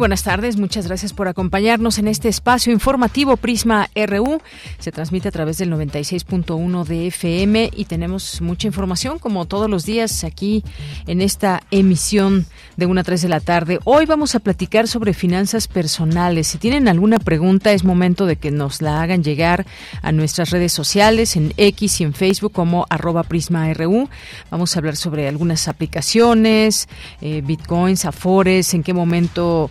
Buenas tardes, muchas gracias por acompañarnos en este espacio informativo Prisma RU. Se transmite a través del 96.1 de FM y tenemos mucha información como todos los días aquí en esta emisión de 1 a 3 de la tarde. Hoy vamos a platicar sobre finanzas personales. Si tienen alguna pregunta es momento de que nos la hagan llegar a nuestras redes sociales en X y en Facebook como arroba Prisma RU. Vamos a hablar sobre algunas aplicaciones, eh, bitcoins, afores, en qué momento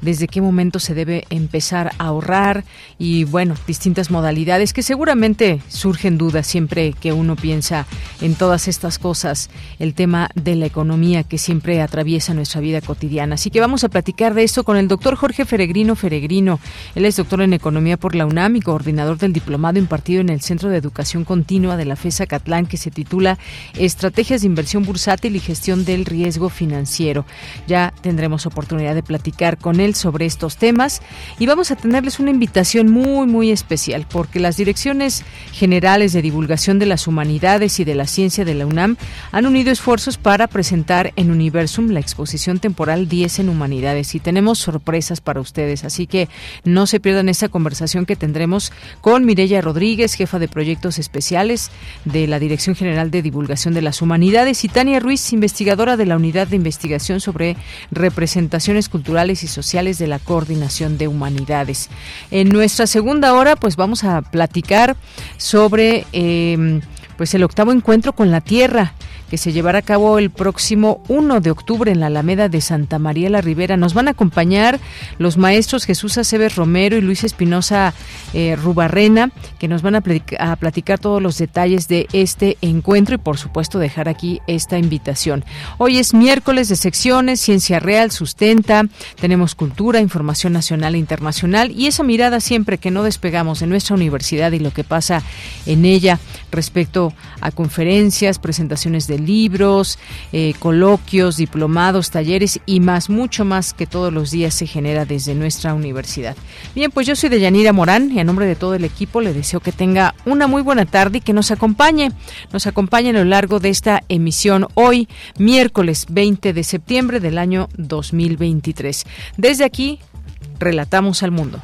desde qué momento se debe empezar a ahorrar y bueno, distintas modalidades que seguramente surgen dudas siempre que uno piensa en todas estas cosas, el tema de la economía que siempre atraviesa nuestra vida cotidiana. Así que vamos a platicar de esto con el doctor Jorge Feregrino Feregrino. Él es doctor en economía por la UNAM y coordinador del diplomado impartido en el Centro de Educación Continua de la FESA Catlán que se titula Estrategias de inversión bursátil y gestión del riesgo financiero. Ya tendremos oportunidad de platicar con él sobre estos temas y vamos a tenerles una invitación muy, muy especial porque las direcciones generales de divulgación de las humanidades y de la ciencia de la UNAM han unido esfuerzos para presentar en Universum la exposición temporal 10 en humanidades y tenemos sorpresas para ustedes, así que no se pierdan esta conversación que tendremos con Mireya Rodríguez, jefa de proyectos especiales de la Dirección General de Divulgación de las Humanidades y Tania Ruiz, investigadora de la Unidad de Investigación sobre Representaciones Culturales y Sociales de la Coordinación de Humanidades. En nuestra segunda hora, pues vamos a platicar sobre eh, pues el octavo encuentro con la Tierra que se llevará a cabo el próximo 1 de octubre en la Alameda de Santa María la Ribera. Nos van a acompañar los maestros Jesús Aceves Romero y Luis Espinosa eh, Rubarrena, que nos van a a platicar todos los detalles de este encuentro y por supuesto dejar aquí esta invitación. Hoy es miércoles de secciones, Ciencia Real, Sustenta, tenemos cultura, información nacional e internacional y esa mirada siempre que no despegamos en nuestra universidad y lo que pasa en ella respecto a conferencias, presentaciones de libros, eh, coloquios, diplomados, talleres y más, mucho más que todos los días se genera desde nuestra universidad. Bien, pues yo soy Deyanira Morán y a nombre de todo el equipo le deseo que tenga una muy buena tarde y que nos acompañe, nos acompañe a lo largo de esta emisión hoy, miércoles 20 de septiembre del año 2023. Desde aquí, relatamos al mundo.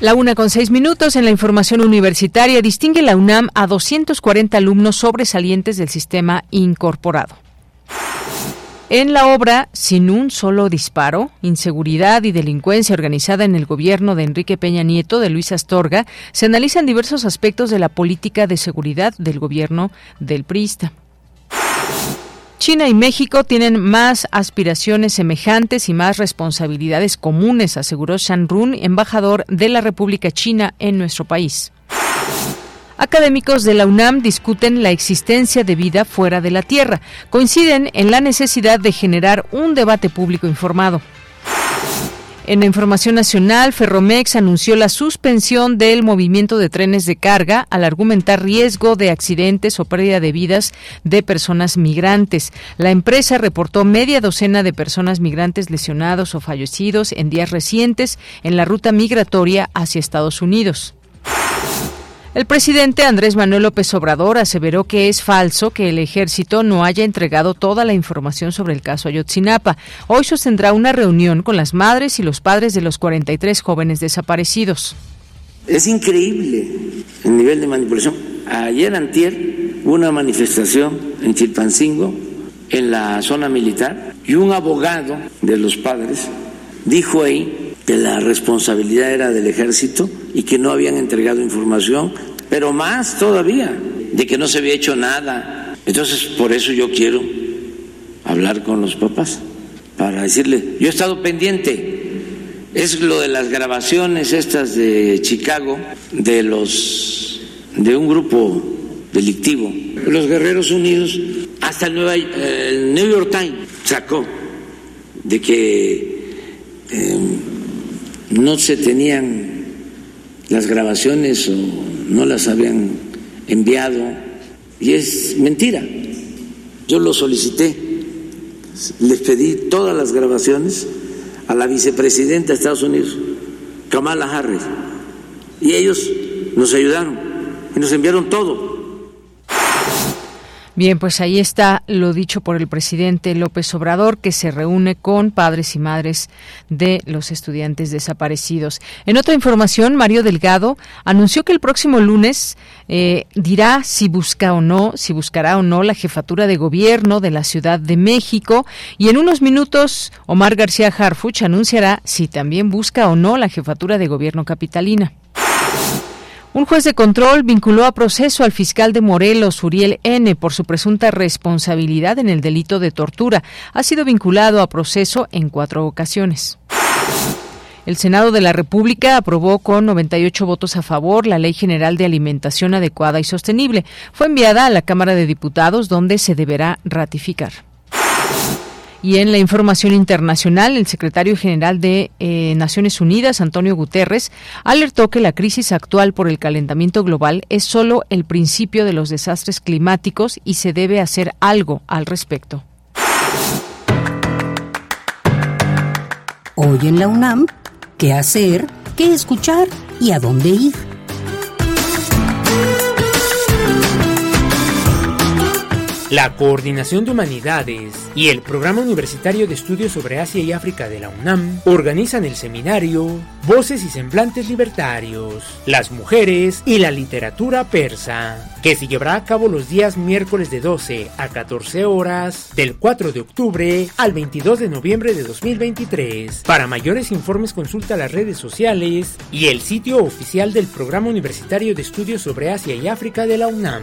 La una con seis minutos en la información universitaria distingue la UNAM a 240 alumnos sobresalientes del sistema incorporado. En la obra Sin un solo disparo, Inseguridad y Delincuencia organizada en el gobierno de Enrique Peña Nieto de Luis Astorga, se analizan diversos aspectos de la política de seguridad del gobierno del PRISTA. China y México tienen más aspiraciones semejantes y más responsabilidades comunes, aseguró Shan Run, embajador de la República China en nuestro país. Académicos de la UNAM discuten la existencia de vida fuera de la Tierra. Coinciden en la necesidad de generar un debate público informado. En la información nacional, Ferromex anunció la suspensión del movimiento de trenes de carga al argumentar riesgo de accidentes o pérdida de vidas de personas migrantes. La empresa reportó media docena de personas migrantes lesionados o fallecidos en días recientes en la ruta migratoria hacia Estados Unidos. El presidente Andrés Manuel López Obrador aseveró que es falso que el ejército no haya entregado toda la información sobre el caso Ayotzinapa. Hoy sostendrá una reunión con las madres y los padres de los 43 jóvenes desaparecidos. Es increíble el nivel de manipulación. Ayer antier hubo una manifestación en Chilpancingo en la zona militar y un abogado de los padres dijo ahí que la responsabilidad era del ejército y que no habían entregado información, pero más todavía, de que no se había hecho nada. Entonces, por eso yo quiero hablar con los papás, para decirle, yo he estado pendiente, es lo de las grabaciones estas de Chicago, de los de un grupo delictivo, los Guerreros Unidos, hasta el, New York Times sacó de que eh, no se tenían las grabaciones o no las habían enviado y es mentira. Yo lo solicité, les pedí todas las grabaciones a la vicepresidenta de Estados Unidos, Kamala Harris, y ellos nos ayudaron y nos enviaron todo. Bien, pues ahí está lo dicho por el presidente López Obrador, que se reúne con padres y madres de los estudiantes desaparecidos. En otra información, Mario Delgado anunció que el próximo lunes eh, dirá si busca o no, si buscará o no la jefatura de gobierno de la Ciudad de México. Y en unos minutos, Omar García Harfuch anunciará si también busca o no la jefatura de gobierno capitalina. Un juez de control vinculó a proceso al fiscal de Morelos, Uriel N., por su presunta responsabilidad en el delito de tortura. Ha sido vinculado a proceso en cuatro ocasiones. El Senado de la República aprobó con 98 votos a favor la Ley General de Alimentación Adecuada y Sostenible. Fue enviada a la Cámara de Diputados, donde se deberá ratificar. Y en la información internacional, el secretario general de eh, Naciones Unidas, Antonio Guterres, alertó que la crisis actual por el calentamiento global es solo el principio de los desastres climáticos y se debe hacer algo al respecto. Hoy en la UNAM, ¿qué hacer? ¿Qué escuchar? ¿Y a dónde ir? La Coordinación de Humanidades y el Programa Universitario de Estudios sobre Asia y África de la UNAM organizan el seminario Voces y Semblantes Libertarios, las mujeres y la literatura persa, que se llevará a cabo los días miércoles de 12 a 14 horas, del 4 de octubre al 22 de noviembre de 2023. Para mayores informes consulta las redes sociales y el sitio oficial del Programa Universitario de Estudios sobre Asia y África de la UNAM.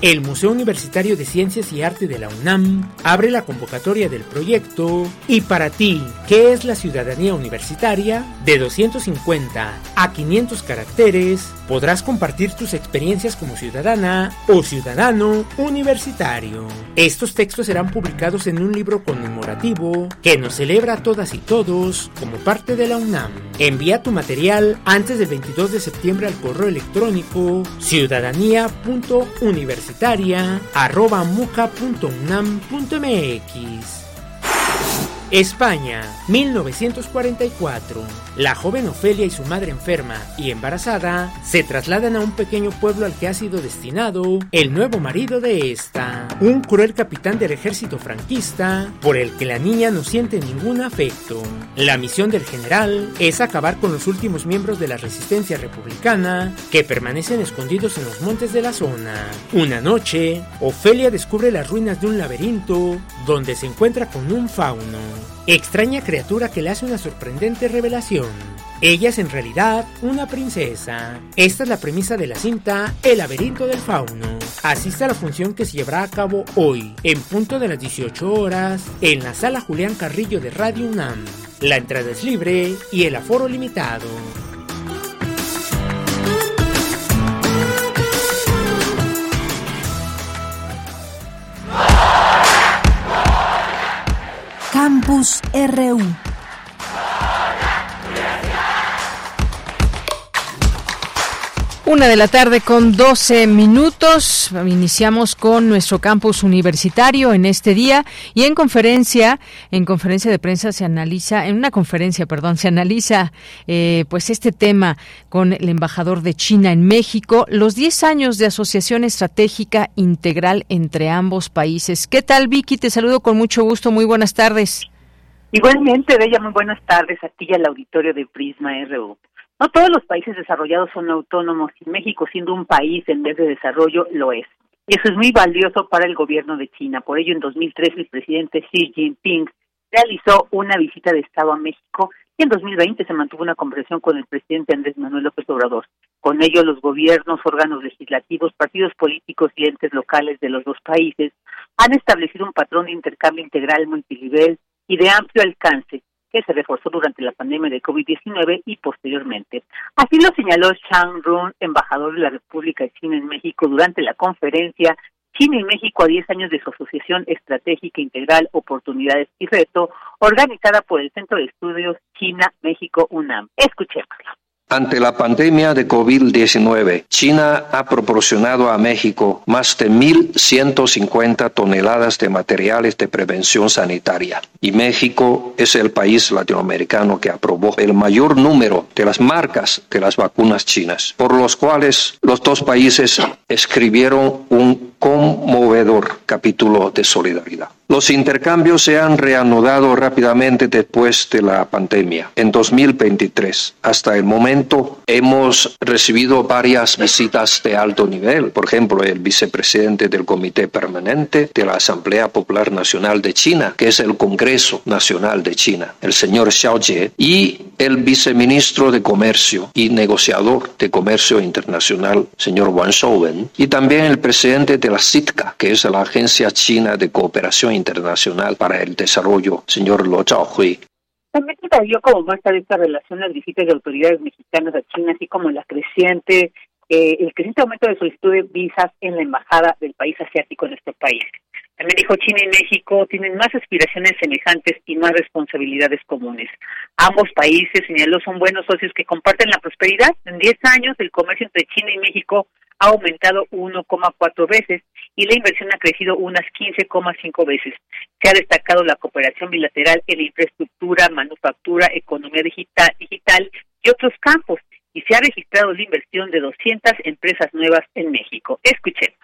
El Museo Universitario de Ciencias y Arte de la UNAM abre la convocatoria del proyecto Y para ti, ¿qué es la ciudadanía universitaria? De 250 a 500 caracteres, podrás compartir tus experiencias como ciudadana o ciudadano universitario. Estos textos serán publicados en un libro conmemorativo que nos celebra a todas y todos como parte de la UNAM. Envía tu material antes del 22 de septiembre al correo electrónico ciudadanía.universitario arroba muca.unam.mx España, 1944. La joven Ofelia y su madre enferma y embarazada se trasladan a un pequeño pueblo al que ha sido destinado el nuevo marido de esta, un cruel capitán del ejército franquista por el que la niña no siente ningún afecto. La misión del general es acabar con los últimos miembros de la resistencia republicana que permanecen escondidos en los montes de la zona. Una noche, Ofelia descubre las ruinas de un laberinto donde se encuentra con un fauno extraña criatura que le hace una sorprendente revelación. Ella es en realidad una princesa. Esta es la premisa de la cinta El laberinto del fauno. Asista a la función que se llevará a cabo hoy, en punto de las 18 horas, en la sala Julián Carrillo de Radio UNAM. La entrada es libre y el aforo limitado. Campus. Una de la tarde con 12 minutos. Iniciamos con nuestro campus universitario en este día y en conferencia, en conferencia de prensa se analiza, en una conferencia, perdón, se analiza eh, pues este tema con el embajador de China en México, los 10 años de asociación estratégica integral entre ambos países. ¿Qué tal, Vicky? Te saludo con mucho gusto. Muy buenas tardes. Igualmente, Bella, muy buenas tardes a ti y al auditorio de Prisma RU. No todos los países desarrollados son autónomos y México, siendo un país en vez de desarrollo, lo es. Y eso es muy valioso para el gobierno de China. Por ello, en 2013 el presidente Xi Jinping realizó una visita de Estado a México y en 2020 se mantuvo una conversación con el presidente Andrés Manuel López Obrador. Con ello, los gobiernos, órganos legislativos, partidos políticos y entes locales de los dos países han establecido un patrón de intercambio integral multinivel y de amplio alcance que se reforzó durante la pandemia de COVID-19 y posteriormente. Así lo señaló Chang Run, embajador de la República de China en México, durante la conferencia China y México a 10 años de su Asociación Estratégica Integral Oportunidades y Reto, organizada por el Centro de Estudios China-México UNAM. Escuchémoslo. Ante la pandemia de COVID-19, China ha proporcionado a México más de 1.150 toneladas de materiales de prevención sanitaria. Y México es el país latinoamericano que aprobó el mayor número de las marcas de las vacunas chinas, por los cuales los dos países escribieron un conmovedor capítulo de solidaridad. Los intercambios se han reanudado rápidamente después de la pandemia. En 2023, hasta el momento, hemos recibido varias visitas de alto nivel. Por ejemplo, el vicepresidente del Comité Permanente de la Asamblea Popular Nacional de China, que es el Congreso Nacional de China, el señor Xiao Jie, y el viceministro de Comercio y negociador de Comercio Internacional, señor Wang Shouwen, y también el presidente de la CITCA, que es la Agencia China de Cooperación Internacional para el Desarrollo, señor Lo Chaohui. También se dio como muestra de esta relación las visitas de autoridades mexicanas a China, así como la creciente, eh, el creciente aumento de solicitudes de visas en la embajada del país asiático en nuestro país. También dijo China y México tienen más aspiraciones semejantes y más responsabilidades comunes. Ambos países, señaló, son buenos socios que comparten la prosperidad. En 10 años, el comercio entre China y México ha aumentado 1,4 veces y la inversión ha crecido unas 15,5 veces. Se ha destacado la cooperación bilateral en infraestructura, manufactura, economía digital, digital y otros campos y se ha registrado la inversión de 200 empresas nuevas en México. Escuchemos.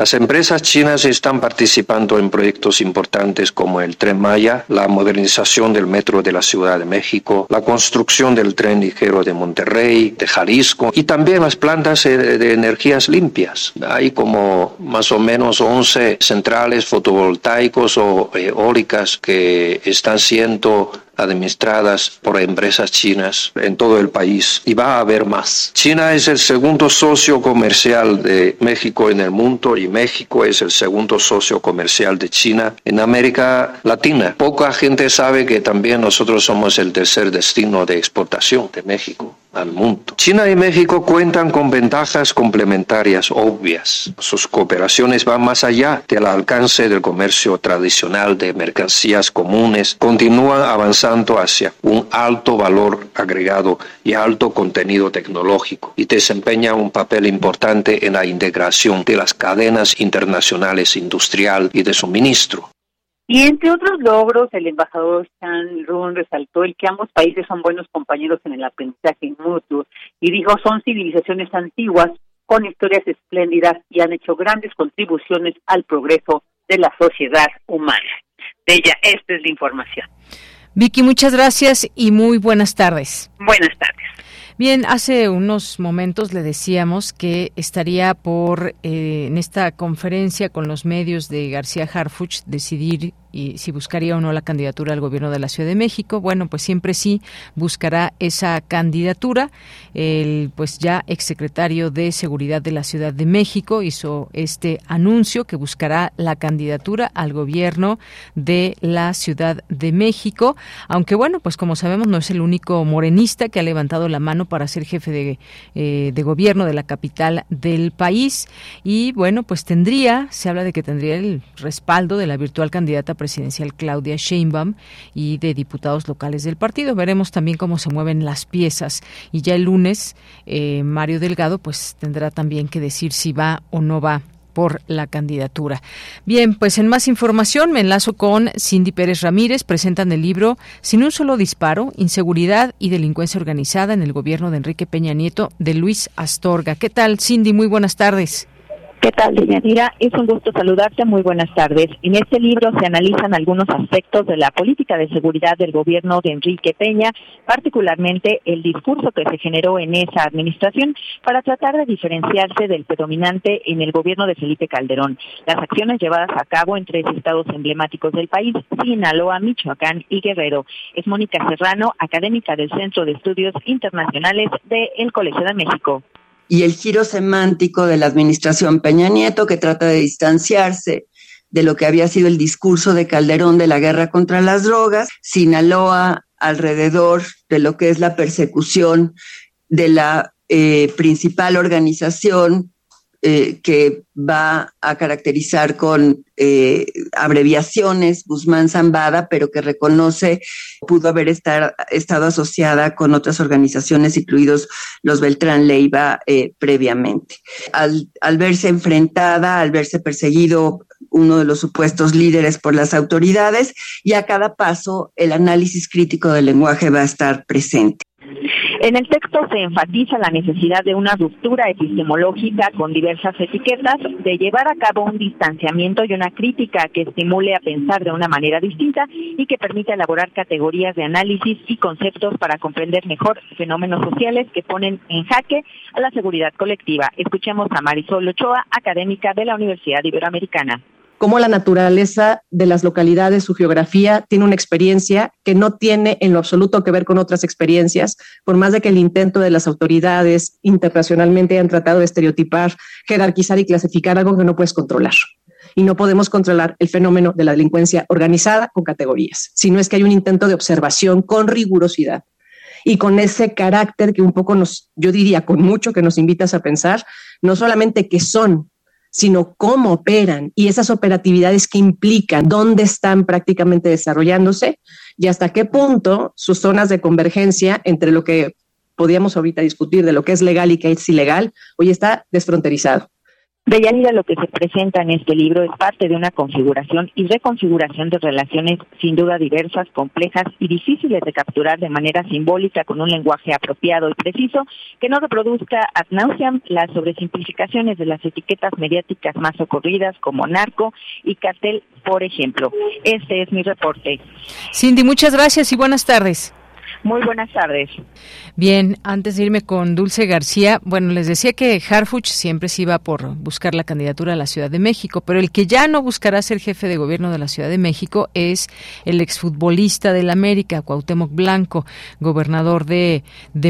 Las empresas chinas están participando en proyectos importantes como el Tren Maya, la modernización del metro de la Ciudad de México, la construcción del tren ligero de Monterrey, de Jalisco y también las plantas de energías limpias. Hay como más o menos 11 centrales fotovoltaicos o eólicas que están siendo administradas por empresas chinas en todo el país y va a haber más. China es el segundo socio comercial de México en el mundo y México es el segundo socio comercial de China en América Latina. Poca gente sabe que también nosotros somos el tercer destino de exportación de México China y México cuentan con ventajas complementarias obvias. Sus cooperaciones van más allá del alcance del comercio tradicional de mercancías comunes, continúan avanzando hacia un alto valor agregado y alto contenido tecnológico y desempeñan un papel importante en la integración de las cadenas internacionales industrial y de suministro. Y entre otros logros, el embajador Chan Run resaltó el que ambos países son buenos compañeros en el aprendizaje mutuo y dijo son civilizaciones antiguas con historias espléndidas y han hecho grandes contribuciones al progreso de la sociedad humana. De ella, esta es la información. Vicky, muchas gracias y muy buenas tardes. Buenas tardes. Bien, hace unos momentos le decíamos que estaría por eh, en esta conferencia con los medios de García Harfuch decidir y si buscaría o no la candidatura al gobierno de la Ciudad de México. Bueno, pues siempre sí buscará esa candidatura. El pues ya exsecretario de Seguridad de la Ciudad de México hizo este anuncio que buscará la candidatura al gobierno de la Ciudad de México, aunque bueno, pues como sabemos no es el único morenista que ha levantado la mano para ser jefe de, eh, de gobierno de la capital del país y bueno, pues tendría, se habla de que tendría el respaldo de la virtual candidata presidencial Claudia Sheinbaum y de diputados locales del partido. Veremos también cómo se mueven las piezas y ya el lunes eh, Mario Delgado pues tendrá también que decir si va o no va por la candidatura. Bien, pues en más información me enlazo con Cindy Pérez Ramírez. Presentan el libro Sin un solo disparo, inseguridad y delincuencia organizada en el gobierno de Enrique Peña Nieto de Luis Astorga. ¿Qué tal, Cindy? Muy buenas tardes. ¿Qué tal, Deyanira? Es un gusto saludarte. Muy buenas tardes. En este libro se analizan algunos aspectos de la política de seguridad del gobierno de Enrique Peña, particularmente el discurso que se generó en esa administración para tratar de diferenciarse del predominante en el gobierno de Felipe Calderón. Las acciones llevadas a cabo en tres estados emblemáticos del país, Sinaloa, Michoacán y Guerrero. Es Mónica Serrano, académica del Centro de Estudios Internacionales del Colegio de México y el giro semántico de la administración Peña Nieto, que trata de distanciarse de lo que había sido el discurso de Calderón de la guerra contra las drogas, Sinaloa alrededor de lo que es la persecución de la eh, principal organización eh, que va a caracterizar con eh, abreviaciones Guzmán Zambada, pero que reconoce pudo haber estar, estado asociada con otras organizaciones, incluidos los Beltrán Leiva eh, previamente. Al, al verse enfrentada, al verse perseguido uno de los supuestos líderes por las autoridades y a cada paso el análisis crítico del lenguaje va a estar presente. En el texto se enfatiza la necesidad de una ruptura epistemológica con diversas etiquetas, de llevar a cabo un distanciamiento y una crítica que estimule a pensar de una manera distinta y que permita elaborar categorías de análisis y conceptos para comprender mejor fenómenos sociales que ponen en jaque a la seguridad colectiva. Escuchemos a Marisol Ochoa, académica de la Universidad Iberoamericana cómo la naturaleza de las localidades, su geografía, tiene una experiencia que no tiene en lo absoluto que ver con otras experiencias, por más de que el intento de las autoridades internacionalmente hayan tratado de estereotipar, jerarquizar y clasificar algo que no puedes controlar. Y no podemos controlar el fenómeno de la delincuencia organizada con categorías, sino es que hay un intento de observación con rigurosidad y con ese carácter que un poco nos, yo diría con mucho que nos invitas a pensar, no solamente que son sino cómo operan y esas operatividades que implican, dónde están prácticamente desarrollándose y hasta qué punto sus zonas de convergencia entre lo que podíamos ahorita discutir de lo que es legal y qué es ilegal, hoy está desfronterizado. Deyanira, lo que se presenta en este libro es parte de una configuración y reconfiguración de relaciones sin duda diversas, complejas y difíciles de capturar de manera simbólica con un lenguaje apropiado y preciso que no reproduzca ad nauseam las sobresimplificaciones de las etiquetas mediáticas más ocurridas como narco y cartel, por ejemplo. Este es mi reporte. Cindy, muchas gracias y buenas tardes. Muy buenas tardes. Bien, antes de irme con Dulce García, bueno, les decía que Harfuch siempre se iba por buscar la candidatura a la Ciudad de México, pero el que ya no buscará ser jefe de gobierno de la Ciudad de México es el exfutbolista del América, Cuauhtémoc Blanco, gobernador de,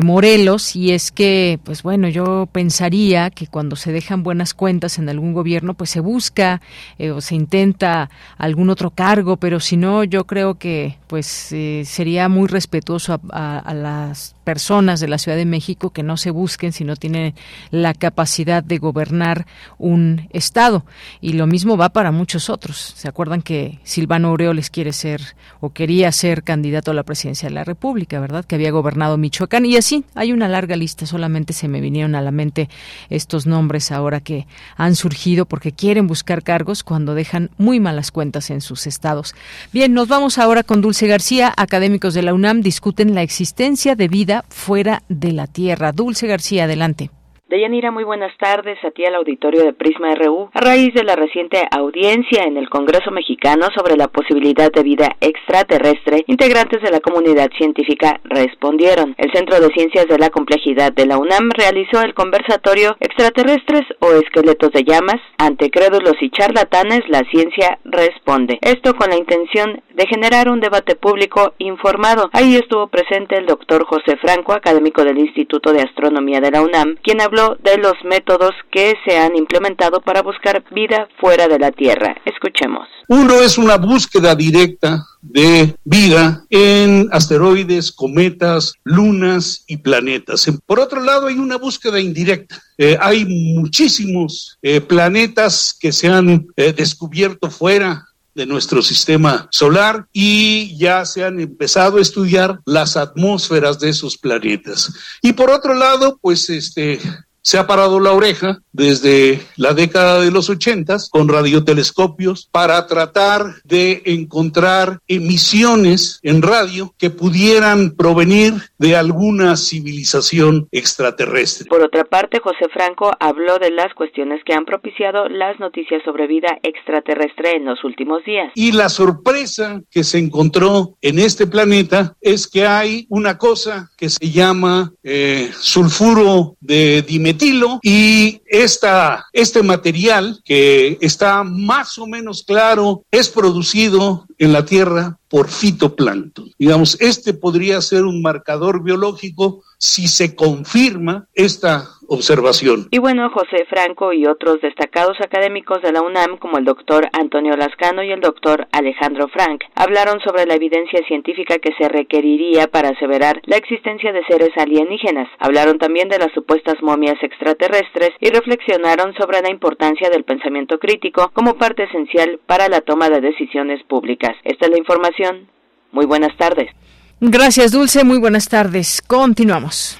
Morelos, y es que, pues bueno, yo pensaría que cuando se dejan buenas cuentas en algún gobierno, pues se busca eh, o se intenta algún otro cargo, pero si no, yo creo que pues eh, sería muy respetuoso a, las personas de la Ciudad de México que no se busquen si no tienen la capacidad de gobernar un Estado. Y lo mismo va para muchos otros. ¿Se acuerdan que Silvano Aureoles quiere ser o quería ser candidato a la presidencia de la República, verdad? Que había gobernado Michoacán. Y así hay una larga lista. Solamente se me vinieron a la mente estos nombres ahora que han surgido porque quieren buscar cargos cuando dejan muy malas cuentas en sus estados. Bien, nos vamos ahora con Dulce García. Académicos de la UNAM discuten la existencia de vida fuera de la Tierra. Dulce García, adelante. Deyanira, muy buenas tardes a ti al auditorio de Prisma RU. A raíz de la reciente audiencia en el Congreso mexicano sobre la posibilidad de vida extraterrestre, integrantes de la comunidad científica respondieron. El Centro de Ciencias de la Complejidad de la UNAM realizó el conversatorio Extraterrestres o Esqueletos de Llamas. Ante crédulos y charlatanes, la ciencia responde. Esto con la intención de generar un debate público informado. Ahí estuvo presente el doctor José Franco, académico del Instituto de Astronomía de la UNAM, quien habló de los métodos que se han implementado para buscar vida fuera de la Tierra. Escuchemos. Uno es una búsqueda directa de vida en asteroides, cometas, lunas y planetas. Por otro lado, hay una búsqueda indirecta. Eh, hay muchísimos eh, planetas que se han eh, descubierto fuera de nuestro sistema solar y ya se han empezado a estudiar las atmósferas de esos planetas. Y por otro lado, pues este se ha parado la oreja desde la década de los ochentas con radiotelescopios para tratar de encontrar emisiones en radio que pudieran provenir de alguna civilización extraterrestre. Por otra parte, José Franco habló de las cuestiones que han propiciado las noticias sobre vida extraterrestre en los últimos días. Y la sorpresa que se encontró en este planeta es que hay una cosa que se llama eh, sulfuro de dimetilo y esta, este material que está más o menos claro es producido en la Tierra por fitoplancton. Digamos, este podría ser un marcador biológico si se confirma esta observación. Y bueno, José Franco y otros destacados académicos de la UNAM, como el doctor Antonio Lascano y el doctor Alejandro Frank, hablaron sobre la evidencia científica que se requeriría para aseverar la existencia de seres alienígenas. Hablaron también de las supuestas momias extraterrestres y reflexionaron sobre la importancia del pensamiento crítico como parte esencial para la toma de decisiones públicas. Esta es la información. Muy buenas tardes. Gracias, Dulce. Muy buenas tardes. Continuamos.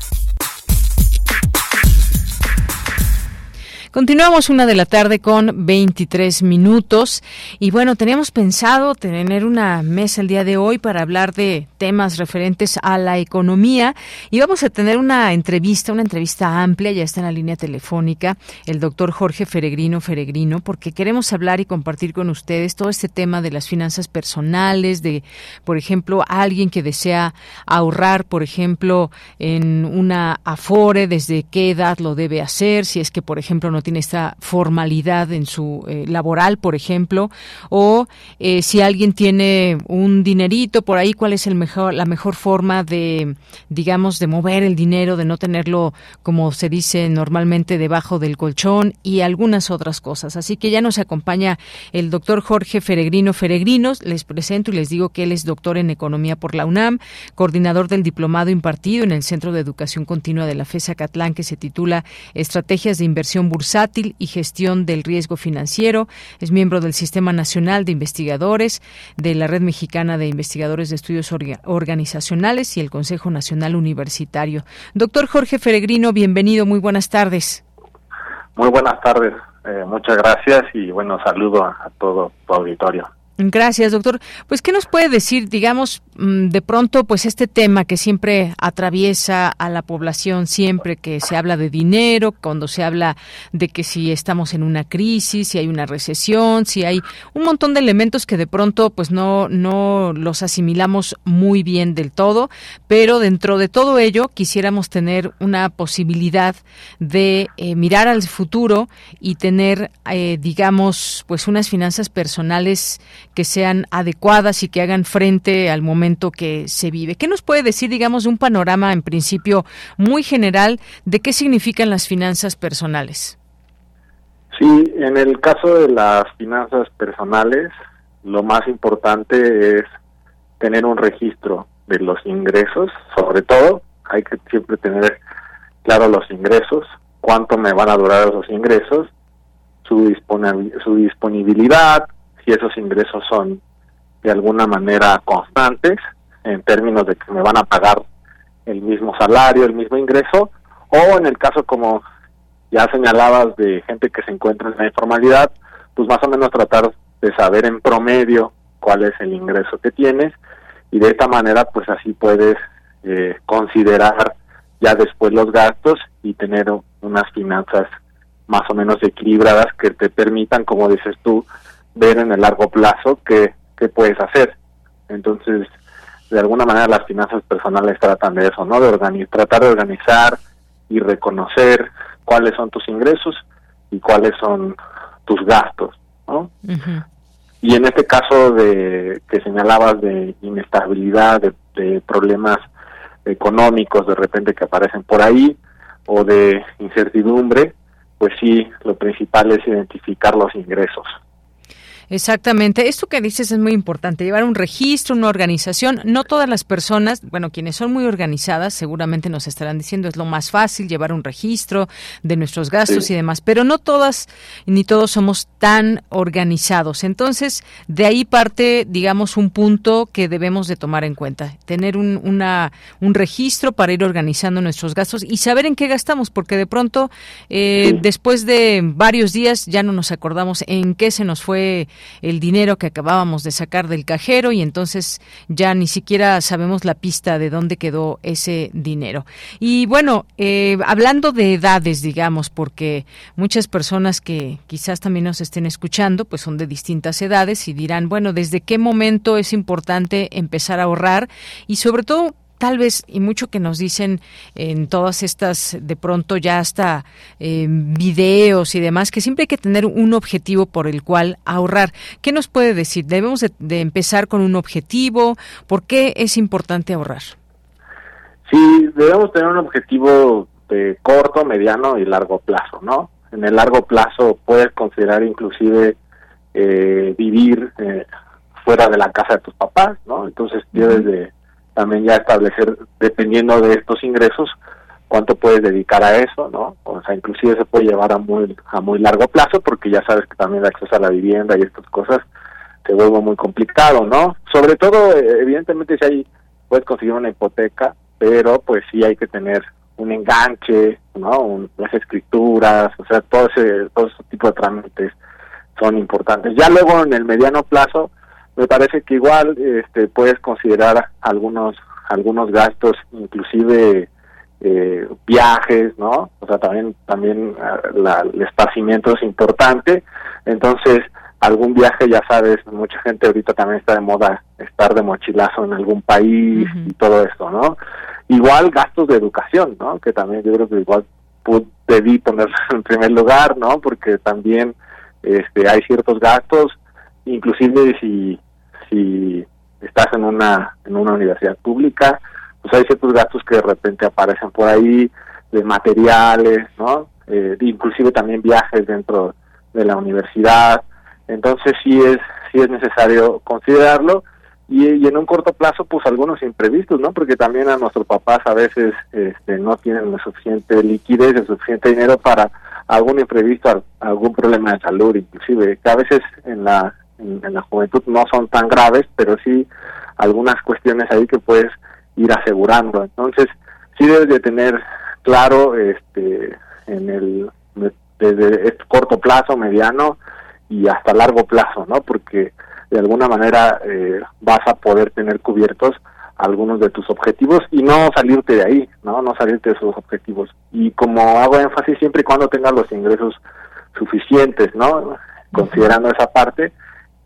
Continuamos una de la tarde con 23 minutos. Y bueno, teníamos pensado tener una mesa el día de hoy para hablar de temas referentes a la economía. Y vamos a tener una entrevista, una entrevista amplia, ya está en la línea telefónica, el doctor Jorge Feregrino Feregrino, porque queremos hablar y compartir con ustedes todo este tema de las finanzas personales, de, por ejemplo, alguien que desea ahorrar, por ejemplo, en una Afore, desde qué edad lo debe hacer, si es que, por ejemplo, no tiene esta formalidad en su eh, laboral, por ejemplo, o eh, si alguien tiene un dinerito por ahí, cuál es la mejor forma de, digamos, de mover el dinero, de no tenerlo, como se dice normalmente, debajo del colchón y algunas otras cosas. Así que ya nos acompaña el doctor Jorge Feregrino Feregrinos. Les presento y les digo que él es doctor en Economía por la UNAM, coordinador del diplomado impartido en el Centro de Educación Continua de la FESA Catlán, que se titula Estrategias de Inversión Bursátil y Gestión del Riesgo Financiero. Es miembro del Sistema Nacional de Investigadores, de la Red Mexicana de Investigadores de Estudios Organizacionales y el Consejo Nacional Universitario. Doctor Jorge Feregrino, bienvenido. Muy buenas tardes. Muy buenas tardes. Eh, muchas gracias y bueno, saludo a todo tu auditorio. Gracias, doctor. Pues, ¿qué nos puede decir, digamos, mm, de pronto, pues este tema que siempre atraviesa a la población, siempre que se habla de dinero, cuando se habla de que si estamos en una crisis, si hay una recesión, si hay un montón de elementos que de pronto, pues no, no los asimilamos muy bien del todo, pero dentro de todo ello quisiéramos tener una posibilidad de eh, mirar al futuro y tener, eh, digamos, pues unas finanzas personales que sean adecuadas y que hagan frente al momento que se vive. ¿Qué nos puede decir, digamos, de un panorama en principio muy general de qué significan las finanzas personales? Sí, en el caso de las finanzas personales, lo más importante es tener un registro de los ingresos, sobre todo, hay que siempre tener claro los ingresos, cuánto me van a durar esos ingresos, su, disponibilidad, esos ingresos son de alguna manera constantes, en términos de que me van a pagar el mismo salario, el mismo ingreso, o en el caso como ya señalabas de gente que se encuentra en la informalidad, pues más o menos tratar de saber en promedio cuál es el ingreso que tienes y de esta manera pues así puedes eh, considerar ya después los gastos y tener unas finanzas más o menos equilibradas que te permitan, como dices tú, ver en el largo plazo qué, qué puedes hacer. Entonces, de alguna manera las finanzas personales tratan de eso, ¿no? De organizar, tratar de organizar y reconocer cuáles son tus ingresos y cuáles son tus gastos, ¿no? Y en este caso de que señalabas de inestabilidad, de, de problemas económicos de repente que aparecen por ahí o de incertidumbre, pues sí, lo principal es identificar los ingresos. Exactamente. Esto que dices es muy importante, llevar un registro, una organización. No todas las personas, bueno, quienes son muy organizadas seguramente nos estarán diciendo es lo más fácil llevar un registro de nuestros gastos y demás, pero no todas ni todos somos tan organizados. Entonces, de ahí parte, digamos, un punto que debemos de tomar en cuenta, tener un, una, un registro para ir organizando nuestros gastos y saber en qué gastamos, porque de pronto, eh, después de varios días, ya no nos acordamos en qué se nos fue el dinero que acabábamos de sacar del cajero y entonces ya ni siquiera sabemos la pista de dónde quedó ese dinero. Y bueno, eh, hablando de edades, digamos, porque muchas personas que quizás también nos estén escuchando, pues son de distintas edades y dirán, bueno, ¿desde qué momento es importante empezar a ahorrar? Y sobre todo, tal vez, y mucho que nos dicen en todas estas, de pronto ya hasta eh, videos y demás, que siempre hay que tener un objetivo por el cual ahorrar. ¿Qué nos puede decir? ¿Debemos de, empezar con un objetivo? ¿Por qué es importante ahorrar? Sí, debemos tener un objetivo de corto, mediano y largo plazo, ¿no? En el largo plazo puedes considerar inclusive eh, vivir eh, fuera de la casa de tus papás, ¿no? Entonces debes de también ya establecer, dependiendo de estos ingresos, cuánto puedes dedicar a eso, ¿no? O sea, inclusive se puede llevar a muy a muy largo plazo porque ya sabes que también el acceso a la vivienda y estas cosas se vuelve muy complicado, ¿no? Sobre todo, eh, evidentemente, si hay, puedes conseguir una hipoteca, pero pues sí hay que tener un enganche, ¿no? las escrituras, o sea, todo ese, todo ese tipo de trámites son importantes. Ya luego en el mediano plazo, me parece que igual este, puedes considerar algunos algunos gastos, inclusive eh, viajes, ¿no? O sea, también también ah, la, el esparcimiento es importante. Entonces, algún viaje, ya sabes, mucha gente ahorita también está de moda estar de mochilazo en algún país y todo esto, ¿no? Igual gastos de educación, ¿no? Que también yo creo que igual debí poner en primer lugar, ¿no? Porque también este, hay ciertos gastos inclusive si si estás en una en una universidad pública pues hay ciertos gastos que de repente aparecen por ahí de materiales no eh, inclusive también viajes dentro de la universidad. Entonces sí es sí es necesario considerarlo y, en un corto plazo pues algunos imprevistos no porque también a nuestros papás a veces este, no tienen la suficiente liquidez el suficiente dinero para algún imprevisto algún problema de salud inclusive que a veces en la en, la juventud no son tan graves, pero sí algunas cuestiones ahí que puedes ir asegurando. Entonces, sí debes de tener claro este en el desde corto plazo, mediano y hasta largo plazo, ¿no? Porque de alguna manera eh, vas a poder tener cubiertos algunos de tus objetivos y no salirte de ahí, ¿no? No salirte de esos objetivos. Y como hago énfasis siempre y cuando tengas los ingresos suficientes, ¿no? Considerando esa parte,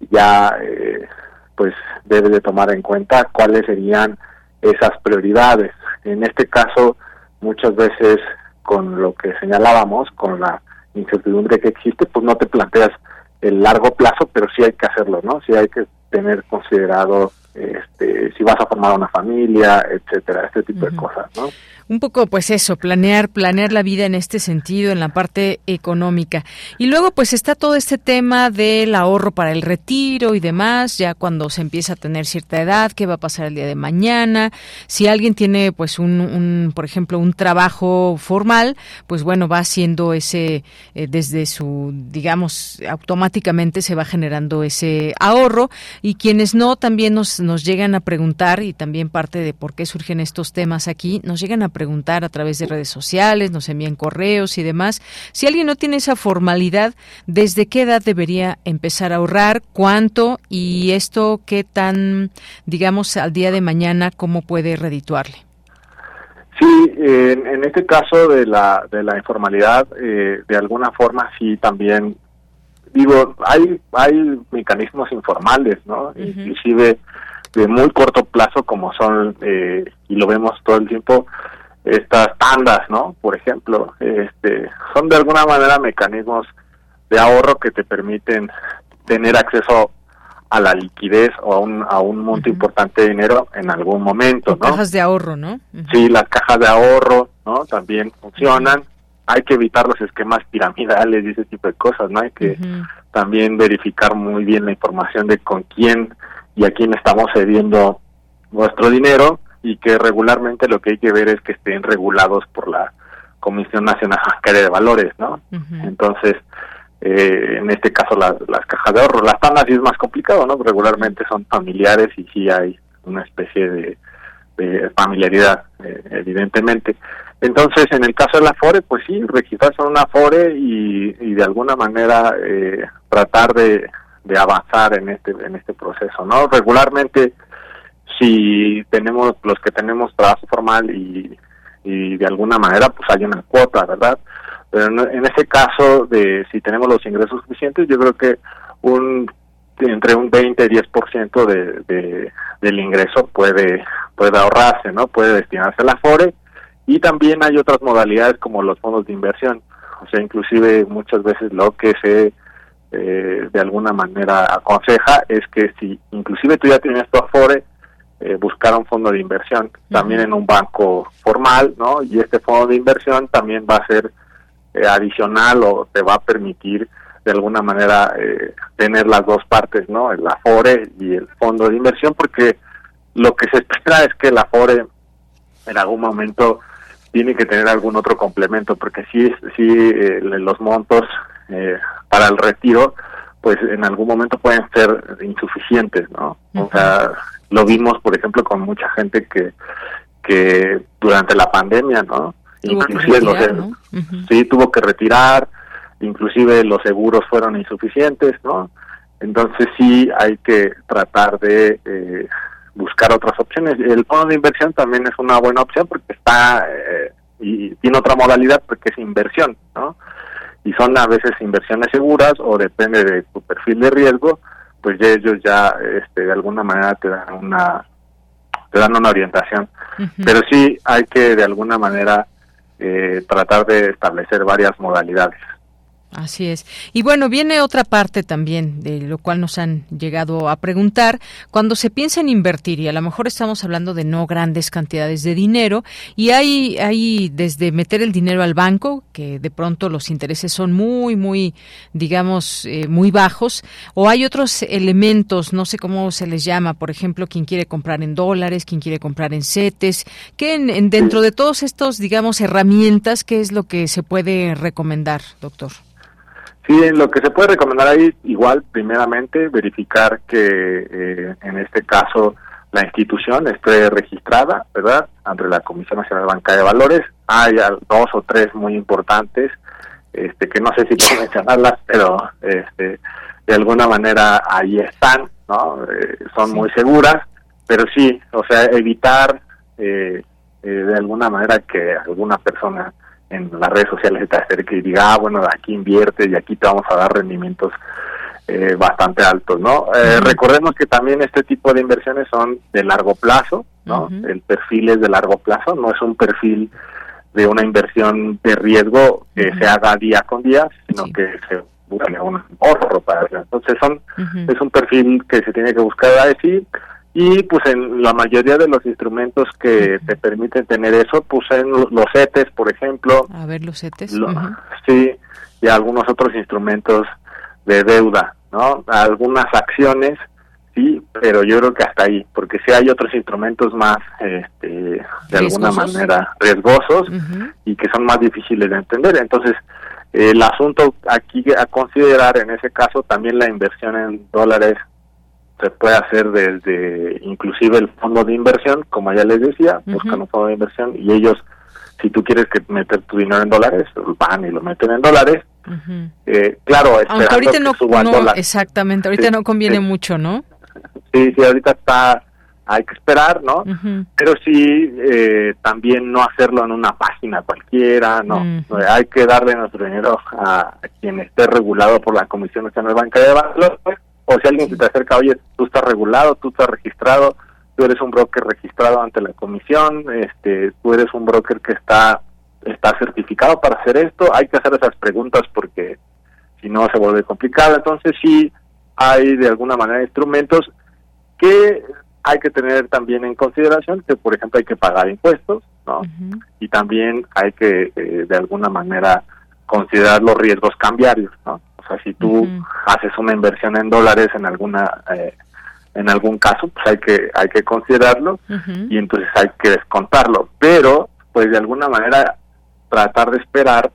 ya eh, pues debe de tomar en cuenta cuáles serían esas prioridades. En este caso, muchas veces con lo que señalábamos, con la incertidumbre que existe, pues no te planteas el largo plazo, pero sí hay que hacerlo, ¿no? Sí hay que tener considerado este, si vas a formar una familia, etcétera, este tipo de cosas, ¿no? Un poco, pues eso, planear, planear la vida en este sentido, en la parte económica. Y luego, pues está todo este tema del ahorro para el retiro y demás, ya cuando se empieza a tener cierta edad, qué va a pasar el día de mañana. Si alguien tiene, pues, un, un por ejemplo, un trabajo formal, pues bueno, va haciendo ese, eh, desde su, digamos, automáticamente se va generando ese ahorro. Y quienes no, también nos, nos llegan a preguntar, y también parte de por qué surgen estos temas aquí, nos llegan a preguntar a través de redes sociales, nos envían correos y demás. Si alguien no tiene esa formalidad, ¿desde qué edad debería empezar a ahorrar? ¿Cuánto? Y esto, ¿qué tan, digamos, al día de mañana, cómo puede redituarle? Sí, en, este caso de la, de la informalidad, eh, de alguna forma sí también, digo, hay, hay mecanismos informales, ¿no? Inclusive de muy corto plazo como son, eh, y lo vemos todo el tiempo, estas tandas, ¿no? Por ejemplo, este, son de alguna manera mecanismos de ahorro que te permiten tener acceso a la liquidez o a un, a un monto importante de dinero en algún momento, ¿no? Cajas de ahorro, ¿no? Sí, las cajas de ahorro, ¿no? También funcionan. Hay que evitar los esquemas piramidales y ese tipo de cosas, ¿no? Hay que también verificar muy bien la información de con quién y a quién estamos cediendo nuestro dinero y que regularmente lo que hay que ver es que estén regulados por la Comisión Nacional Bancaria de Valores, ¿no? Entonces, eh, en este caso las, las cajas de ahorro, las tandas sí es más complicado, ¿no? Regularmente son familiares y sí hay una especie de, familiaridad, eh, evidentemente. Entonces, en el caso de la FORE, pues sí, registrarse en una FORE y, de alguna manera eh, tratar de, avanzar en este en este proceso, ¿no? Regularmente si tenemos los que tenemos trabajo formal y, y de alguna manera pues hay una cuota, ¿verdad? Pero en, ese caso de si tenemos los ingresos suficientes, yo creo que un entre un 20 y 10% de, de, del ingreso puede puede ahorrarse, ¿no? Puede destinarse a la FORE y también hay otras modalidades como los fondos de inversión. O sea, inclusive muchas veces lo que se eh, de alguna manera aconseja es que si inclusive tú ya tienes tu Afore, eh, buscar un fondo de inversión también en un banco formal, ¿no? Y este fondo de inversión también va a ser eh, adicional o te va a permitir de alguna manera eh, tener las dos partes, ¿no? El Afore y el fondo de inversión, porque lo que se espera es que el Afore en algún momento tiene que tener algún otro complemento, porque si, si eh, los montos eh, para el retiro, pues en algún momento pueden ser insuficientes, ¿no? O sea, lo vimos, por ejemplo, con mucha gente que, que durante la pandemia, ¿no? inclusive sí tuvo que retirar, inclusive los seguros fueron insuficientes, ¿no? Entonces sí hay que tratar de eh, buscar otras opciones. El fondo de inversión también es una buena opción porque está eh, y tiene otra modalidad porque es inversión, ¿no? Y son a veces inversiones seguras o depende de tu perfil de riesgo, pues ya ellos ya este, de alguna manera te dan una te dan una orientación. Pero sí hay que de alguna manera eh, tratar de establecer varias modalidades. Así es. Y bueno, viene otra parte también de lo cual nos han llegado a preguntar. Cuando se piensa en invertir, y a lo mejor estamos hablando de no grandes cantidades de dinero, y hay, hay desde meter el dinero al banco, que de pronto los intereses son muy, muy, digamos, eh, muy bajos, o hay otros elementos, no sé cómo se les llama, por ejemplo, quien quiere comprar en dólares, quien quiere comprar en CETES, que en, dentro de todos estos, digamos, herramientas, ¿qué es lo que se puede recomendar, doctor? Sí, lo que se puede recomendar ahí, igual, primeramente, verificar que eh, en este caso la institución esté registrada, ¿verdad?, ante la Comisión Nacional Banca de Valores. Hay dos o tres muy importantes, este, que no sé si puedo mencionarlas, pero este, de alguna manera ahí están, ¿no? Eh, son muy seguras, pero sí, o sea, evitar eh, de alguna manera que alguna persona en las redes sociales te acerque y diga, ah, bueno, aquí invierte y aquí te vamos a dar rendimientos eh, bastante altos, ¿no? Eh, recordemos que también este tipo de inversiones son de largo plazo, ¿no? El perfil es de largo plazo, no es un perfil de una inversión de riesgo que se haga día con día, sino que se busca un ahorro para eso. Entonces son, es un perfil que se tiene que buscar así y pues en la mayoría de los instrumentos que te permiten tener eso, pues en los CETES, por ejemplo. A ver, los CETES. Sí, y algunos otros instrumentos de deuda, ¿no? Algunas acciones, sí, pero yo creo que hasta ahí, porque si hay otros instrumentos más, este, de alguna manera, riesgosos y que son más difíciles de entender. Entonces, el asunto aquí a considerar en ese caso también la inversión en dólares se puede hacer desde inclusive el fondo de inversión, como ya les decía, buscan un fondo de inversión y ellos, si tú quieres que meter tu dinero en dólares, van y lo meten en dólares. eh, claro, aunque ahorita no, no exactamente, ahorita no conviene mucho, ¿no? Sí, sí, ahorita está, hay que esperar, ¿no? Pero sí, eh, también no hacerlo en una página cualquiera, ¿no? Hay que darle nuestro dinero a, quien esté regulado por la Comisión Nacional Banca de Valores o si alguien se te acerca, oye, tú estás regulado, tú estás registrado, tú eres un broker registrado ante la comisión, este, tú eres un broker que está, está certificado para hacer esto, hay que hacer esas preguntas porque si no se vuelve complicado. Entonces sí hay de alguna manera instrumentos que hay que tener también en consideración que, por ejemplo, hay que pagar impuestos, ¿no? Y también hay que, eh, de alguna manera, considerar los riesgos cambiarios, ¿no? O sea, si tú haces una inversión en dólares en alguna eh, en algún caso, pues hay que hay que considerarlo y entonces hay que descontarlo, pero pues de alguna manera tratar de esperar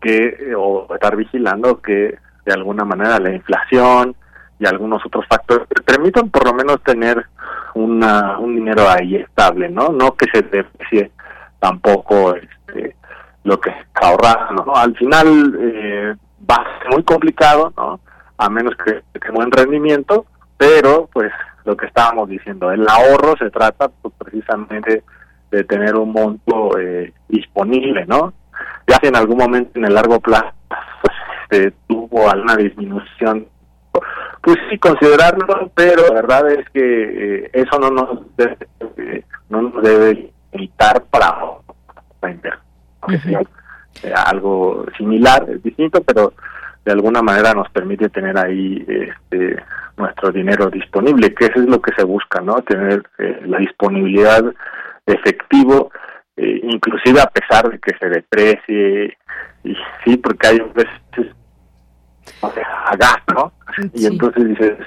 que o estar vigilando que de alguna manera la inflación y algunos otros factores permitan por lo menos tener una, un dinero ahí estable, ¿no? No que se deprecie tampoco este, lo que ahorrando, ¿no? Al final eh, va a ser muy complicado, ¿no? a menos que tenga buen rendimiento, pero pues lo que estábamos diciendo, el ahorro se trata pues, precisamente de tener un monto eh, disponible, ¿no? Ya si en algún momento en el largo plazo pues, tuvo alguna disminución, pues sí considerarlo, pero la verdad es que eh, eso no nos debe, eh, no nos debe limitar para, para algo similar, es distinto, pero de alguna manera nos permite tener ahí este, nuestro dinero disponible, que eso es lo que se busca, ¿no? Tener eh, la disponibilidad de efectivo, eh, inclusive a pesar de que se deprecie, y sí, porque hay veces o sea, gas, ¿no? Y entonces dices,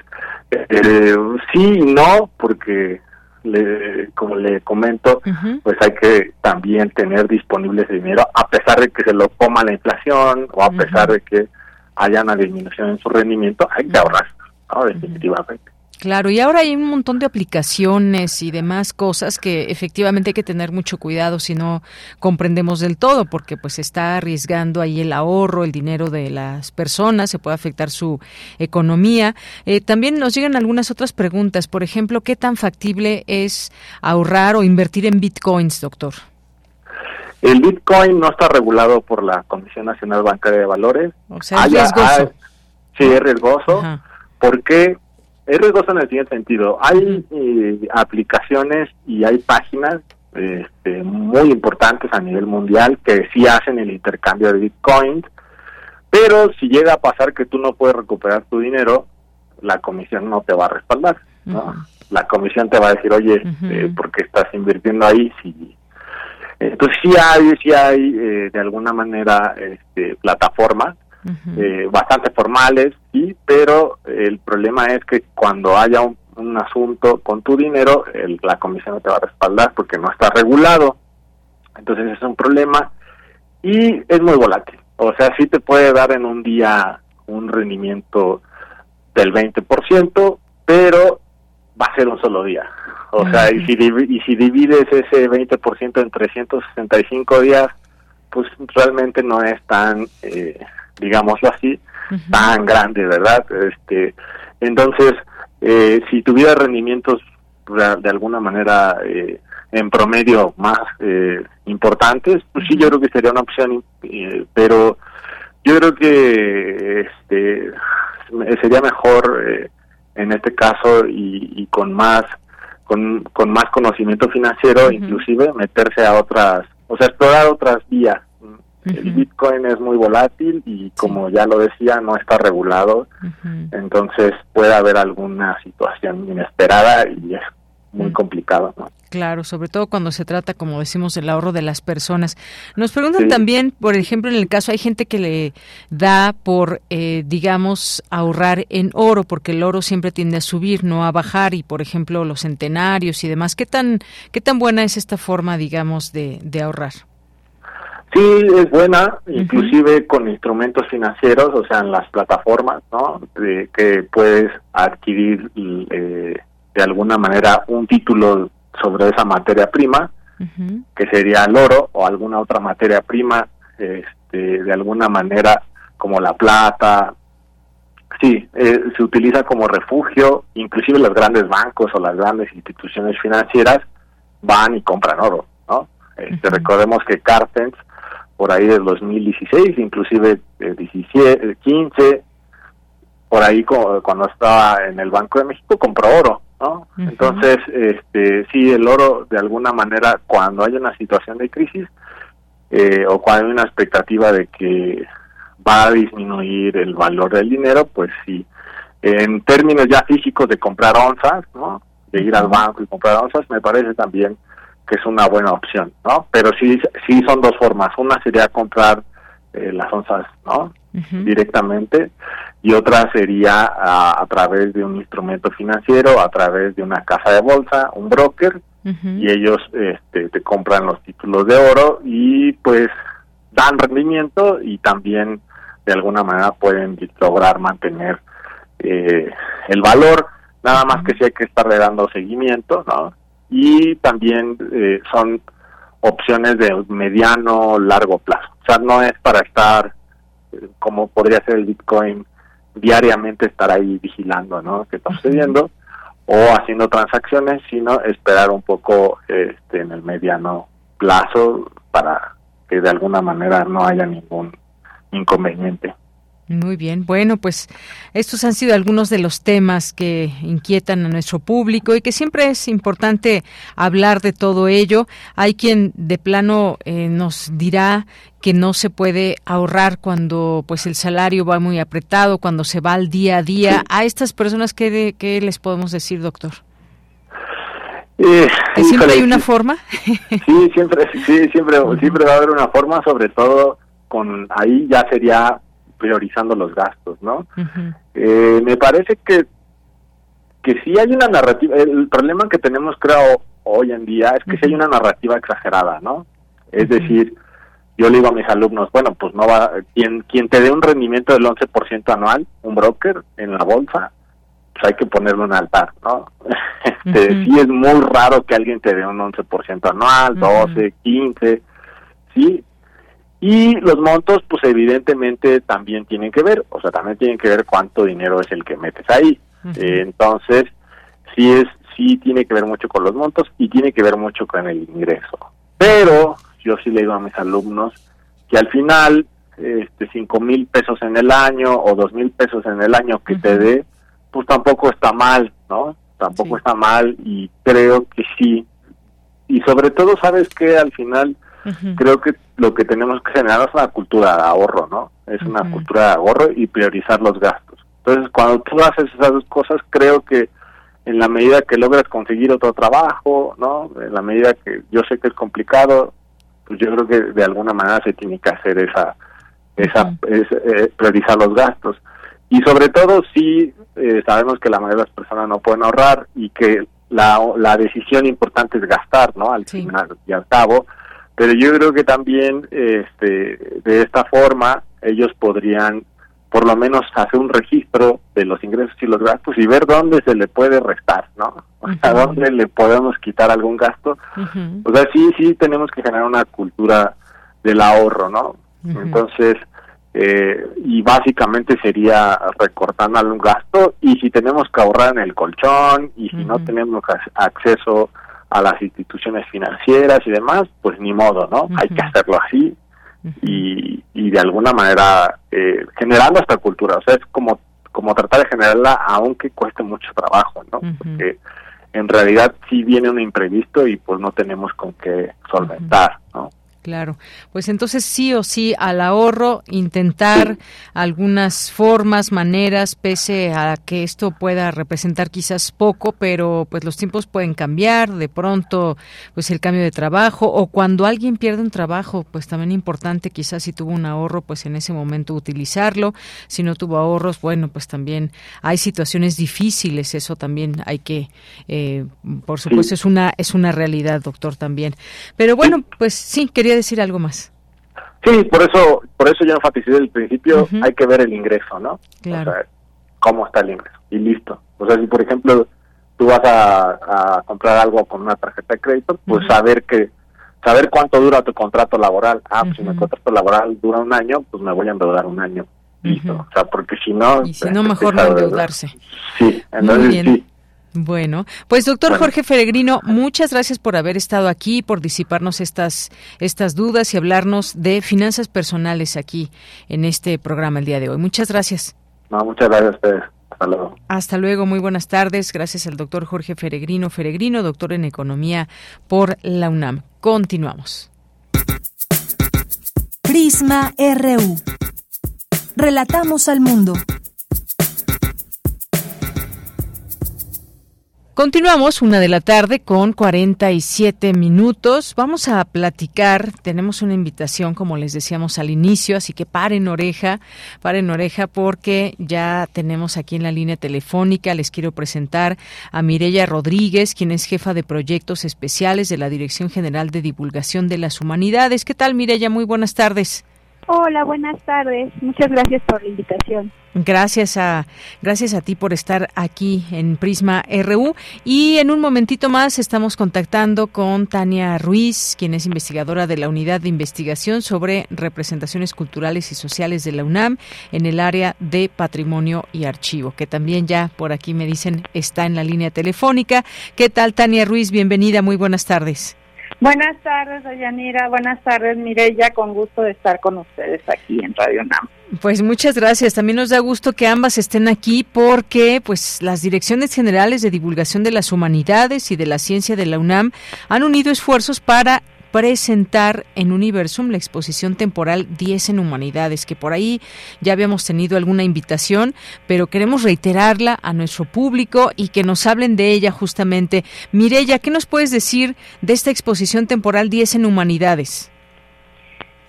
eh, sí y no, porque le, como le comento, pues hay que también tener disponible ese dinero, a pesar de que se lo coma la inflación o a pesar de que haya una disminución en su rendimiento, hay que ahorrar, ¿no? definitivamente. Claro, y ahora hay un montón de aplicaciones y demás cosas que efectivamente hay que tener mucho cuidado si no comprendemos del todo, porque pues está arriesgando ahí el ahorro, el dinero de las personas, se puede afectar su economía. Eh, también nos llegan algunas otras preguntas, por ejemplo, ¿qué tan factible es ahorrar o invertir en bitcoins, doctor? El Bitcoin no está regulado por la Comisión Nacional Bancaria de Valores. O sea, es riesgoso. sí, es riesgoso. porque Es riesgoso en el siguiente sentido. Hay eh, aplicaciones y hay páginas este, muy importantes a nivel mundial que sí hacen el intercambio de Bitcoin, pero si llega a pasar que tú no puedes recuperar tu dinero, la comisión no te va a respaldar. ¿no? La comisión te va a decir, oye, eh, ¿por qué estás invirtiendo ahí si entonces sí hay, sí hay eh, de alguna manera este, plataformas eh, bastante formales, sí, pero el problema es que cuando haya un, asunto con tu dinero, la comisión no te va a respaldar porque no está regulado. Entonces es un problema y es muy volátil. O sea, sí te puede dar en un día un rendimiento del 20%, pero va a ser un solo día. O sea, y si, y si divides ese 20% en 365 días, pues realmente no es tan, eh, digámoslo así, tan grande, ¿verdad? Este, entonces, eh, si tuviera rendimientos de alguna manera eh, en promedio más eh, importantes, pues sí, yo creo que sería una opción, pero yo creo que este sería mejor en este caso y con más con, con más conocimiento financiero, inclusive meterse a otras, o sea, explorar otras vías. El Bitcoin es muy volátil y como ya lo decía, no está regulado, entonces puede haber alguna situación inesperada y es muy complicado. ¿no? Claro, sobre todo cuando se trata, como decimos, del ahorro de las personas. Nos preguntan también, por ejemplo, en el caso hay gente que le da por, eh, digamos, ahorrar en oro, porque el oro siempre tiende a subir, no a bajar, y por ejemplo los centenarios y demás. ¿Qué tan, qué tan buena es esta forma, digamos, de, ahorrar? Sí, es buena, inclusive con instrumentos financieros, o sea, en las plataformas, ¿no? De, que puedes adquirir eh, de alguna manera un título sobre esa materia prima, que sería el oro o alguna otra materia prima, este, de alguna manera como la plata. Sí, eh, se utiliza como refugio, inclusive los grandes bancos o las grandes instituciones financieras van y compran oro, ¿no? Este, Recordemos que Cartens, por ahí del 2016, inclusive eh, 17, 15, por ahí cuando estaba en el Banco de México, compró oro, entonces, este, sí, el oro de alguna manera, cuando hay una situación de crisis eh, o cuando hay una expectativa de que va a disminuir el valor del dinero, pues sí. En términos ya físicos de comprar onzas, ¿no? De ir al banco y comprar onzas, me parece también que es una buena opción, ¿no? Pero sí, sí son dos formas. Una sería comprar eh, las onzas, ¿no? Directamente y otra sería a, través de un instrumento financiero, a través de una casa de bolsa, un broker, y ellos este, te compran los títulos de oro y pues dan rendimiento y también de alguna manera pueden lograr mantener eh, el valor, nada más que si hay que estar dando seguimiento, ¿no? Y también eh, son opciones de mediano, largo plazo. O sea, no es para estar, eh, como podría ser el Bitcoin, diariamente estar ahí vigilando, ¿no? ¿Qué está sucediendo? O haciendo transacciones, sino esperar un poco este, en el mediano plazo para que de alguna manera no haya ningún inconveniente. Muy bien, bueno, pues estos han sido algunos de los temas que inquietan a nuestro público y que siempre es importante hablar de todo ello. Hay quien de plano eh, nos dirá que no se puede ahorrar cuando pues el salario va muy apretado, cuando se va al día a día. A estas personas, ¿qué, qué les podemos decir, doctor? Eh, siempre hay una forma? Sí, siempre, sí, siempre, siempre va a haber una forma, sobre todo con ahí ya sería priorizando los gastos, ¿no? eh, me parece que que sí hay una narrativa, el problema que tenemos creo hoy en día es que sí hay una narrativa exagerada, ¿no? Es decir, yo le digo a mis alumnos, bueno, pues no va, quien, quien te dé un rendimiento del 11% anual, un broker en la bolsa, pues hay que ponerle un altar, ¿no? Este, Sí es muy raro que alguien te dé un 11% anual, 12, 15, sí, y los montos, pues evidentemente también tienen que ver, o sea, también tienen que ver cuánto dinero es el que metes ahí. Eh, entonces, sí es, sí tiene que ver mucho con los montos y tiene que ver mucho con el ingreso. Pero yo sí le digo a mis alumnos que al final, este, cinco mil pesos en el año o dos mil pesos en el año que te dé, pues tampoco está mal, ¿no? Tampoco está mal y creo que sí. Y sobre todo, ¿sabes que Al final creo que lo que tenemos que generar es una cultura de ahorro, ¿no? Es una cultura de ahorro y priorizar los gastos. Entonces, cuando tú haces esas dos cosas, creo que en la medida que logras conseguir otro trabajo, ¿no? En la medida que yo sé que es complicado, pues yo creo que de alguna manera se tiene que hacer esa, esa, eh, priorizar los gastos. Y sobre todo si eh, sabemos que la mayoría de las personas no pueden ahorrar y que la, la decisión importante es gastar, ¿no? Al final y al cabo, pero yo creo que también este, de esta forma ellos podrían por lo menos hacer un registro de los ingresos y los gastos y ver dónde se le puede restar, ¿no? O sea, dónde le podemos quitar algún gasto. O sea, sí, sí tenemos que generar una cultura del ahorro, ¿no? Entonces, eh, y básicamente sería recortando algún gasto y si tenemos que ahorrar en el colchón y si no tenemos acceso a las instituciones financieras y demás, pues ni modo, ¿no? Hay que hacerlo así y, y de alguna manera eh, generando esta cultura, o sea, es como, como tratar de generarla aunque cueste mucho trabajo, ¿no? Porque en realidad sí viene un imprevisto y pues no tenemos con qué solventar, ¿no? Claro, pues entonces sí o sí al ahorro, intentar algunas formas, maneras, pese a que esto pueda representar quizás poco, pero pues los tiempos pueden cambiar, de pronto pues el cambio de trabajo o cuando alguien pierde un trabajo, pues también importante quizás si tuvo un ahorro, pues en ese momento utilizarlo, si no tuvo ahorros, bueno, pues también hay situaciones difíciles, eso también hay que, eh, por supuesto es una es una realidad, doctor, también. Pero bueno, pues sí, quería decir algo más. Sí, por eso, por eso yo enfaticé desde el principio, hay que ver el ingreso, ¿no? Claro. O sea, cómo está el ingreso y listo. O sea, si por ejemplo tú vas a, comprar algo con una tarjeta de crédito, pues saber que saber cuánto dura tu contrato laboral. Ah, pues si mi contrato laboral dura un año, pues me voy a endeudar un año. Listo. O sea, porque si no... Y si no, mejor no endeudarse. Sí, entonces sí. Bueno, pues doctor Jorge Feregrino, muchas gracias por haber estado aquí, por disiparnos estas, estas dudas y hablarnos de finanzas personales aquí en este programa el día de hoy. Muchas gracias. No, muchas gracias a ustedes. Hasta luego. Hasta luego, muy buenas tardes. Gracias al doctor Jorge Feregrino Feregrino, doctor en Economía por la UNAM. Continuamos. Prisma RU. Relatamos al mundo. Continuamos una de la tarde con 47 minutos. Vamos a platicar. Tenemos una invitación, como les decíamos al inicio, así que paren oreja, paren oreja, porque ya tenemos aquí en la línea telefónica. Les quiero presentar a Mireya Rodríguez, quien es jefa de proyectos especiales de la Dirección General de Divulgación de las Humanidades. ¿Qué tal, Mireya? Muy buenas tardes. Hola, buenas tardes. Muchas gracias por la invitación. Gracias a gracias a ti por estar aquí en Prisma RU y en un momentito más estamos contactando con Tania Ruiz, quien es investigadora de la Unidad de Investigación sobre representaciones culturales y sociales de la UNAM en el área de patrimonio y archivo, que también ya por aquí me dicen está en la línea telefónica. ¿Qué tal Tania Ruiz? Bienvenida, muy buenas tardes. Buenas tardes, Ayanira. Buenas tardes, Mireya. Con gusto de estar con ustedes aquí en Radio NAM. Pues muchas gracias. También nos da gusto que ambas estén aquí porque pues las direcciones generales de divulgación de las humanidades y de la ciencia de la UNAM han unido esfuerzos para presentar en Universum la exposición temporal 10 en Humanidades, que por ahí ya habíamos tenido alguna invitación, pero queremos reiterarla a nuestro público y que nos hablen de ella justamente. Mireya, ¿qué nos puedes decir de esta exposición temporal 10 en Humanidades?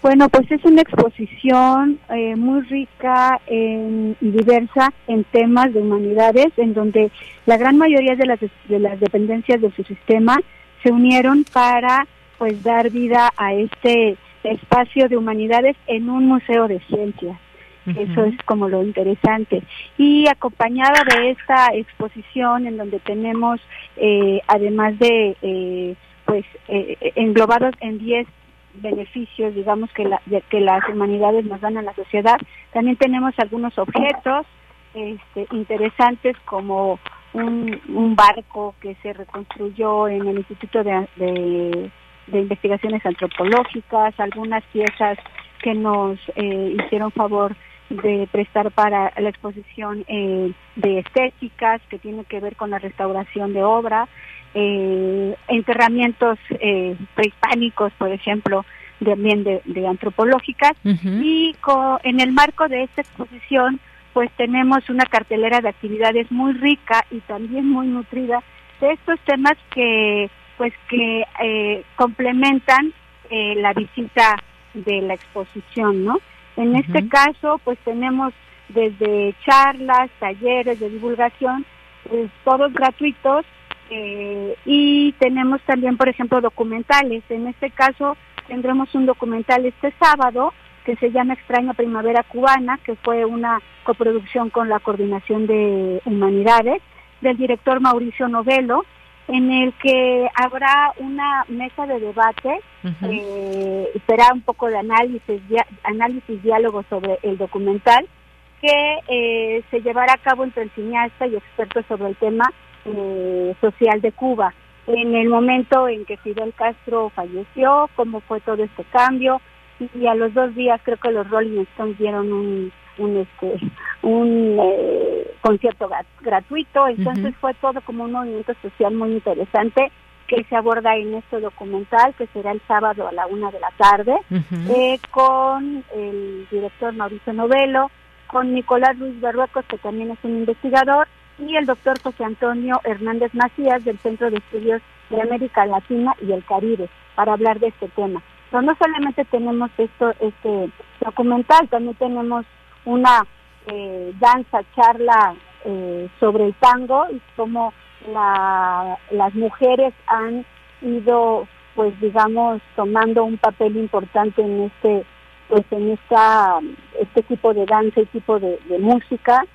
Bueno, pues es una exposición eh, muy rica y diversa en temas de humanidades, en donde la gran mayoría de las, de las dependencias de su sistema se unieron para pues dar vida a este espacio de humanidades en un museo de ciencias. Eso es como lo interesante. Y acompañada de esta exposición en donde tenemos, eh, además de, eh, pues, eh, englobados en 10 beneficios, digamos, que, la, que las humanidades nos dan a la sociedad, también tenemos algunos objetos este, interesantes como un, un barco que se reconstruyó en el Instituto de de investigaciones antropológicas, algunas piezas que nos eh, hicieron favor de prestar para la exposición eh, de estéticas que tiene que ver con la restauración de obra, eh, enterramientos eh, prehispánicos, por ejemplo, también de, de antropológicas. Y en el marco de esta exposición, pues tenemos una cartelera de actividades muy rica y también muy nutrida de estos temas que pues que eh, complementan eh, la visita de la exposición, ¿no? En este caso, pues tenemos desde charlas, talleres de divulgación, pues, todos gratuitos, eh, y tenemos también, por ejemplo, documentales. En este caso, tendremos un documental este sábado que se llama Extraña Primavera Cubana, que fue una coproducción con la Coordinación de Humanidades, del director Mauricio Novelo, en el que habrá una mesa de debate, eh, será un poco de análisis, análisis, diálogo sobre el documental, que eh, se llevará a cabo entre cineasta y expertos sobre el tema eh, social de Cuba. En el momento en que Fidel Castro falleció, cómo fue todo este cambio, y a los dos días creo que los Rolling Stones dieron un un este un eh, concierto gratuito. Entonces fue todo como un movimiento social muy interesante que se aborda en este documental que será el sábado a la una de la tarde eh, con el director Mauricio Novelo con Nicolás Luis Berruecos que también es un investigador y el doctor José Antonio Hernández Macías del Centro de Estudios de América Latina y el Caribe para hablar de este tema. Pero no solamente tenemos esto, este documental, también tenemos una eh, danza, charla eh, sobre el tango y cómo la, las mujeres han ido, pues digamos, tomando un papel importante en este, pues en esta, este tipo de danza y tipo de, música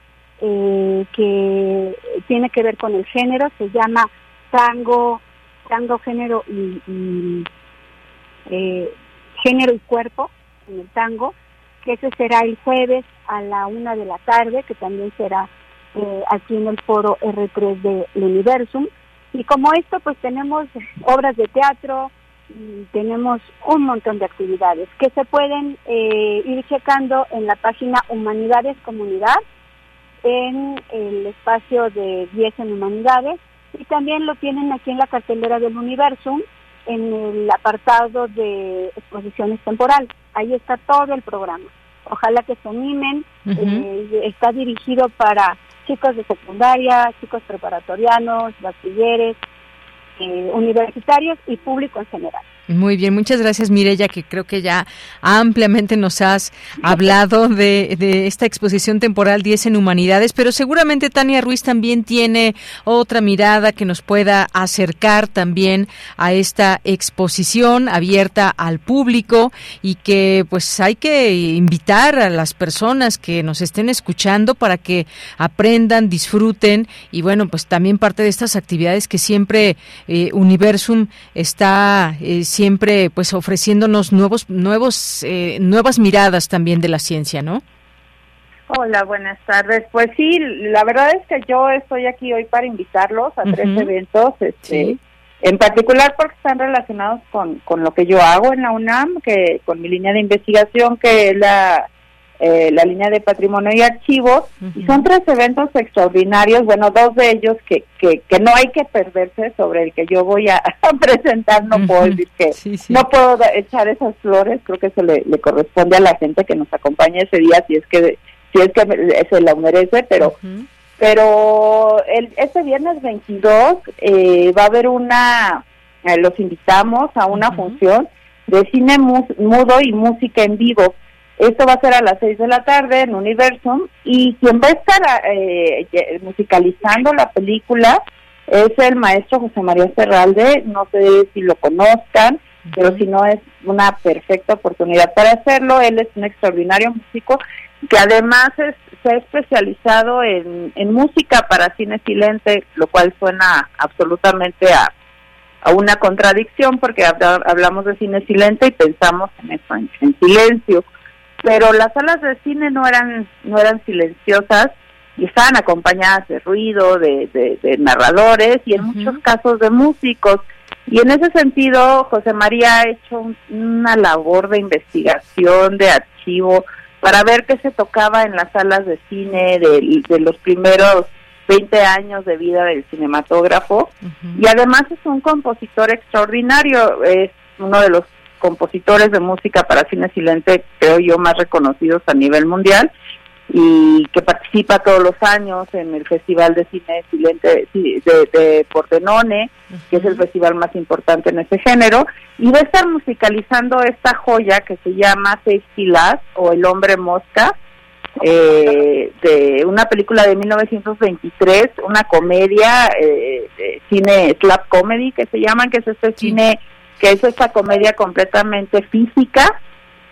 eh, que tiene que ver con el género, se llama tango, tango género y, y género y cuerpo en el tango que ese será el jueves a la una de la tarde, que también será eh, aquí en el foro R3 de Universum. Y como esto, pues tenemos obras de teatro, y tenemos un montón de actividades que se pueden eh, ir checando en la página Humanidades Comunidad, en el espacio de 10 en Humanidades, y también lo tienen aquí en la cartelera del Universum, en el apartado de exposiciones temporales. Ahí está todo el programa. Ojalá que se animen. Eh, está dirigido para chicos de secundaria, chicos preparatorianos, bachilleres, eh, universitarios y público en general. Muy bien, muchas gracias Mirella, que creo que ya ampliamente nos has hablado de, de, esta exposición temporal 10 en Humanidades, pero seguramente Tania Ruiz también tiene otra mirada que nos pueda acercar también a esta exposición abierta al público y que pues hay que invitar a las personas que nos estén escuchando para que aprendan, disfruten y bueno, pues también parte de estas actividades que siempre eh, Universum está eh, siempre pues ofreciéndonos nuevos nuevos eh, nuevas miradas también de la ciencia, ¿no? Hola, buenas tardes. Pues sí, la verdad es que yo estoy aquí hoy para invitarlos a tres eventos, este, en particular porque están relacionados con, con lo que yo hago en la UNAM, que con mi línea de investigación, que es la eh, la línea de patrimonio y archivos, y son tres eventos extraordinarios, bueno, dos de ellos que, que, que, no hay que perderse, sobre el que yo voy a, presentar, no puedo decir que no puedo echar esas flores, creo que eso le, corresponde a la gente que nos acompaña ese día, si es que si es que se la merece, pero pero el, este viernes 22 eh, va a haber una, eh, los invitamos a una función de cine mudo y música en vivo esto va a ser a las seis de la tarde en Universum y quien va a estar eh, musicalizando la película es el maestro José María Serralde. No sé si lo conozcan, pero si no es una perfecta oportunidad para hacerlo. Él es un extraordinario músico que además se ha especializado en, en música para cine silente, lo cual suena absolutamente a, a una contradicción porque hablamos de cine silente y pensamos en eso, en silencio pero las salas de cine no eran no eran silenciosas y estaban acompañadas de ruido, de, de, narradores y en muchos casos de músicos. Y en ese sentido, José María ha hecho una labor de investigación, de archivo, para ver qué se tocaba en las salas de cine de, de los primeros 20 años de vida del cinematógrafo. Y además es un compositor extraordinario, es uno de los compositores de música para cine silente, creo yo, más reconocidos a nivel mundial y que participa todos los años en el Festival de Cine Silente de, Pordenone, que es el festival más importante en ese género, y va a estar musicalizando esta joya que se llama Safety Last o El Hombre Mosca, eh, de una película de 1923, una comedia, eh, de cine slap comedy que se llaman, que es este cine que es esta comedia completamente física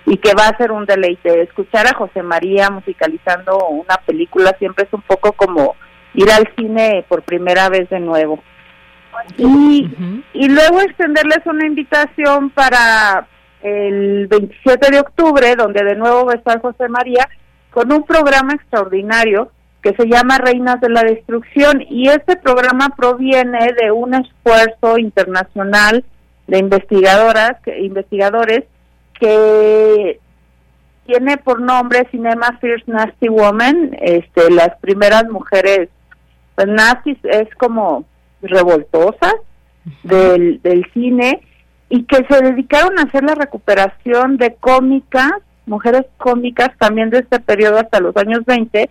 y que va a ser un deleite. Escuchar a José María musicalizando una película siempre es un poco como ir al cine por primera vez de nuevo. Y, y luego extenderles una invitación para el 27 de octubre, donde de nuevo va a estar José María, con un programa extraordinario que se llama Reinas de la Destrucción. Y este programa proviene de un esfuerzo internacional de investigadoras, investigadores que tiene por nombre Cinema First Nasty Woman, este, las primeras mujeres pues, nazis es como revoltosas del, del cine y que se dedicaron a hacer la recuperación de cómicas, mujeres cómicas también de este periodo hasta los años 20,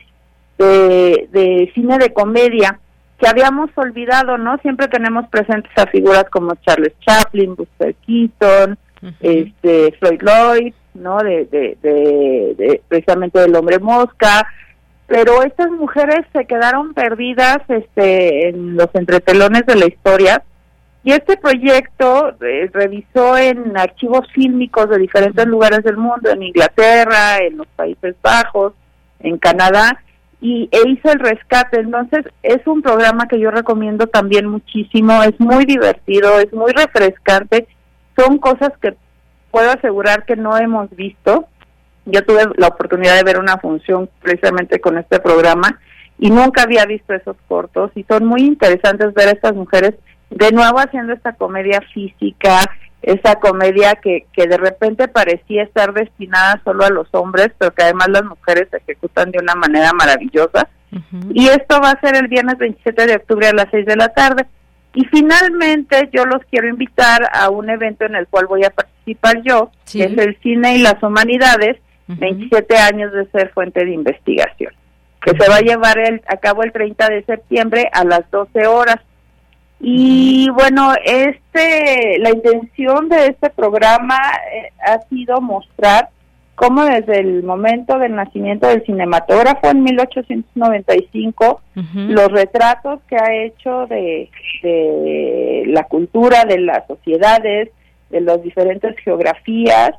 de, de cine de comedia que habíamos olvidado, ¿no? Siempre tenemos presentes a figuras como Charles Chaplin, Buster Keaton, este Floyd Lloyd, ¿no? De, de, de, precisamente del hombre mosca, pero estas mujeres se quedaron perdidas este en los entretelones de la historia y este proyecto eh, revisó en archivos fílmicos de diferentes lugares del mundo, en Inglaterra, en los Países Bajos, en Canadá, y e hizo el rescate. Entonces es un programa que yo recomiendo también muchísimo, es muy divertido, es muy refrescante, son cosas que puedo asegurar que no hemos visto. Yo tuve la oportunidad de ver una función precisamente con este programa y nunca había visto esos cortos y son muy interesantes ver a estas mujeres de nuevo haciendo esta comedia física, esa comedia que, que de repente parecía estar destinada solo a los hombres, pero que además las mujeres se ejecutan de una manera maravillosa. Y esto va a ser el viernes 27 de octubre a las 6 de la tarde. Y finalmente yo los quiero invitar a un evento en el cual voy a participar yo, que es el cine y las humanidades, 27 años de ser fuente de investigación, que se va a llevar el, a cabo el 30 de septiembre a las 12 horas. Y bueno, este, la intención de este programa eh, ha sido mostrar cómo desde el momento del nacimiento del cinematógrafo en 1895, los retratos que ha hecho de, de la cultura, de las sociedades, de las diferentes geografías,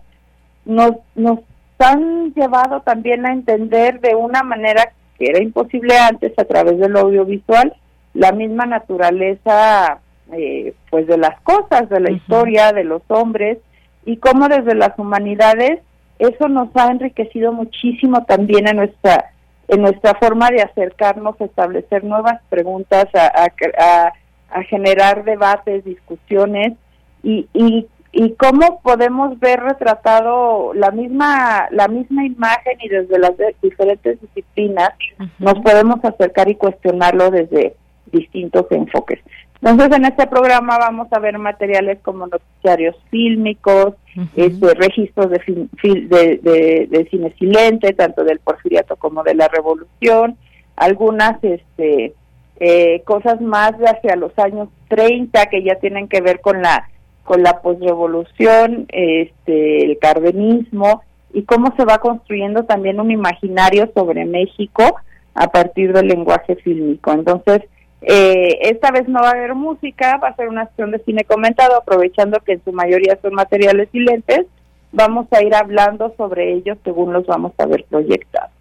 nos, nos han llevado también a entender de una manera que era imposible antes a través del audiovisual la misma naturaleza eh, pues de las cosas, de la historia, de los hombres y cómo desde las humanidades eso nos ha enriquecido muchísimo también en nuestra en nuestra forma de acercarnos, a establecer nuevas preguntas, a, a, a generar debates, discusiones y, y y cómo podemos ver retratado la misma la misma imagen y desde las diferentes disciplinas nos podemos acercar y cuestionarlo desde distintos enfoques. Entonces, en este programa vamos a ver materiales como noticiarios fílmicos, este, registros de, de, de, cine silente, tanto del porfiriato como de la revolución, algunas este, eh, cosas más de hacia los años 30 que ya tienen que ver con la con la posrevolución, este, el cardenismo y cómo se va construyendo también un imaginario sobre México a partir del lenguaje fílmico. Entonces, eh, esta vez no va a haber música, va a ser una acción de cine comentado, aprovechando que en su mayoría son materiales silentes, vamos a ir hablando sobre ellos según los vamos a ver proyectados.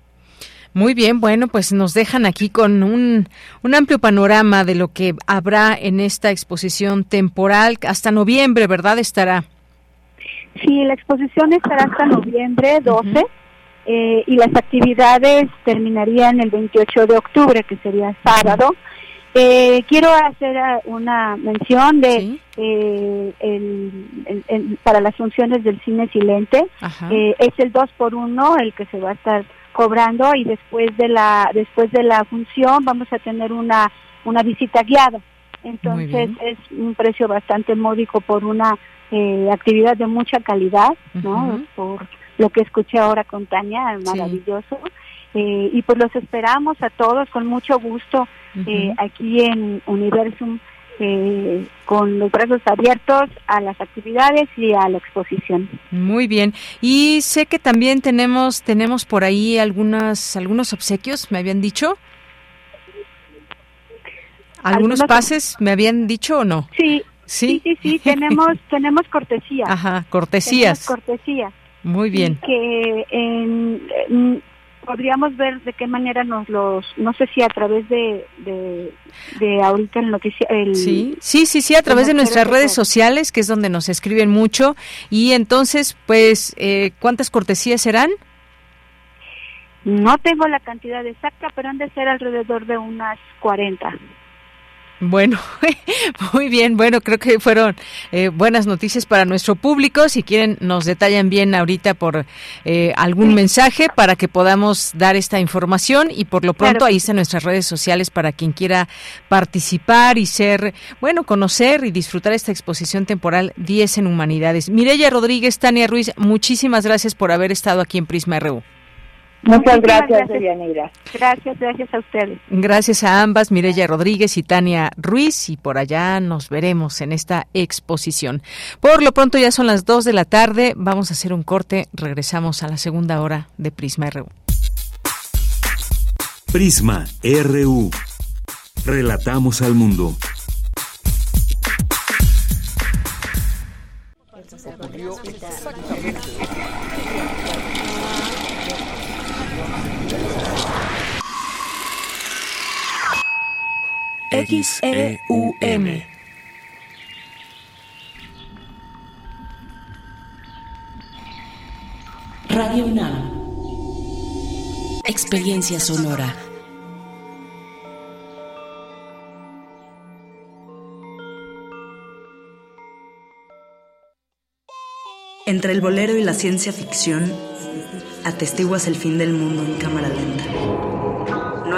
Muy bien, bueno, pues nos dejan aquí con un, un, amplio panorama de lo que habrá en esta exposición temporal hasta noviembre, ¿verdad? Estará. Sí, la exposición estará hasta noviembre 12 eh, y las actividades terminarían el 28 de octubre, que sería sábado. Eh, quiero hacer eh, una mención de eh, el, para las funciones del cine silente. es el 2 por 1 el que se va a estar cobrando y después de la después de la función vamos a tener una una visita guiada. Entonces es un precio bastante módico por una eh, actividad de mucha calidad no por lo que escuché ahora con Tania maravilloso eh, y pues los esperamos a todos con mucho gusto eh, aquí en Universum eh, con los brazos abiertos a las actividades y a la exposición. Muy bien. Y sé que también tenemos tenemos por ahí algunas algunos obsequios, me habían dicho. ¿Algunos pases me habían dicho o no? Sí. Sí, sí, sí, tenemos tenemos cortesías. Ajá, cortesías. cortesías. Muy bien. Que en, podríamos ver de qué manera nos los, no sé si a través de, de, ahorita en lo que el, sí, sí, sí, sí, a través de nuestras redes sociales, que es donde nos escriben mucho, y entonces, pues, eh, ¿cuántas cortesías serán? No tengo la cantidad exacta, pero han de ser alrededor de unas 40. Bueno, muy bien. Bueno, creo que fueron eh, buenas noticias para nuestro público. Si quieren, nos detallan bien ahorita por eh, algún mensaje para que podamos dar esta información. Y por lo pronto, ahí están nuestras redes sociales para quien quiera participar y ser, bueno, conocer y disfrutar esta exposición temporal 10 en Humanidades. Mireya Rodríguez, Tania Ruiz, muchísimas gracias por haber estado aquí en Prisma RU. Muchas gracias, gracias. Gracias, gracias a ustedes. Gracias a ambas, Mireya Rodríguez y Tania Ruiz, y por allá nos veremos en esta exposición. Por lo pronto ya son las 2 de la tarde, vamos a hacer un corte, regresamos a la segunda hora de Prisma RU. Prisma RU. Relatamos al mundo. XEUM. Radio UNAM. Experiencia sonora. Entre el bolero y la ciencia ficción, atestiguas el fin del mundo en cámara lenta.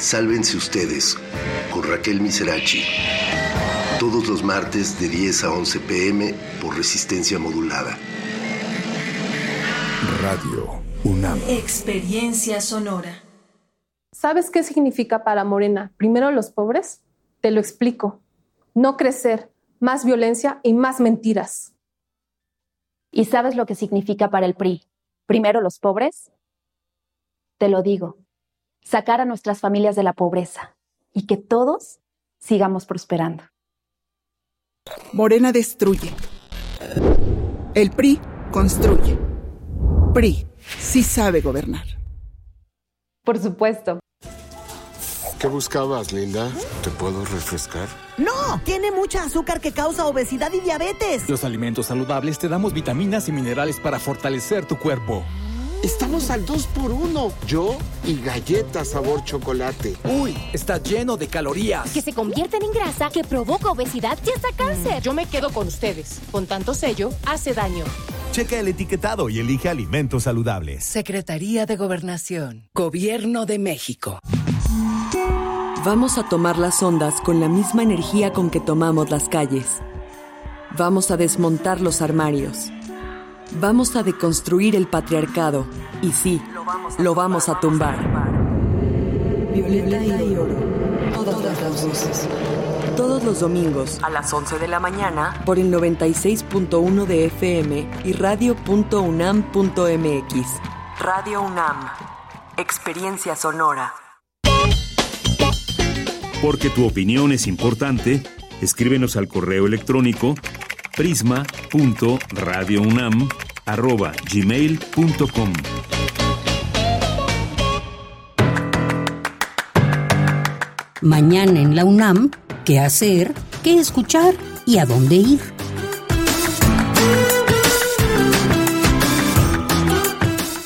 Sálvense ustedes con Raquel Miserachi. Todos los martes de 10 a 11 pm por resistencia modulada. Radio UNAM. Experiencia sonora. ¿Sabes qué significa para Morena? Primero los pobres. Te lo explico. No crecer, más violencia y más mentiras. ¿Y sabes lo que significa para el PRI? Primero los pobres. Te lo digo. Sacar a nuestras familias de la pobreza y que todos sigamos prosperando. Morena destruye. El PRI construye. PRI sí sabe gobernar. Por supuesto. ¿Qué buscabas, Linda? ¿Te puedo refrescar? No, tiene mucha azúcar que causa obesidad y diabetes. Los alimentos saludables te damos vitaminas y minerales para fortalecer tu cuerpo. Estamos al 2 por 1 Yo y galletas sabor chocolate. Uy, está lleno de calorías. Que se convierten en grasa, que provoca obesidad y hasta cáncer. Yo me quedo con ustedes. Con tanto sello, hace daño. Checa el etiquetado y elige alimentos saludables. Secretaría de Gobernación. Gobierno de México. Vamos a tomar las ondas con la misma energía con que tomamos las calles. Vamos a desmontar los armarios. Vamos a deconstruir el patriarcado. Y sí, lo vamos a tumbar. Violeta y oro. Todas las voces. Todos los domingos a las 11 de la mañana por el 96.1 de FM y radio.unam.mx. Radio UNAM. Experiencia sonora. Porque tu opinión es importante, escríbenos al correo electrónico prisma.radiounam@gmail.com. Mañana en la UNAM, ¿qué hacer? ¿Qué escuchar? ¿Y a dónde ir?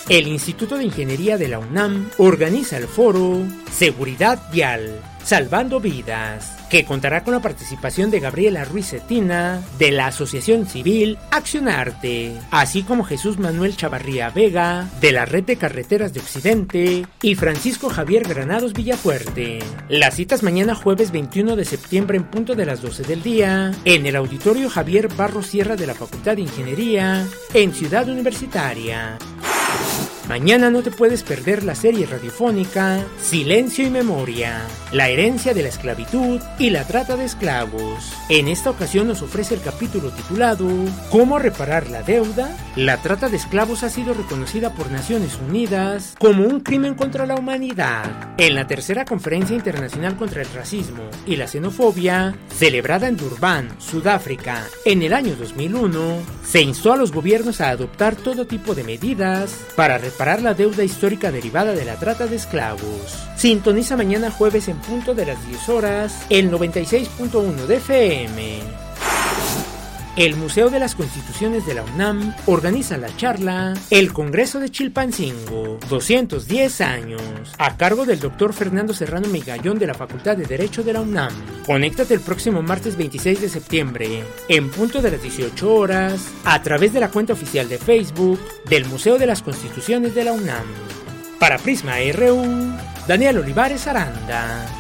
El Instituto de Ingeniería de la UNAM organiza el foro Seguridad Vial, Salvando Vidas, que contará con la participación de Gabriela Ruiz Cetina, de la Asociación Civil Accionarte, así como Jesús Manuel Chavarría Vega, de la Red de Carreteras de Occidente, y Francisco Javier Granados Villafuerte. Las citas mañana jueves 21 de septiembre en punto de las 12 del día, en el Auditorio Javier Barro Sierra de la Facultad de Ingeniería, en Ciudad Universitaria. Mañana no te puedes perder la serie radiofónica Silencio y Memoria, la herencia de la esclavitud y la trata de esclavos. En esta ocasión nos ofrece el capítulo titulado ¿Cómo reparar la deuda? La trata de esclavos ha sido reconocida por Naciones Unidas como un crimen contra la humanidad. En la tercera conferencia internacional contra el racismo y la xenofobia, celebrada en Durban, Sudáfrica, en el año 2001, se instó a los gobiernos a adoptar todo tipo de medidas para reparar la deuda histórica derivada de la trata de esclavos. Sintoniza mañana jueves en punto de las 10 horas el 96.1 de FM. El Museo de las Constituciones de la UNAM organiza la charla El Congreso de Chilpancingo, 210 años, a cargo del doctor Fernando Serrano Migallón de la Facultad de Derecho de la UNAM. Conéctate el próximo martes 26 de septiembre, en punto de las 18 horas, a través de la cuenta oficial de Facebook del Museo de las Constituciones de la UNAM. Para Prisma RU, Daniel Olivares Aranda.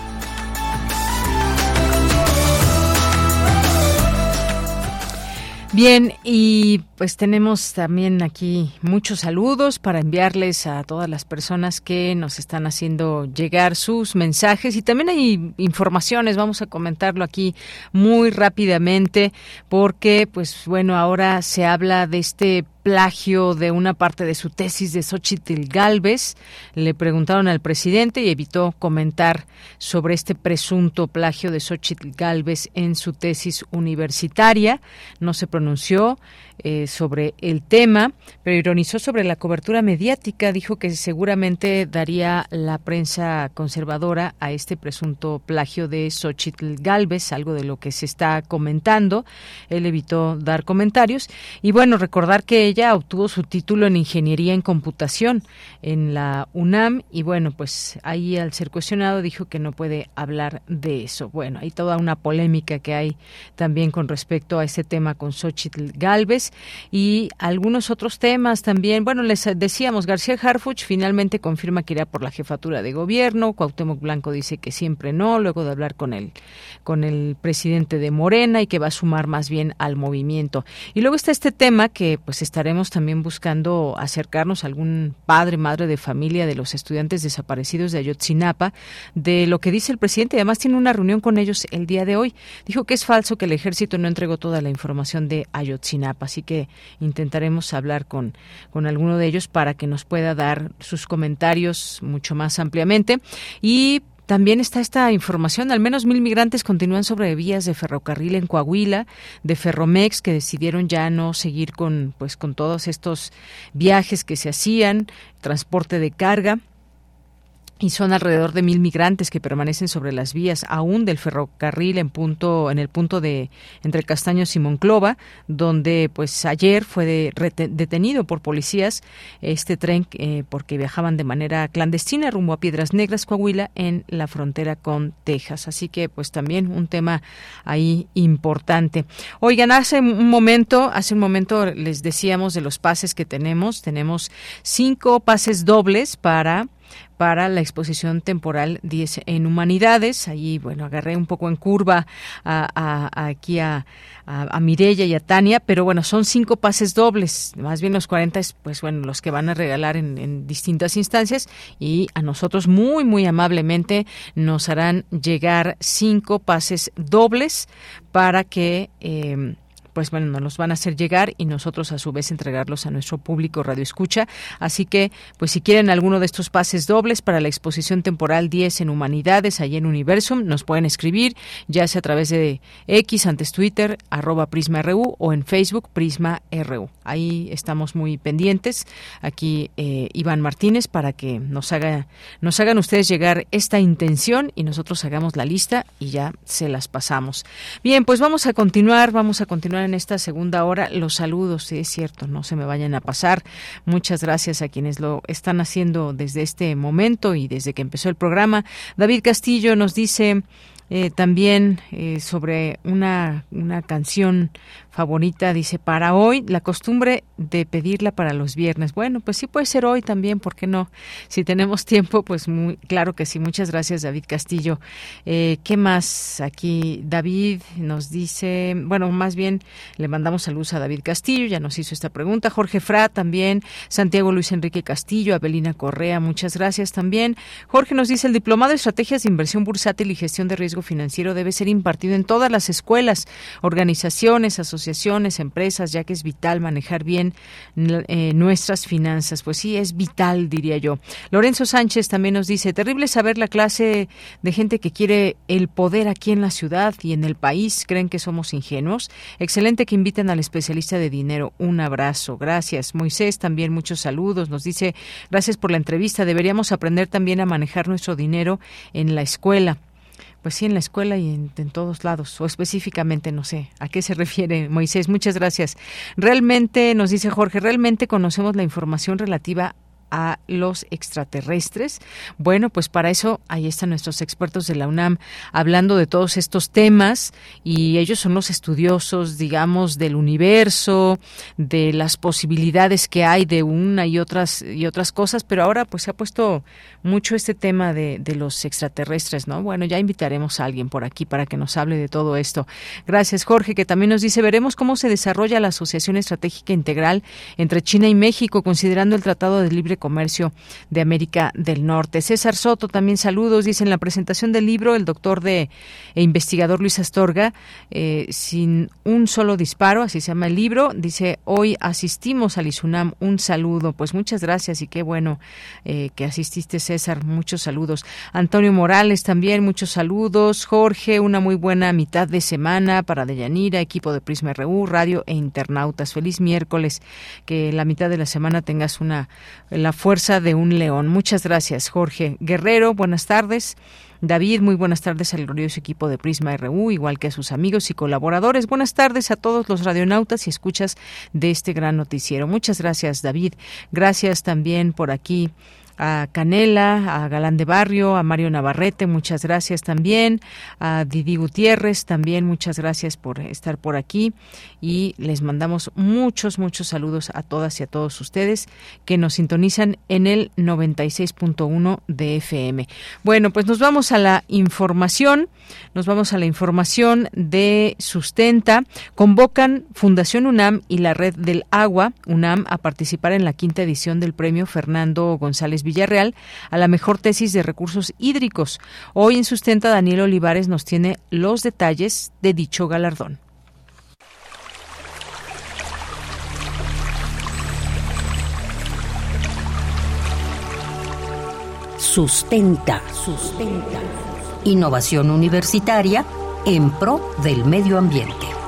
Bien, y pues tenemos también aquí muchos saludos para enviarles a todas las personas que nos están haciendo llegar sus mensajes. Y también hay informaciones, vamos a comentarlo aquí muy rápidamente porque pues bueno, ahora se habla de este plagio de una parte de su tesis de Xochitl Galvez. Le preguntaron al presidente y evitó comentar sobre este presunto plagio de Xochitl Galvez en su tesis universitaria. No se pronunció eh, sobre el tema, pero ironizó sobre la cobertura mediática. Dijo que seguramente daría la prensa conservadora a este presunto plagio de Xochitl Galvez, algo de lo que se está comentando. Él evitó dar comentarios. Y bueno, recordar que ella obtuvo su título en Ingeniería en Computación en la UNAM y bueno, pues ahí al ser cuestionado dijo que no puede hablar de eso. Bueno, hay toda una polémica que hay también con respecto a ese tema con Xochitl Galvez y algunos otros temas también. Bueno, les decíamos, García Harfuch finalmente confirma que irá por la jefatura de gobierno, Cuauhtémoc Blanco dice que siempre no, luego de hablar con el, con el presidente de Morena y que va a sumar más bien al movimiento. Y luego está este tema que pues estaremos también buscando acercarnos a algún padre, madre de familia de los estudiantes desaparecidos de Ayotzinapa, de lo que dice el presidente. Además tiene una reunión con ellos el día de hoy. Dijo que es falso que el ejército no entregó toda la información de Ayotzinapa, que intentaremos hablar con, con alguno de ellos para que nos pueda dar sus comentarios mucho más ampliamente. Y también está esta información, al menos mil migrantes continúan sobre vías de ferrocarril en Coahuila, de Ferromex, que decidieron ya no seguir con, pues, con todos estos viajes que se hacían, transporte de carga y son alrededor de mil migrantes que permanecen sobre las vías aún del ferrocarril en punto en el punto de entre Castaños y Monclova donde pues ayer fue detenido por policías este tren eh, porque viajaban de manera clandestina rumbo a Piedras Negras Coahuila en la frontera con Texas. Así que pues también un tema ahí importante. Oigan hace un momento hace un momento les decíamos de los pases que tenemos. Tenemos cinco pases dobles para para la exposición temporal 10 en humanidades. Allí, bueno, agarré un poco en curva a, aquí a, a, Mirella y a Tania, pero bueno, son cinco pases dobles, más bien los 40 es, pues bueno, los que van a regalar en, en distintas instancias y a nosotros muy, muy amablemente nos harán llegar cinco pases dobles para que... Eh, pues bueno, nos los van a hacer llegar y nosotros a su vez entregarlos a nuestro público Radio Escucha. Así que, pues si quieren alguno de estos pases dobles para la exposición temporal 10 en Humanidades, allí en Universum, nos pueden escribir, ya sea a través de X, antes Twitter, arroba Prisma RU o en Facebook Prisma RU. Ahí estamos muy pendientes. Aquí eh, Iván Martínez para que nos haga, nos hagan ustedes llegar esta intención y nosotros hagamos la lista y ya se las pasamos. Bien, pues vamos a continuar, vamos a continuar en esta segunda hora. Los saludos, sí, es cierto, no se me vayan a pasar. Muchas gracias a quienes lo están haciendo desde este momento y desde que empezó el programa. David Castillo nos dice eh, también eh, sobre una, una canción favorita, dice, para hoy la costumbre de pedirla para los viernes. Bueno, pues sí puede ser hoy también, ¿por qué no? Si tenemos tiempo, pues muy, claro que sí. Muchas gracias, David Castillo. Eh, ¿Qué más? Aquí David nos dice, bueno, más bien le mandamos saludos a David Castillo, ya nos hizo esta pregunta. Jorge Fra también, Santiago Luis Enrique Castillo, Abelina Correa, muchas gracias también. Jorge nos dice, el diplomado de estrategias de inversión bursátil y gestión de riesgo financiero debe ser impartido en todas las escuelas, organizaciones, asociaciones asociaciones, empresas, ya que es vital manejar bien eh, nuestras finanzas. Pues sí, es vital, diría yo. Lorenzo Sánchez también nos dice, terrible saber la clase de gente que quiere el poder aquí en la ciudad y en el país. ¿Creen que somos ingenuos? Excelente que inviten al especialista de dinero. Un abrazo. Gracias. Moisés, también muchos saludos. Nos dice, gracias por la entrevista. Deberíamos aprender también a manejar nuestro dinero en la escuela pues sí, en la escuela y en, todos lados, o específicamente, no sé, ¿a qué se refiere Moisés? Muchas gracias. Realmente, nos dice Jorge, realmente conocemos la información relativa a los extraterrestres. Bueno, pues para eso ahí están nuestros expertos de la UNAM hablando de todos estos temas y ellos son los estudiosos, digamos, del universo, de las posibilidades que hay de una y otras y otras cosas, pero ahora pues se ha puesto mucho este tema de, de los extraterrestres, ¿no? Bueno, ya invitaremos a alguien por aquí para que nos hable de todo esto. Gracias, Jorge, que también nos dice, veremos cómo se desarrolla la Asociación Estratégica Integral entre China y México, considerando el Tratado de Libre Comercio de América del Norte. César Soto, también saludos, dice en la presentación del libro el doctor de e investigador Luis Astorga, eh, sin un solo disparo, así se llama el libro, dice, hoy asistimos al ISUNAM, un saludo, pues muchas gracias y qué bueno eh, que asististe César, muchos saludos. Antonio Morales también, muchos saludos. Jorge, una muy buena mitad de semana para Deyanira, equipo de Prisma RU, radio e internautas. Feliz miércoles, que la mitad de la semana tengas una la la fuerza de un león. Muchas gracias, Jorge Guerrero. Buenas tardes. David, muy buenas tardes al glorioso equipo de Prisma RU, igual que a sus amigos y colaboradores. Buenas tardes a todos los radionautas y escuchas de este gran noticiero. Muchas gracias, David. Gracias también por aquí a Canela, a Galán de Barrio, a Mario Navarrete, muchas gracias también, a Didi Gutiérrez también, muchas gracias por estar por aquí y les mandamos muchos, muchos saludos a todas y a todos ustedes que nos sintonizan en el 96.1 de FM. Bueno, pues nos vamos a la información, nos vamos a la información de Sustenta. Convocan Fundación UNAM y la Red del Agua, UNAM, a participar en la quinta edición del premio Fernando González Villarreal a la mejor tesis de recursos hídricos. Hoy en Sustenta Daniel Olivares nos tiene los detalles de dicho galardón. Sustenta, sustenta. Innovación universitaria en pro del medio ambiente.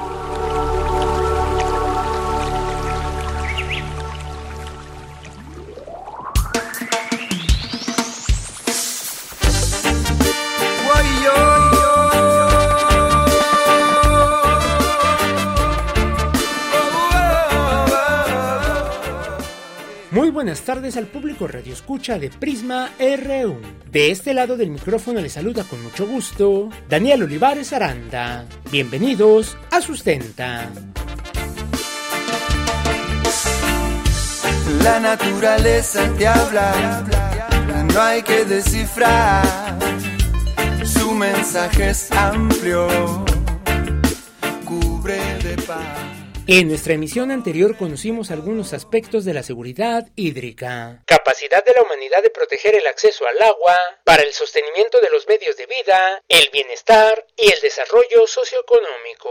Buenas tardes al público Radio Escucha de Prisma RU. De este lado del micrófono le saluda con mucho gusto Daniel Olivares Aranda. Bienvenidos a Sustenta. La naturaleza te habla, no hay que descifrar. Su mensaje es amplio, cubre de paz. En nuestra emisión anterior conocimos algunos aspectos de la seguridad hídrica, capacidad de la humanidad de proteger el acceso al agua para el sostenimiento de los medios de vida, el bienestar y el desarrollo socioeconómico.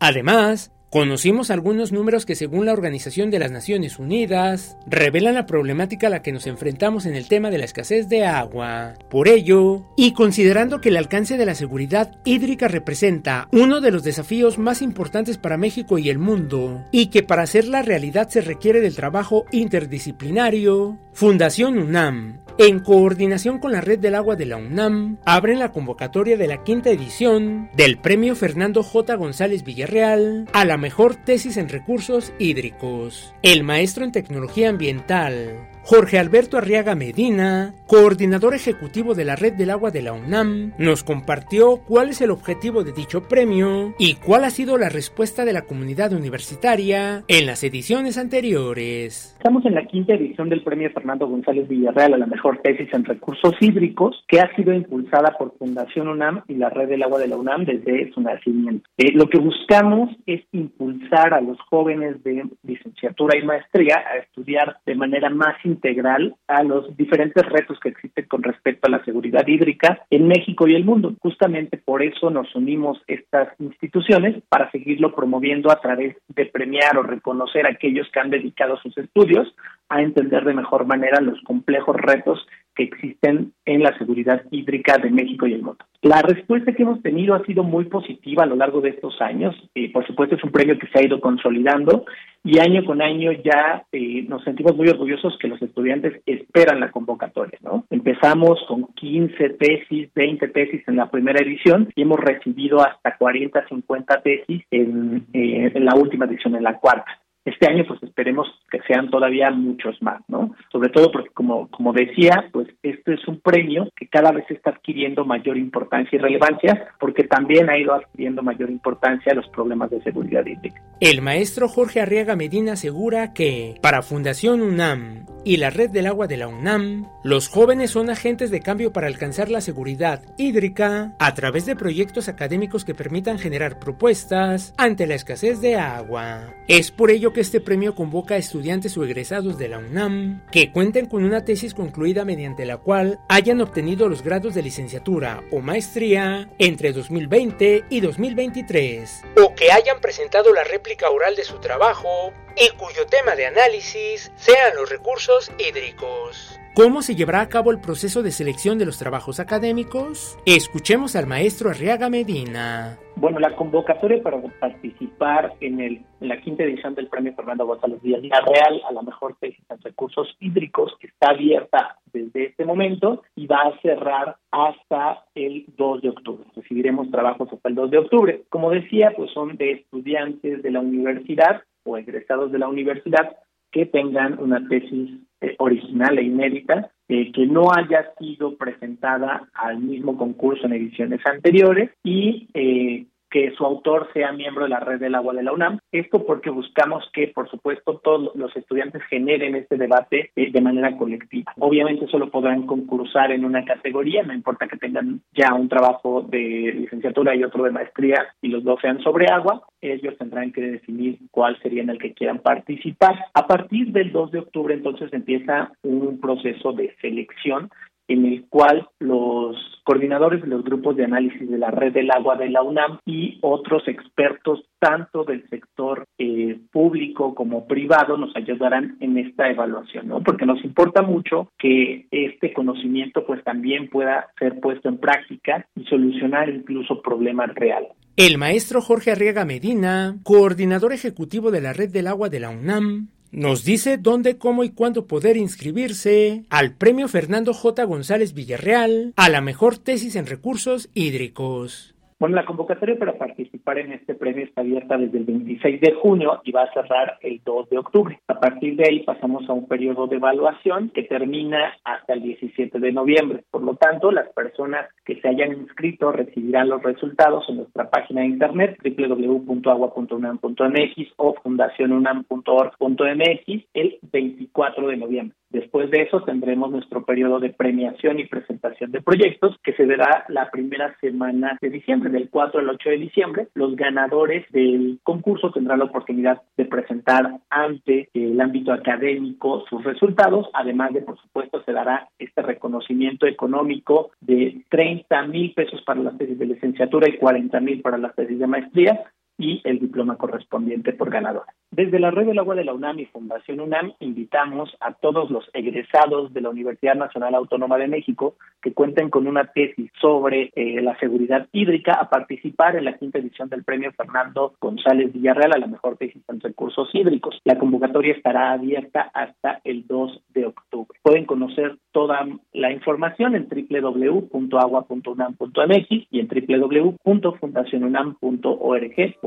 Además, Conocimos algunos números que según la Organización de las Naciones Unidas revelan la problemática a la que nos enfrentamos en el tema de la escasez de agua. Por ello, y considerando que el alcance de la seguridad hídrica representa uno de los desafíos más importantes para México y el mundo, y que para hacer la realidad se requiere del trabajo interdisciplinario, Fundación UNAM en coordinación con la Red del Agua de la UNAM, abren la convocatoria de la quinta edición del Premio Fernando J. González Villarreal a la mejor tesis en recursos hídricos. El maestro en tecnología ambiental, Jorge Alberto Arriaga Medina, coordinador ejecutivo de la Red del Agua de la UNAM, nos compartió cuál es el objetivo de dicho premio y cuál ha sido la respuesta de la comunidad universitaria en las ediciones anteriores. Estamos en la quinta edición del Premio Fernando González Villarreal a la mejor tesis en recursos hídricos, que ha sido impulsada por Fundación UNAM y la Red del Agua de la UNAM desde su nacimiento. Eh, lo que buscamos es impulsar a los jóvenes de licenciatura y maestría a estudiar de manera más integral a los diferentes retos que existen con respecto a la seguridad hídrica en México y el mundo. Justamente por eso nos unimos estas instituciones para seguirlo promoviendo a través de premiar o reconocer a aquellos que han dedicado sus estudios a entender de mejor manera los complejos retos que existen en la seguridad hídrica de México y el mundo. La respuesta que hemos tenido ha sido muy positiva a lo largo de estos años. y por supuesto, es un premio que se ha ido consolidando y año con año ya eh, nos sentimos muy orgullosos que los estudiantes esperan la convocatoria. ¿no? Empezamos con 15 tesis, 20 tesis en la primera edición y hemos recibido hasta 40, 50 tesis en, eh, en la última edición, en la cuarta. Este año pues esperemos que sean todavía muchos más, ¿no? Sobre todo porque como, como decía, pues este es un premio que cada vez está adquiriendo mayor importancia y relevancia porque también ha ido adquiriendo mayor importancia los problemas de seguridad hídrica. El maestro Jorge Arriaga Medina asegura que para Fundación UNAM y la Red del Agua de la UNAM, los jóvenes son agentes de cambio para alcanzar la seguridad hídrica a través de proyectos académicos que permitan generar propuestas ante la escasez de agua. Es por ello que este premio convoca a estudiantes o egresados de la UNAM que cuenten con una tesis concluida mediante la cual hayan obtenido los grados de licenciatura o maestría entre 2020 y 2023 o que hayan presentado la réplica oral de su trabajo y cuyo tema de análisis sean los recursos hídricos. ¿Cómo se llevará a cabo el proceso de selección de los trabajos académicos? Escuchemos al maestro Arriaga Medina. Bueno, la convocatoria para participar en, el, la quinta edición del Premio Fernando González Díaz Real a la mejor tesis en recursos hídricos está abierta desde este momento y va a cerrar hasta el 2 de octubre. Recibiremos trabajos hasta el 2 de octubre. Como decía, pues son de estudiantes de la universidad o egresados de la universidad que tengan una tesis eh, original e inédita eh, que no haya sido presentada al mismo concurso en ediciones anteriores y eh, que su autor sea miembro de la red del agua de la UNAM. Esto porque buscamos que, por supuesto, todos los estudiantes generen este debate eh, de manera colectiva. Obviamente solo podrán concursar en una categoría, no importa que tengan ya un trabajo de licenciatura y otro de maestría y los dos sean sobre agua, ellos tendrán que definir cuál sería en el que quieran participar. A partir del 2 de octubre entonces empieza un proceso de selección en el cual los coordinadores de los grupos de análisis de la red del agua de la UNAM y otros expertos tanto del sector eh, público como privado nos ayudarán en esta evaluación, ¿no? Porque nos importa mucho que este conocimiento pues también pueda ser puesto en práctica y solucionar incluso problemas reales. El maestro Jorge Arriaga Medina, coordinador ejecutivo de la red del agua de la UNAM, nos dice dónde, cómo y cuándo poder inscribirse al Premio Fernando J. González Villarreal a la mejor tesis en recursos hídricos. Bueno, la convocatoria para participar en este premio está abierta desde el 26 de junio y va a cerrar el 2 de octubre. A partir de ahí pasamos a un periodo de evaluación que termina hasta el 17 de noviembre. Por lo tanto, las personas que se hayan inscrito recibirán los resultados en nuestra página de internet www.agua.unam.mx o fundacionunam.org.mx el 24 de noviembre. Después de eso tendremos nuestro periodo de premiación y presentación de proyectos que se verá la primera semana de diciembre, del 4 al 8 de diciembre. Los ganadores del concurso tendrán la oportunidad de presentar ante el ámbito académico sus resultados, además de, por supuesto, se dará este reconocimiento económico de 30 mil pesos para las tesis de licenciatura y 40 mil para las tesis de maestría y el diploma correspondiente por ganador. Desde la Red del Agua de la UNAM y Fundación UNAM invitamos a todos los egresados de la Universidad Nacional Autónoma de México que cuenten con una tesis sobre eh, la seguridad hídrica a participar en la quinta edición del Premio Fernando González Villarreal a la mejor tesis en recursos hídricos. La convocatoria estará abierta hasta el 2 de octubre. Pueden conocer toda la información en www.agua.unam.mx y en www.fundacionunam.org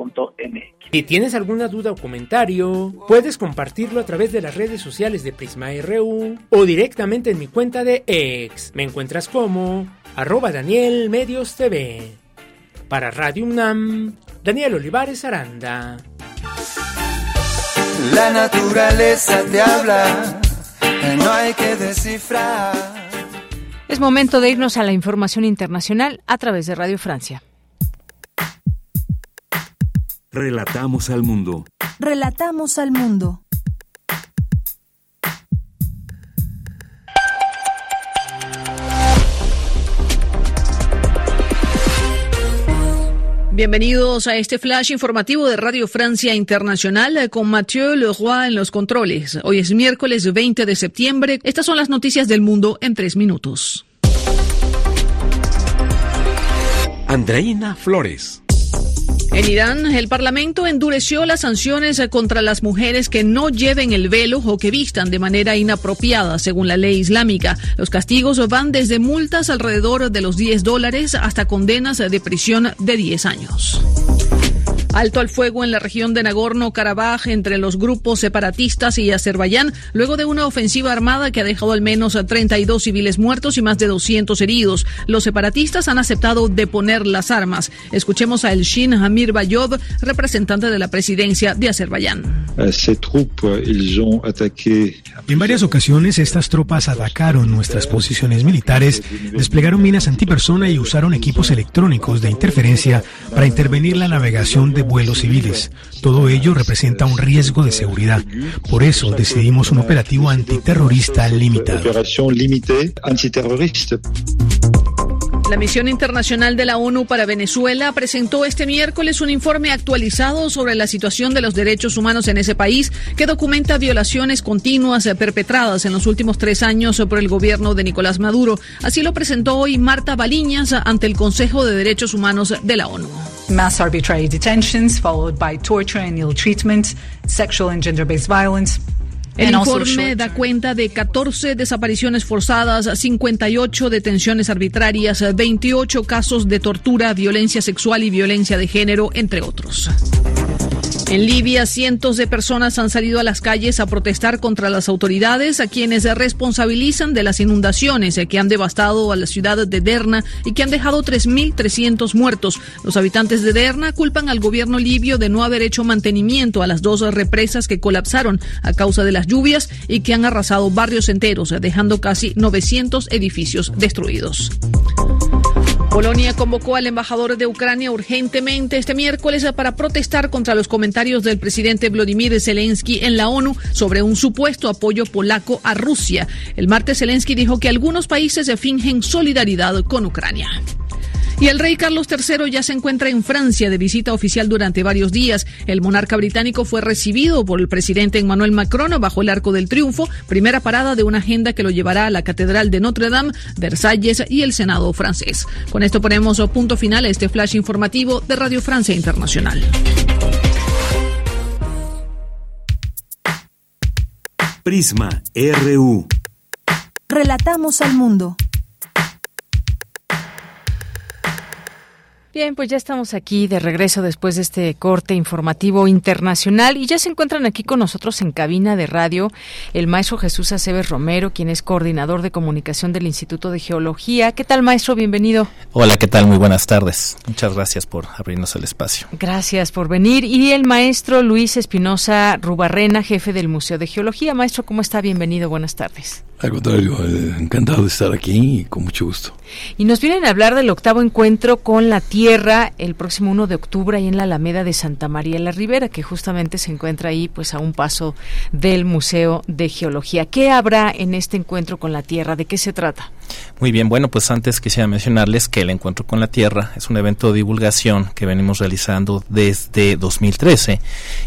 si tienes alguna duda o comentario, puedes compartirlo a través de las redes sociales de Prisma RU o directamente en mi cuenta de ex. Me encuentras como arroba Daniel Medios TV. Para Radio UNAM, Daniel Olivares Aranda. La naturaleza te habla, no hay que descifrar. Es momento de irnos a la información internacional a través de Radio Francia. Relatamos al mundo. Relatamos al mundo. Bienvenidos a este flash informativo de Radio Francia Internacional con Mathieu Leroy en los controles. Hoy es miércoles 20 de septiembre. Estas son las noticias del mundo en tres minutos. Andreina Flores. En Irán, el Parlamento endureció las sanciones contra las mujeres que no lleven el velo o que vistan de manera inapropiada, según la ley islámica. Los castigos van desde multas alrededor de los 10 dólares hasta condenas de prisión de 10 años. Alto al fuego en la región de Nagorno-Karabaj entre los grupos separatistas y Azerbaiyán, luego de una ofensiva armada que ha dejado al menos a 32 civiles muertos y más de 200 heridos. Los separatistas han aceptado deponer las armas. Escuchemos a Elshin Hamir Bayov, representante de la presidencia de Azerbaiyán. En varias ocasiones estas tropas atacaron nuestras posiciones militares, desplegaron minas antipersona y usaron equipos electrónicos de interferencia para intervenir la navegación de vuelos civiles. Todo ello representa un riesgo de seguridad. Por eso decidimos un operativo antiterrorista limitado. La misión internacional de la ONU para Venezuela presentó este miércoles un informe actualizado sobre la situación de los derechos humanos en ese país que documenta violaciones continuas perpetradas en los últimos tres años por el gobierno de Nicolás Maduro. Así lo presentó hoy Marta Baliñas ante el Consejo de Derechos Humanos de la ONU. Mass arbitrary detentions followed by torture and ill treatment, sexual and gender-based violence. El informe da cuenta de 14 desapariciones forzadas, 58 detenciones arbitrarias, 28 casos de tortura, violencia sexual y violencia de género, entre otros. En Libia, cientos de personas han salido a las calles a protestar contra las autoridades, a quienes se responsabilizan de las inundaciones que han devastado a la ciudad de Derna y que han dejado 3.300 muertos. Los habitantes de Derna culpan al gobierno libio de no haber hecho mantenimiento a las dos represas que colapsaron a causa de las lluvias y que han arrasado barrios enteros, dejando casi 900 edificios destruidos. Polonia convocó al embajador de Ucrania urgentemente este miércoles para protestar contra los comentarios del presidente Vladimir Zelensky en la ONU sobre un supuesto apoyo polaco a Rusia. El martes Zelensky dijo que algunos países fingen solidaridad con Ucrania. Y el rey Carlos III ya se encuentra en Francia de visita oficial durante varios días. El monarca británico fue recibido por el presidente Emmanuel Macron bajo el Arco del Triunfo, primera parada de una agenda que lo llevará a la Catedral de Notre Dame, Versalles y el Senado francés. Con esto ponemos punto final a este flash informativo de Radio Francia Internacional. Prisma RU. Relatamos al mundo. Bien, pues ya estamos aquí de regreso después de este corte informativo internacional y ya se encuentran aquí con nosotros en cabina de radio el maestro Jesús Aceves Romero, quien es coordinador de comunicación del Instituto de Geología. ¿Qué tal, maestro? Bienvenido. Hola, ¿qué tal? Muy buenas tardes. Muchas gracias por abrirnos el espacio. Gracias por venir. Y el maestro Luis Espinosa Rubarrena, jefe del Museo de Geología. Maestro, ¿cómo está? Bienvenido. Buenas tardes. Al contrario, eh, encantado de estar aquí y con mucho gusto. Y nos vienen a hablar del octavo encuentro con la Tierra el próximo 1 de octubre ahí en la Alameda de Santa María la Ribera, que justamente se encuentra ahí pues a un paso del Museo de Geología. ¿Qué habrá en este encuentro con la Tierra? ¿De qué se trata? Muy bien, bueno, pues antes quisiera mencionarles que el Encuentro con la Tierra es un evento de divulgación que venimos realizando desde 2013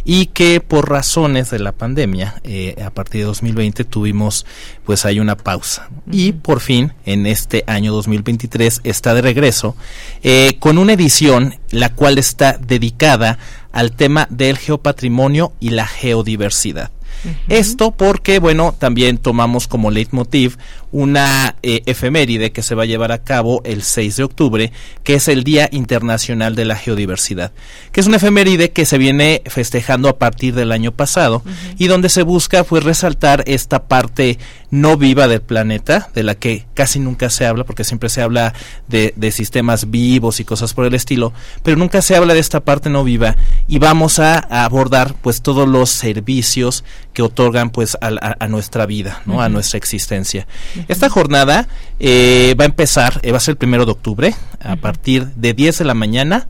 y que por razones de la pandemia, eh, a partir de 2020 tuvimos pues hay una pausa. Y por fin, en este año 2023, está de regreso eh, con una edición la cual está dedicada al tema del geopatrimonio y la geodiversidad. Esto porque, bueno, también tomamos como leitmotiv una eh, efeméride que se va a llevar a cabo el 6 de octubre, que es el Día Internacional de la Geodiversidad, que es una efeméride que se viene festejando a partir del año pasado y donde se busca pues resaltar esta parte no viva del planeta, de la que casi nunca se habla, porque siempre se habla de, sistemas vivos y cosas por el estilo, pero nunca se habla de esta parte no viva y vamos a, abordar pues todos los servicios que otorgan pues a, nuestra vida, ¿no? A nuestra existencia. Esta jornada eh, va a empezar, eh, va a ser el primero de octubre, a partir de 10 de la mañana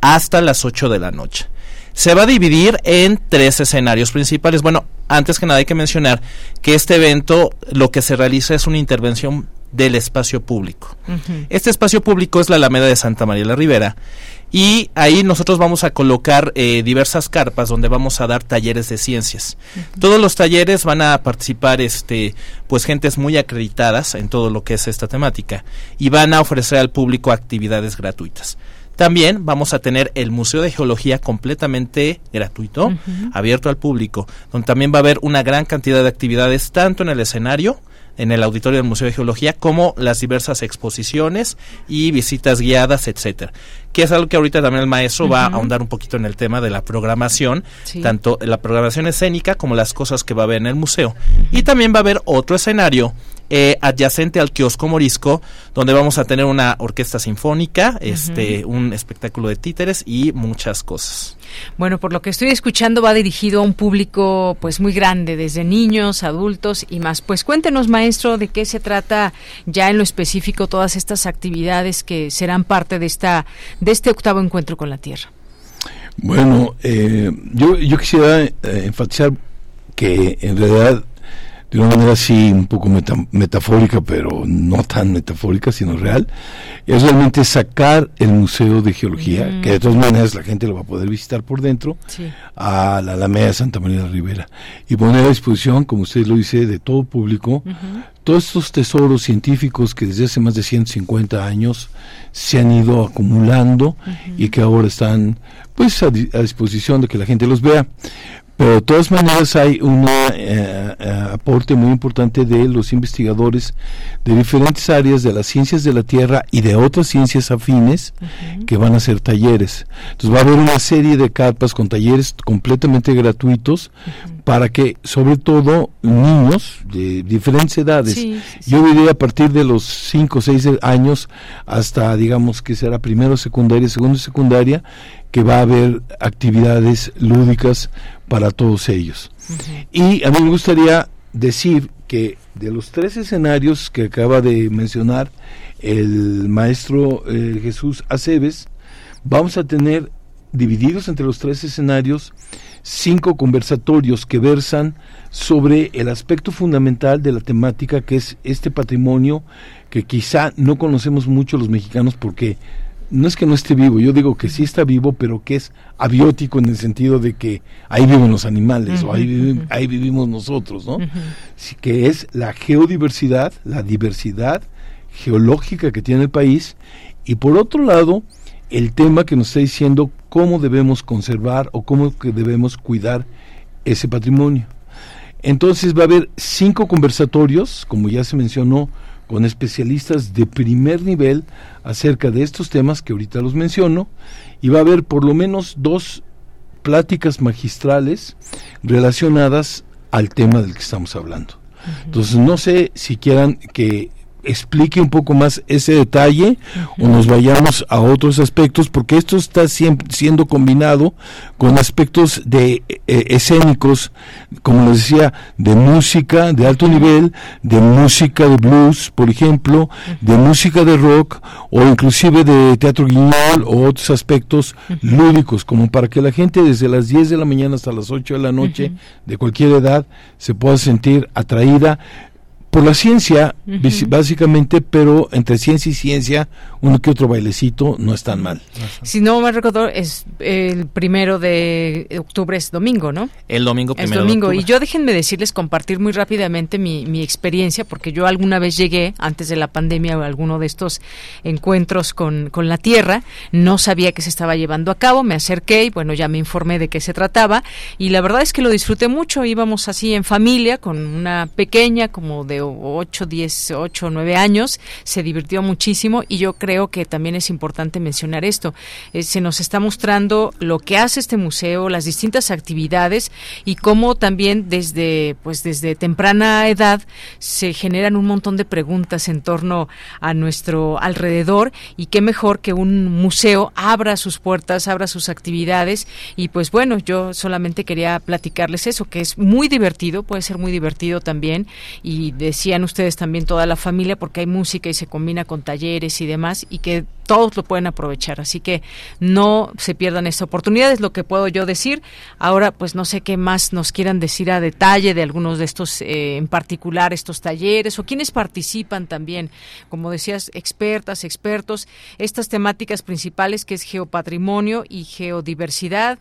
hasta las 8 de la noche. Se va a dividir en tres escenarios principales. Bueno, antes que nada hay que mencionar que este evento lo que se realiza es una intervención del espacio público. Este espacio público es la Alameda de Santa María la Ribera y ahí nosotros vamos a colocar eh, diversas carpas donde vamos a dar talleres de ciencias. Todos los talleres van a participar este pues gentes muy acreditadas en todo lo que es esta temática y van a ofrecer al público actividades gratuitas. También vamos a tener el Museo de Geología completamente gratuito, abierto al público, donde también va a haber una gran cantidad de actividades tanto en el escenario en el auditorio del Museo de Geología, como las diversas exposiciones y visitas guiadas, etcétera. Que es algo que ahorita también el maestro va a ahondar un poquito en el tema de la programación, tanto la programación escénica como las cosas que va a haber en el museo. Y también va a haber otro escenario eh, adyacente al kiosco morisco, donde vamos a tener una orquesta sinfónica, este, un espectáculo de títeres y muchas cosas. Bueno, por lo que estoy escuchando va dirigido a un público pues muy grande, desde niños, adultos y más. Pues cuéntenos, maestro, de qué se trata ya en lo específico todas estas actividades que serán parte de esta de este octavo encuentro con la Tierra. Bueno, eh, yo, yo quisiera eh, enfatizar que en realidad de una manera así un poco metafórica, pero no tan metafórica, sino real, es realmente sacar el Museo de Geología, mm. que de todas maneras la gente lo va a poder visitar por dentro, a la Alameda Santa María de Rivera, y poner a disposición, como usted lo dice, de todo público, todos estos tesoros científicos que desde hace más de 150 años se han ido acumulando y que ahora están pues a, disposición de que la gente los vea. Pero de todas maneras hay un eh, eh, aporte muy importante de los investigadores de diferentes áreas de las ciencias de la Tierra y de otras ciencias afines que van a hacer talleres. Entonces va a haber una serie de carpas con talleres completamente gratuitos para que sobre todo niños de diferentes edades, yo diría a partir de los 5 o 6 años hasta digamos que será primero secundaria, segundo secundaria, que va a haber actividades lúdicas para todos ellos. Y a mí me gustaría decir que de los tres escenarios que acaba de mencionar el maestro eh, Jesús Aceves, vamos a tener divididos entre los tres escenarios cinco conversatorios que versan sobre el aspecto fundamental de la temática que es este patrimonio que quizá no conocemos mucho los mexicanos porque no es que no esté vivo, yo digo que sí está vivo, pero que es abiótico en el sentido de que ahí viven los animales o ahí, ahí vivimos nosotros, ¿no? que es la geodiversidad, la diversidad geológica que tiene el país y por otro lado el tema que nos está diciendo cómo debemos conservar o cómo que debemos cuidar ese patrimonio. Entonces va a haber cinco conversatorios, como ya se mencionó, con especialistas de primer nivel acerca de estos temas que ahorita los menciono y va a haber por lo menos dos pláticas magistrales relacionadas al tema del que estamos hablando. Entonces no sé si quieran que explique un poco más ese detalle o nos vayamos a otros aspectos, porque esto está siempre siendo combinado con aspectos de eh, escénicos, como les decía, de música de alto nivel, de música de blues, por ejemplo, de música de rock o inclusive de teatro guiñol o otros aspectos lúdicos, como para que la gente desde las 10 de la mañana hasta las 8 de la noche, de cualquier edad, se pueda sentir atraída por la ciencia, básicamente, pero entre ciencia y ciencia, uno que otro bailecito no es tan mal. Si no me recuerdo, es el primero de octubre es domingo, ¿no? El domingo primero. Es domingo. y yo déjenme decirles, compartir muy rápidamente mi, mi, experiencia, porque yo alguna vez llegué, antes de la pandemia, a alguno de estos encuentros con, con la Tierra, no sabía que se estaba llevando a cabo, me acerqué y bueno, ya me informé de qué se trataba, y la verdad es que lo disfruté mucho, íbamos así en familia, con una pequeña, como de 8, 10, 8, 9 años, se divirtió muchísimo y yo creo que también es importante mencionar esto. Eh, se nos está mostrando lo que hace este museo, las distintas actividades y cómo también desde, pues desde temprana edad se generan un montón de preguntas en torno a nuestro alrededor y qué mejor que un museo abra sus puertas, abra sus actividades y pues bueno, yo solamente quería platicarles eso, que es muy divertido, puede ser muy divertido también y de decían ustedes también toda la familia porque hay música y se combina con talleres y demás y que todos lo pueden aprovechar. Así que no se pierdan esta oportunidad, es lo que puedo yo decir. Ahora, pues no sé qué más nos quieran decir a detalle de algunos de estos, eh, en particular estos talleres o quienes participan también, como decías, expertas, expertos, estas temáticas principales que es geopatrimonio y geodiversidad,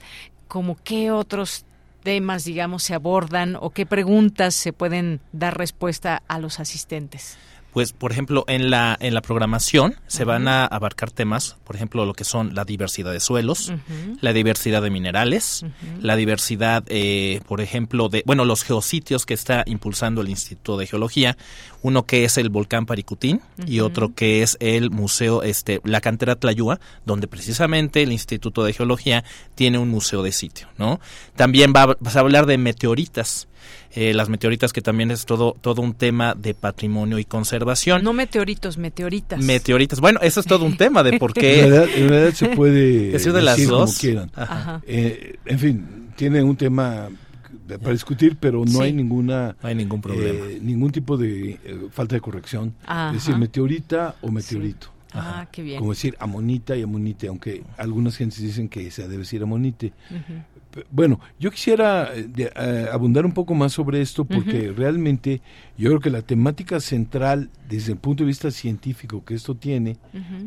como qué otros temas, digamos, se abordan o qué preguntas se pueden dar respuesta a los asistentes? Pues, por ejemplo, en la, en la programación se van a abarcar temas, por ejemplo, lo que son la diversidad de suelos, la diversidad de minerales, la diversidad, eh, por ejemplo, de, bueno, los geositios que está impulsando el Instituto de Geología, uno que es el volcán Paricutín y otro que es el museo, este, la cantera Tlayúa, donde precisamente el Instituto de Geología tiene un museo de sitio, ¿no? También va, vas a hablar de meteoritas. Eh, las meteoritas que también es todo todo un tema de patrimonio y conservación. No meteoritos, meteoritas. Meteoritas. Bueno, eso es todo un tema de por qué. En realidad, se puede decir de las dos. como quieran. Eh, en fin, tiene un tema para discutir, pero no hay ninguna hay ningún problema, eh, ningún tipo de falta de corrección. Es decir, meteorita o meteorito. Ah, qué bien. Como decir amonita y amonite, aunque algunas gentes dicen que se debe decir amonite. Bueno, yo quisiera eh, eh, abundar un poco más sobre esto porque realmente yo creo que la temática central desde el punto de vista científico que esto tiene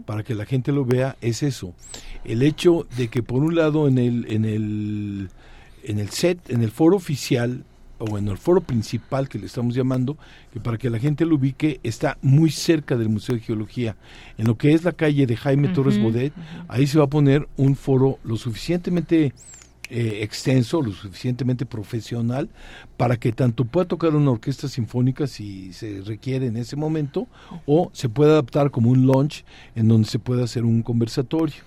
para que la gente lo vea es eso, el hecho de que por un lado en el en el en el set, en el foro oficial o en el foro principal que le estamos llamando, que para que la gente lo ubique, está muy cerca del Museo de Geología. En lo que es la calle de Jaime Torres Bodet, ahí se va a poner un foro lo suficientemente eh, extenso, lo suficientemente profesional, para que tanto pueda tocar una orquesta sinfónica si se requiere en ese momento, o se pueda adaptar como un launch en donde se pueda hacer un conversatorio.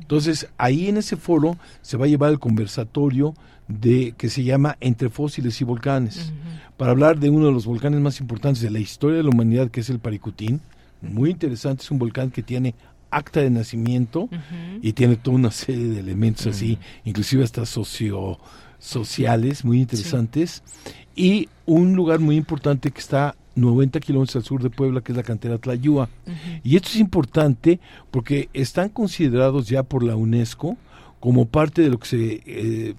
Entonces, ahí en ese foro se va a llevar el conversatorio de que se llama Entre fósiles y volcanes, para hablar de uno de los volcanes más importantes de la historia de la humanidad, que es el Paricutín. Muy interesante, es un volcán que tiene acta de nacimiento y tiene toda una serie de elementos así, inclusive hasta socio sociales muy interesantes. Y un lugar muy importante que está 90 kilómetros al sur de Puebla, que es la cantera Tlayúa. Y esto es importante porque están considerados ya por la UNESCO como parte de lo que se eh,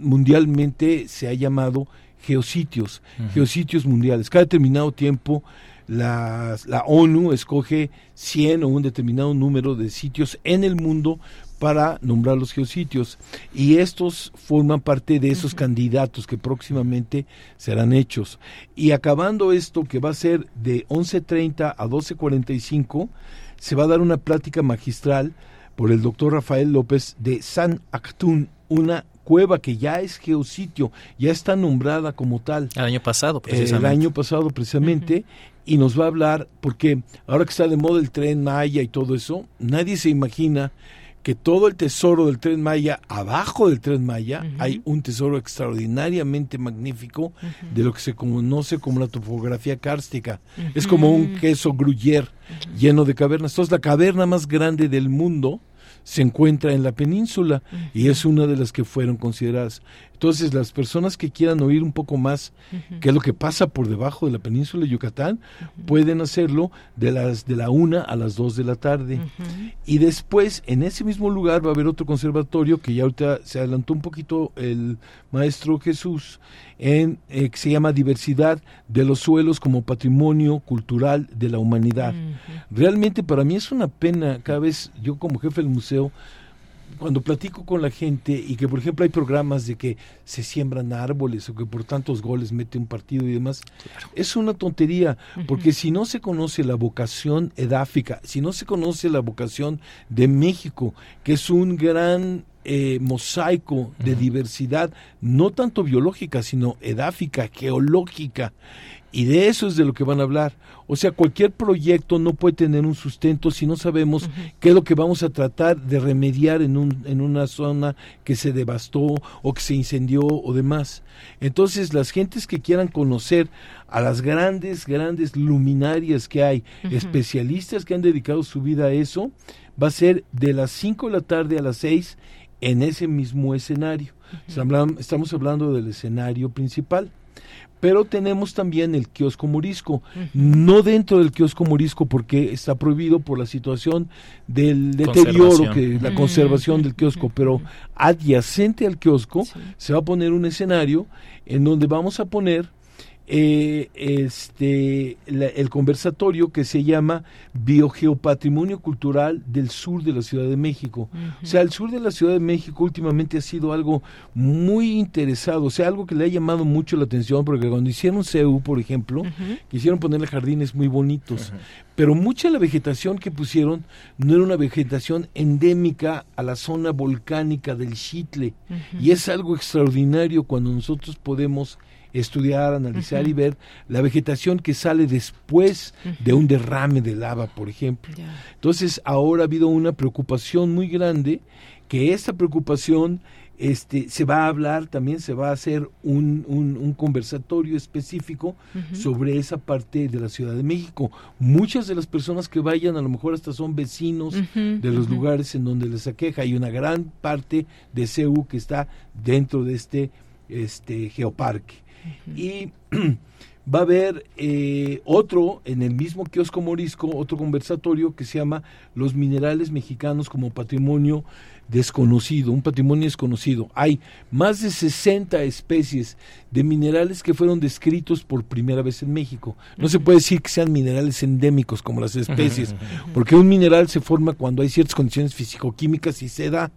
mundialmente se ha llamado geositios, geositios mundiales. Cada determinado tiempo la, la, ONU escoge 100 o un determinado número de sitios en el mundo para nombrar los geositios y estos forman parte de esos candidatos que próximamente serán hechos. Y acabando esto que va a ser de 11.30 a 12.45, se va a dar una plática magistral por el doctor Rafael López de San Actún, una cueva que ya es geositio, ya está nombrada como tal. El año pasado, precisamente. el año pasado, precisamente. Y nos va a hablar, porque ahora que está de moda el tren Maya y todo eso, nadie se imagina que todo el tesoro del tren Maya, abajo del tren Maya, hay un tesoro extraordinariamente magnífico de lo que se conoce como la topografía kárstica. Es como un queso gruyère lleno de cavernas. Entonces, la caverna más grande del mundo se encuentra en la península y es una de las que fueron consideradas. Entonces, las personas que quieran oír un poco más qué es lo que pasa por debajo de la península de Yucatán, pueden hacerlo de las de la una a las dos de la tarde. Y después, en ese mismo lugar, va a haber otro conservatorio que ya ahorita se adelantó un poquito el maestro Jesús, en, eh, que se llama Diversidad de los suelos como patrimonio cultural de la humanidad. Realmente para mí es una pena, cada vez yo como jefe del museo, cuando platico con la gente y que por ejemplo hay programas de que se siembran árboles o que por tantos goles mete un partido y demás, es una tontería, porque si no se conoce la vocación edáfica, si no se conoce la vocación de México, que es un gran eh, mosaico de diversidad, no tanto biológica, sino edáfica, geológica, y de eso es de lo que van a hablar. O sea, cualquier proyecto no puede tener un sustento si no sabemos qué es lo que vamos a tratar de remediar en, un, en una zona que se devastó o que se incendió o demás. Entonces, las gentes que quieran conocer a las grandes, grandes luminarias que hay, especialistas que han dedicado su vida a eso, va a ser de las 5 de la tarde a las 6 en ese mismo escenario. Estamos hablando del escenario principal pero tenemos también el kiosco morisco, no dentro del kiosco morisco porque está prohibido por la situación del deterioro, que la conservación del kiosco, pero adyacente al kiosco se va a poner un escenario en donde vamos a poner eh, este, el conversatorio que se llama Biogeopatrimonio Cultural del Sur de la Ciudad de México. O sea, el sur de la Ciudad de México últimamente ha sido algo muy interesado, o sea, algo que le ha llamado mucho la atención, porque cuando hicieron CEU, por ejemplo, quisieron ponerle jardines muy bonitos, pero mucha de la vegetación que pusieron no era una vegetación endémica a la zona volcánica del Chitle, y es algo extraordinario cuando nosotros podemos estudiar, analizar y ver la vegetación que sale después de un derrame de lava, por ejemplo. Entonces, ahora ha habido una preocupación muy grande, que esta preocupación este, se va a hablar, también se va a hacer un, un, conversatorio específico sobre esa parte de la Ciudad de México. Muchas de las personas que vayan a lo mejor hasta son vecinos de los lugares en donde les aqueja. Hay una gran parte de CEU que está dentro de este, este geoparque. Y va a haber eh, otro en el mismo kiosco morisco, otro conversatorio que se llama Los minerales mexicanos como patrimonio desconocido, un patrimonio desconocido. Hay más de 60 especies de minerales que fueron descritos por primera vez en México. No se puede decir que sean minerales endémicos como las especies, porque un mineral se forma cuando hay ciertas condiciones físico-químicas y se da.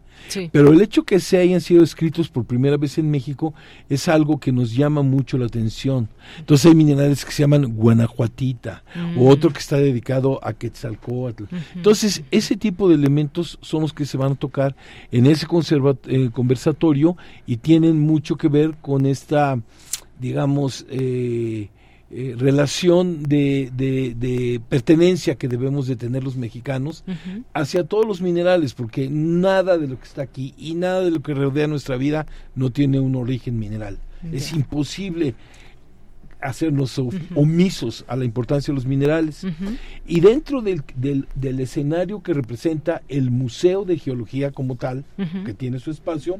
Pero el hecho que se hayan sido escritos por primera vez en México es algo que nos llama mucho la atención. Entonces hay minerales que se llaman guanajuatita o otro que está dedicado a Quetzalcoatl. Entonces ese tipo de elementos son los que se van a tocar en ese eh, conversatorio y tienen mucho que ver con esta, digamos, eh, eh, relación de, de, pertenencia que debemos de tener los mexicanos hacia todos los minerales, porque nada de lo que está aquí y nada de lo que rodea nuestra vida no tiene un origen mineral. Es imposible hacernos omisos a la importancia de los minerales. Y dentro del, del, del, escenario que representa el Museo de Geología como tal, que tiene su espacio,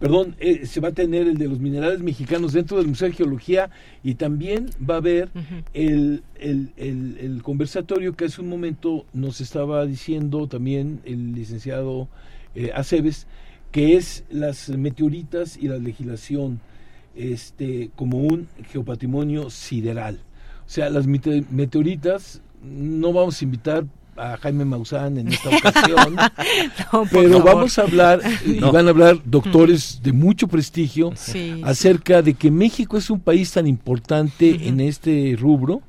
perdón, eh, se va a tener el de los minerales mexicanos dentro del Museo de Geología y también va a haber el, el, conversatorio que hace un momento nos estaba diciendo también el licenciado eh, Aceves, que es las meteoritas y la legislación este, como un geopatrimonio sideral. O sea, las meteoritas no vamos a invitar a Jaime Maussan en esta ocasión, pero vamos a hablar, y van a hablar doctores de mucho prestigio acerca de que México es un país tan importante en este rubro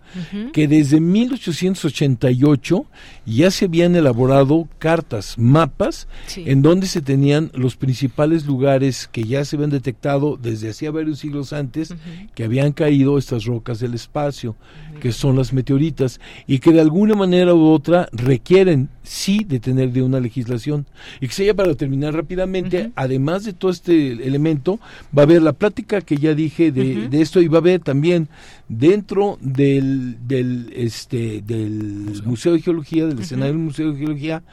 que desde 1888 ya se habían elaborado cartas, mapas, en donde se tenían los principales lugares que ya se habían detectado desde hacía varios siglos antes, que habían caído estas rocas del espacio, que son las meteoritas, y que de alguna manera u otra requieren sí de tener de una legislación. Y que sea para terminar rápidamente, además de todo este elemento, va a haber la plática que ya dije de, de esto y va a haber también dentro del, del, este, del Museo. de Geología, del escenario del Museo de Geología,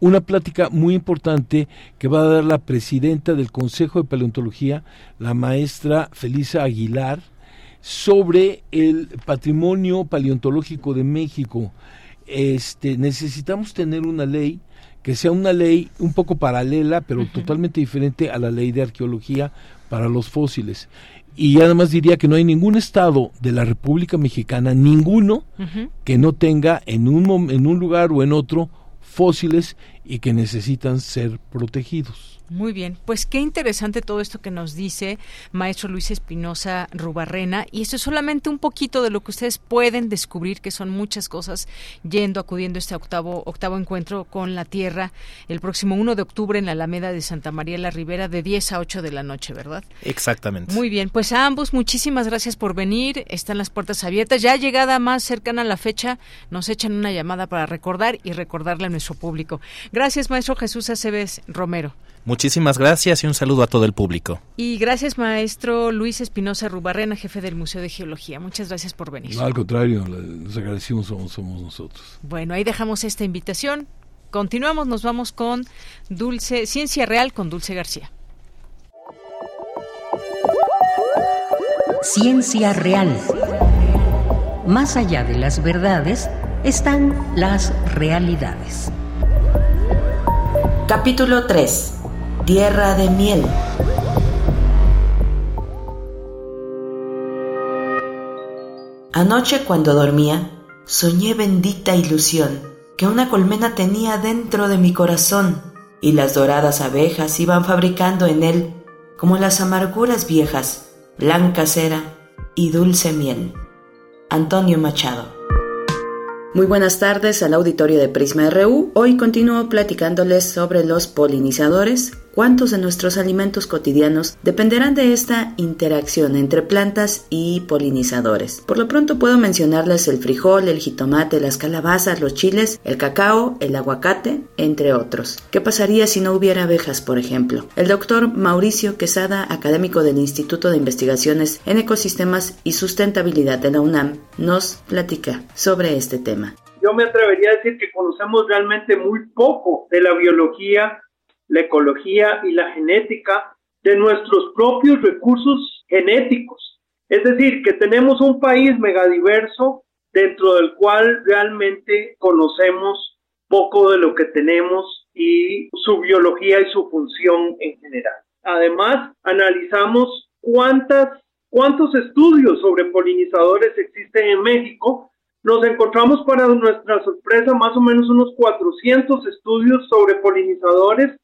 una plática muy importante que va a dar la presidenta del Consejo de Paleontología, la maestra Felisa Aguilar, sobre el patrimonio paleontológico de México. Este, necesitamos tener una ley que sea una ley un poco paralela, pero totalmente diferente a la ley de arqueología para los fósiles. Y además diría que no hay ningún estado de la República Mexicana, ninguno, que no tenga en un, en un lugar o en otro fósiles y que necesitan ser protegidos. Muy bien, pues qué interesante todo esto que nos dice maestro Luis Espinosa Rubarrena y esto es solamente un poquito de lo que ustedes pueden descubrir que son muchas cosas yendo acudiendo a este octavo octavo encuentro con la Tierra el próximo 1 de octubre en la Alameda de Santa María la Ribera de 10 a 8 de la noche, ¿verdad? Exactamente. Muy bien, pues a ambos muchísimas gracias por venir, están las puertas abiertas, ya llegada más cercana a la fecha nos echan una llamada para recordar y recordarle a nuestro público. Gracias, maestro Jesús Aceves Romero. Muchísimas gracias y un saludo a todo el público. Y gracias, maestro Luis Espinosa Rubarrena, jefe del Museo de Geología. Muchas gracias por venir. No, al contrario, nos agradecimos somos, somos nosotros. Bueno, ahí dejamos esta invitación. Continuamos, nos vamos con Dulce, Ciencia Real con Dulce García. Ciencia Real. Más allá de las verdades están las realidades. Capítulo 3 Tierra de miel. Anoche cuando dormía, soñé bendita ilusión que una colmena tenía dentro de mi corazón y las doradas abejas iban fabricando en él como las amarguras viejas, blanca cera y dulce miel. Antonio Machado muy buenas tardes al auditorio de Prisma RU. Hoy continúo platicándoles sobre los polinizadores, cuántos de nuestros alimentos cotidianos dependerán de esta interacción entre plantas y polinizadores. Por lo pronto puedo mencionarles el frijol, el jitomate, las calabazas, los chiles, el cacao, el aguacate, entre otros. ¿Qué pasaría si no hubiera abejas, por ejemplo? El doctor Mauricio Quesada, académico del Instituto de Investigaciones en Ecosistemas y Sustentabilidad de la UNAM, nos platica sobre este tema yo me atrevería a decir que conocemos realmente muy poco de la biología, la ecología y la genética de nuestros propios recursos genéticos. Es decir, que tenemos un país megadiverso dentro del cual realmente conocemos poco de lo que tenemos y su biología y su función en general. Además, analizamos cuántas, cuántos estudios sobre polinizadores existen en México. Nos encontramos para nuestra sorpresa más o menos unos 400 estudios sobre polinizadores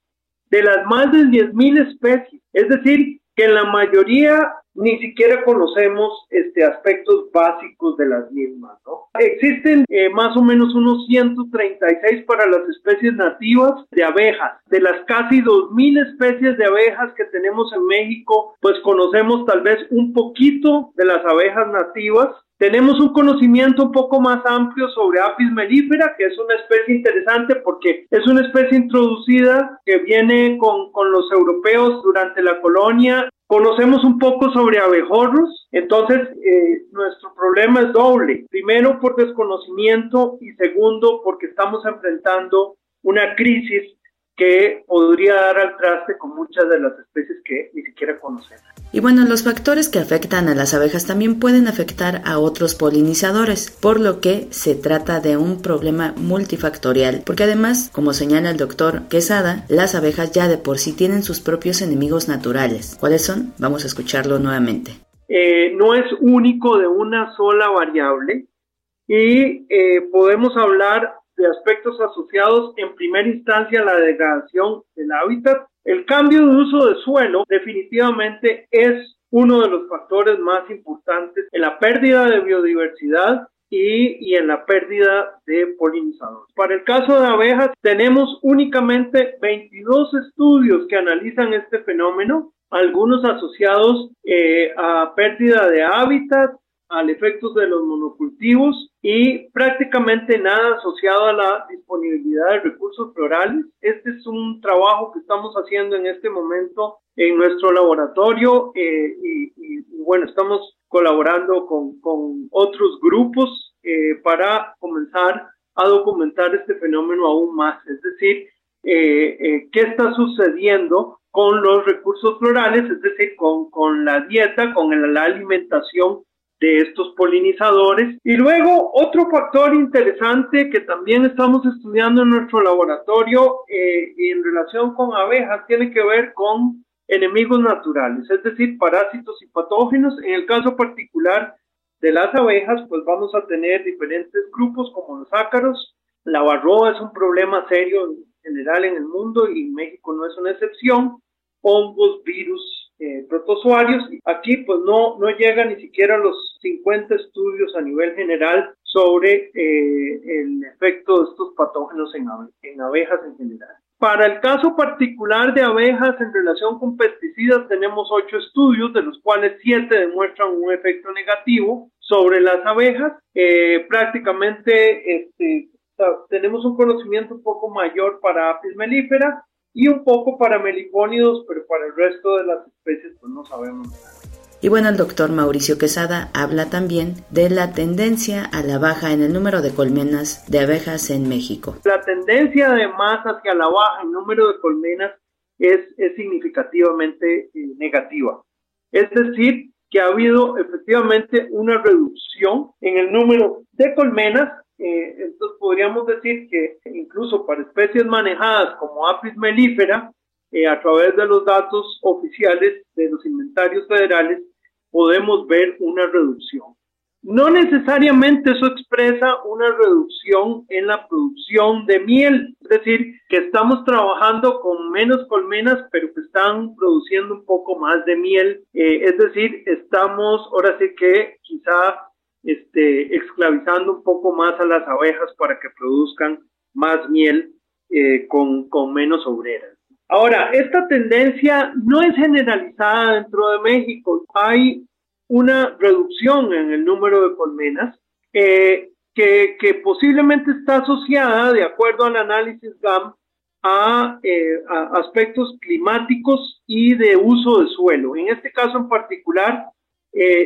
de las más de 10.000 especies. Es decir, que la mayoría ni siquiera conocemos este aspectos básicos de las mismas, ¿no? Existen eh, más o menos unos 136 para las especies nativas de abejas. De las casi 2000 especies de abejas que tenemos en México, pues conocemos tal vez un poquito de las abejas nativas tenemos un conocimiento un poco más amplio sobre Apis mellifera, que es una especie interesante porque es una especie introducida que viene con, con los europeos durante la colonia. Conocemos un poco sobre abejorros, entonces eh, nuestro problema es doble. Primero por desconocimiento y segundo porque estamos enfrentando una crisis que podría dar al traste con muchas de las especies que ni siquiera conocemos. Y bueno, los factores que afectan a las abejas también pueden afectar a otros polinizadores, por lo que se trata de un problema multifactorial, porque además, como señala el doctor Quesada, las abejas ya de por sí tienen sus propios enemigos naturales. ¿Cuáles son? Vamos a escucharlo nuevamente. Eh, no es único de una sola variable y eh, podemos hablar de aspectos asociados en primera instancia a la degradación del hábitat. El cambio de uso de suelo definitivamente es uno de los factores más importantes en la pérdida de biodiversidad y, en la pérdida de polinizadores. Para el caso de abejas, tenemos únicamente 22 estudios que analizan este fenómeno, algunos asociados eh, a pérdida de hábitat, al efecto de los monocultivos y prácticamente nada asociado a la disponibilidad de recursos florales. Este es un trabajo que estamos haciendo en este momento en nuestro laboratorio eh, y, bueno, estamos colaborando con, con otros grupos eh, para comenzar a documentar este fenómeno aún más, es decir, eh, qué está sucediendo con los recursos florales, es decir, con, con la dieta, con la alimentación de estos polinizadores. Y luego otro factor interesante que también estamos estudiando en nuestro laboratorio eh, en relación con abejas tiene que ver con enemigos naturales, es decir, parásitos y patógenos. En el caso particular de las abejas, pues vamos a tener diferentes grupos como los ácaros. La barroa es un problema serio en general en el mundo y México no es una excepción. Hongos, virus, eh, protozoarios. Aquí pues no, no llega ni siquiera a los 50 estudios a nivel general sobre eh, el efecto de estos patógenos en, en abejas en general. Para el caso particular de abejas en relación con pesticidas tenemos ocho estudios, de los cuales siete demuestran un efecto negativo sobre las abejas. Eh, prácticamente este, tenemos un conocimiento un poco mayor para Apis mellifera y un poco para melipónidos, pero para el resto de las especies pues no sabemos nada. Y bueno, el doctor Mauricio Quesada habla también de la tendencia a la baja en el número de colmenas de abejas en México. La tendencia además hacia la baja en número de colmenas es, es significativamente eh, negativa. Es decir, que ha habido efectivamente una reducción en el número de colmenas eh, entonces podríamos decir que incluso para especies manejadas como Apis mellifera, eh, a través de los datos oficiales de los inventarios federales, podemos ver una reducción. No necesariamente eso expresa una reducción en la producción de miel, es decir, que estamos trabajando con menos colmenas, pero que están produciendo un poco más de miel. Eh, es decir, estamos ahora sí que quizá este, esclavizando un poco más a las abejas para que produzcan más miel eh, con, con menos obreras. Ahora, esta tendencia no es generalizada dentro de México. Hay una reducción en el número de colmenas eh, que, que, posiblemente está asociada, de acuerdo al análisis GAM, a, eh, a, aspectos climáticos y de uso de suelo. En este caso en particular,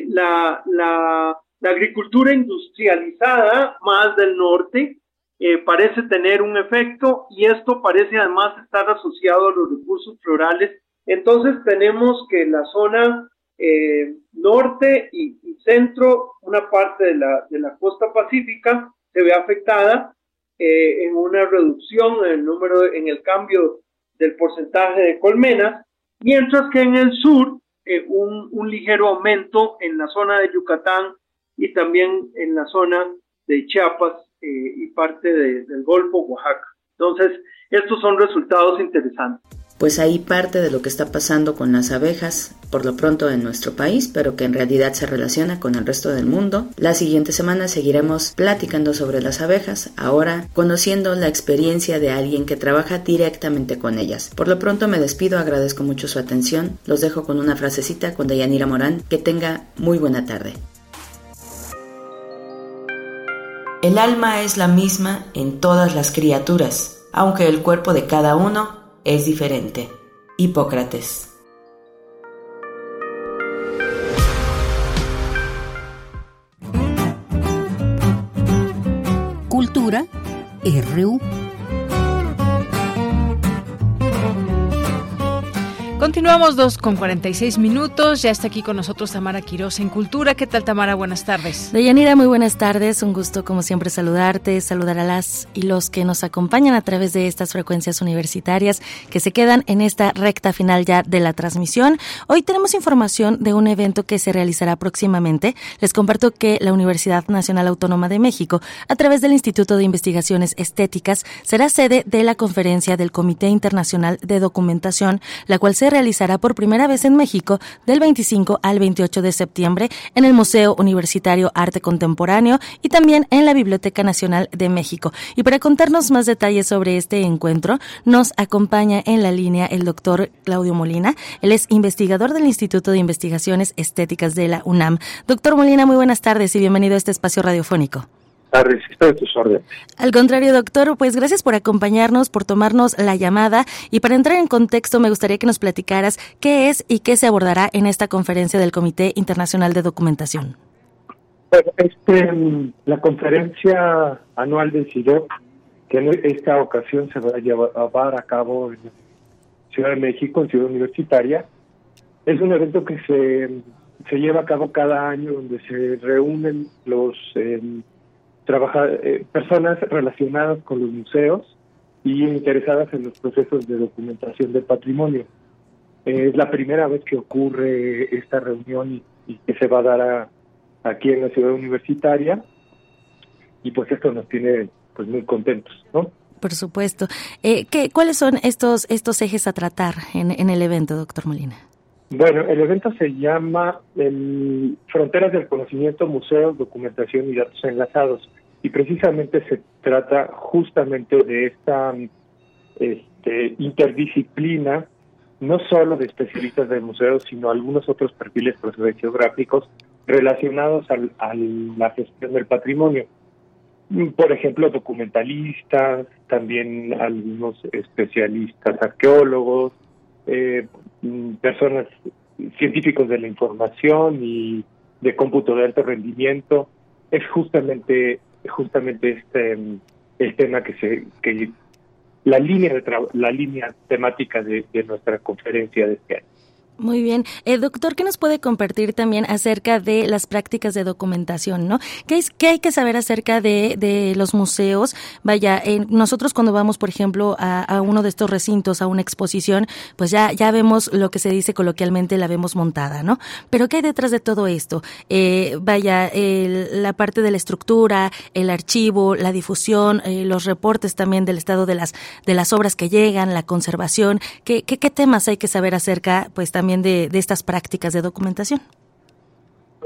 la, la la agricultura industrializada más del norte eh, parece tener un efecto y esto parece además estar asociado a los recursos florales. Entonces tenemos que la zona eh, norte y, centro, una parte de la, de la costa pacífica se ve afectada eh, en una reducción en el número, en el cambio del porcentaje de colmenas, mientras que en el sur un, un, ligero aumento en la zona de Yucatán y también en la zona de Chiapas y parte del Golfo, Oaxaca. Entonces, estos son resultados interesantes pues ahí parte de lo que está pasando con las abejas, por lo pronto en nuestro país, pero que en realidad se relaciona con el resto del mundo. La siguiente semana seguiremos platicando sobre las abejas, ahora conociendo la experiencia de alguien que trabaja directamente con ellas. Por lo pronto me despido, agradezco mucho su atención, los dejo con una frasecita con Dayanira Morán, que tenga muy buena tarde. El alma es la misma en todas las criaturas, aunque el cuerpo de cada uno es diferente. Hipócrates. Cultura RU. Continuamos dos con 46 minutos. Ya está aquí con nosotros Tamara Quiroz en Cultura. ¿Qué tal, Tamara? Buenas tardes. Deyanira, muy buenas tardes. Un gusto, como siempre, saludarte, saludar a las y los que nos acompañan a través de estas frecuencias universitarias que se quedan en esta recta final ya de la transmisión. Hoy tenemos información de un evento que se realizará próximamente. Les comparto que la Universidad Nacional Autónoma de México, a través del Instituto de Investigaciones Estéticas, será sede de la conferencia del Comité Internacional de Documentación, la cual se realizará por primera vez en México del 25 al 28 de septiembre en el Museo Universitario Arte Contemporáneo y también en la Biblioteca Nacional de México. Y para contarnos más detalles sobre este encuentro, nos acompaña en la línea el doctor Claudio Molina. Él es investigador del Instituto de Investigaciones Estéticas de la UNAM. Doctor Molina, muy buenas tardes y bienvenido a este espacio radiofónico a tus órdenes. Al contrario, doctor, pues gracias por acompañarnos, por tomarnos la llamada y para entrar en contexto me gustaría que nos platicaras qué es y qué se abordará en esta conferencia del Comité Internacional de Documentación. Bueno, este, la conferencia anual del CIDOC, que en esta ocasión se va a llevar a cabo en Ciudad de México, en Ciudad Universitaria, es un evento que se, se lleva a cabo cada año donde se reúnen los eh, trabaja, eh, personas relacionadas con los museos y interesadas en los procesos de documentación del patrimonio. es la primera vez que ocurre esta reunión y, que se va a dar aquí en la ciudad universitaria y pues esto nos tiene pues muy contentos, ¿no? Por supuesto. Eh, ¿qué, ¿Cuáles son estos estos ejes a tratar en, en el evento, doctor Molina? Bueno, el evento se llama el Fronteras del Conocimiento, Museos, Documentación y Datos Enlazados. Y precisamente se trata justamente de esta este, interdisciplina, no solo de especialistas de museos, sino algunos otros perfiles geográficos relacionados al, a la gestión del patrimonio. Por ejemplo, documentalistas, también algunos especialistas arqueólogos, eh, Mm, personas científicos de la información y de cómputo de alto rendimiento es justamente justamente este mm, el tema que se que la línea de la línea temática de, de nuestra conferencia de este año muy bien. Eh, doctor, ¿qué nos puede compartir también acerca de las prácticas de documentación? ¿no? ¿Qué, es, qué hay que saber acerca de, de los museos? Vaya, nosotros cuando vamos, por ejemplo, a, a, uno de estos recintos, a una exposición, pues ya, ya vemos lo que se dice coloquialmente, la vemos montada, ¿no? Pero ¿qué hay detrás de todo esto? Eh, vaya, la parte de la estructura, el archivo, la difusión, eh, los reportes también del estado de las, de las obras que llegan, la conservación. ¿Qué, qué, qué temas hay que saber acerca, pues también de, estas prácticas de documentación.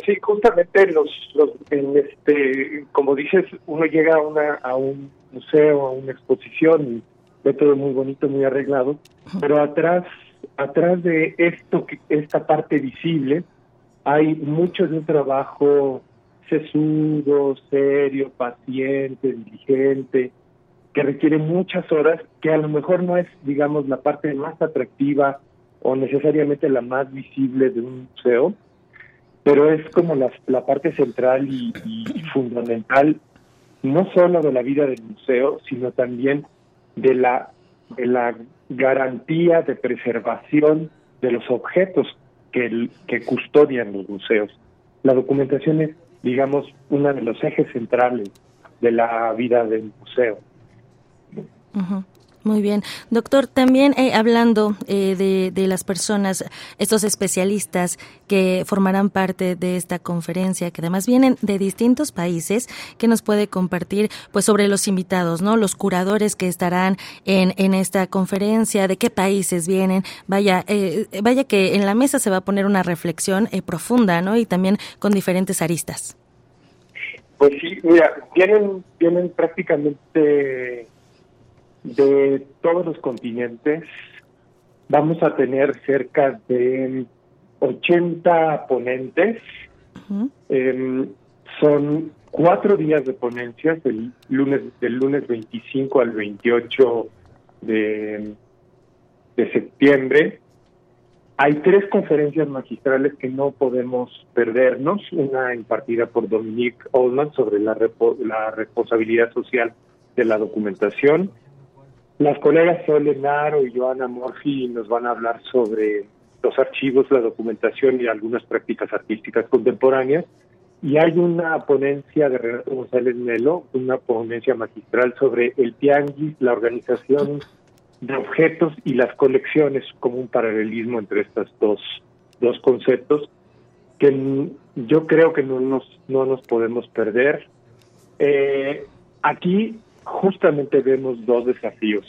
Sí, justamente los, los este, como dices, uno llega a, una, a un museo, a una exposición y ve todo muy bonito, muy arreglado, pero atrás, atrás de esto, esta parte visible, hay mucho de un trabajo sesudo, serio, paciente, diligente, que requiere muchas horas, que a lo mejor no es, digamos, la parte más atractiva o necesariamente la más visible de un museo, pero es como la, la parte central y, fundamental no solo de la vida del museo, sino también de la, de la garantía de preservación de los objetos. que, que custodian los museos. La documentación es, digamos, uno de los ejes centrales de la vida del museo. Muy bien. Doctor, también eh, hablando eh, de, de, las personas, estos especialistas que formarán parte de esta conferencia, que además vienen de distintos países, que nos puede compartir pues sobre los invitados, ¿no? Los curadores que estarán en, en esta conferencia, de qué países vienen. Vaya, eh, vaya que en la mesa se va a poner una reflexión profunda, ¿no? Y también con diferentes aristas. Pues sí, mira, vienen, vienen prácticamente de todos los continentes. Vamos a tener cerca de 80 ponentes. Em, son cuatro días de ponencias, del lunes, del lunes 25 al 28 de, de septiembre. Hay tres conferencias magistrales que no podemos perdernos. Una impartida por Dominique Oldman sobre la, la responsabilidad social de la documentación las colegas Sol Naro y Joana Morfi nos van a hablar sobre los archivos, la documentación y algunas prácticas artísticas contemporáneas. Y hay una ponencia de Renato González Melo, una ponencia magistral sobre el tianguis, la organización de objetos y las colecciones, como un paralelismo entre estos dos, dos conceptos, que yo creo que no nos, no nos podemos perder. Eh, aquí justamente vemos dos desafíos.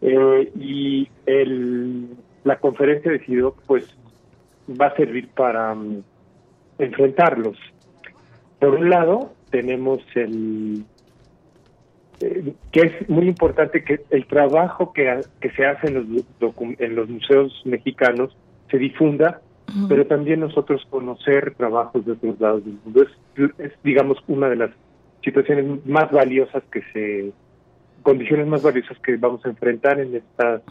Eh, y el, la conferencia decidió, pues, va a servir para um, enfrentarlos. Por un lado, tenemos el eh, que es muy importante que el trabajo que, que se hace en los, en los museos mexicanos se difunda, pero también nosotros conocer trabajos de otros lados del mundo. es, digamos, una de las situaciones más valiosas que se, condiciones más valiosas que vamos a enfrentar en estas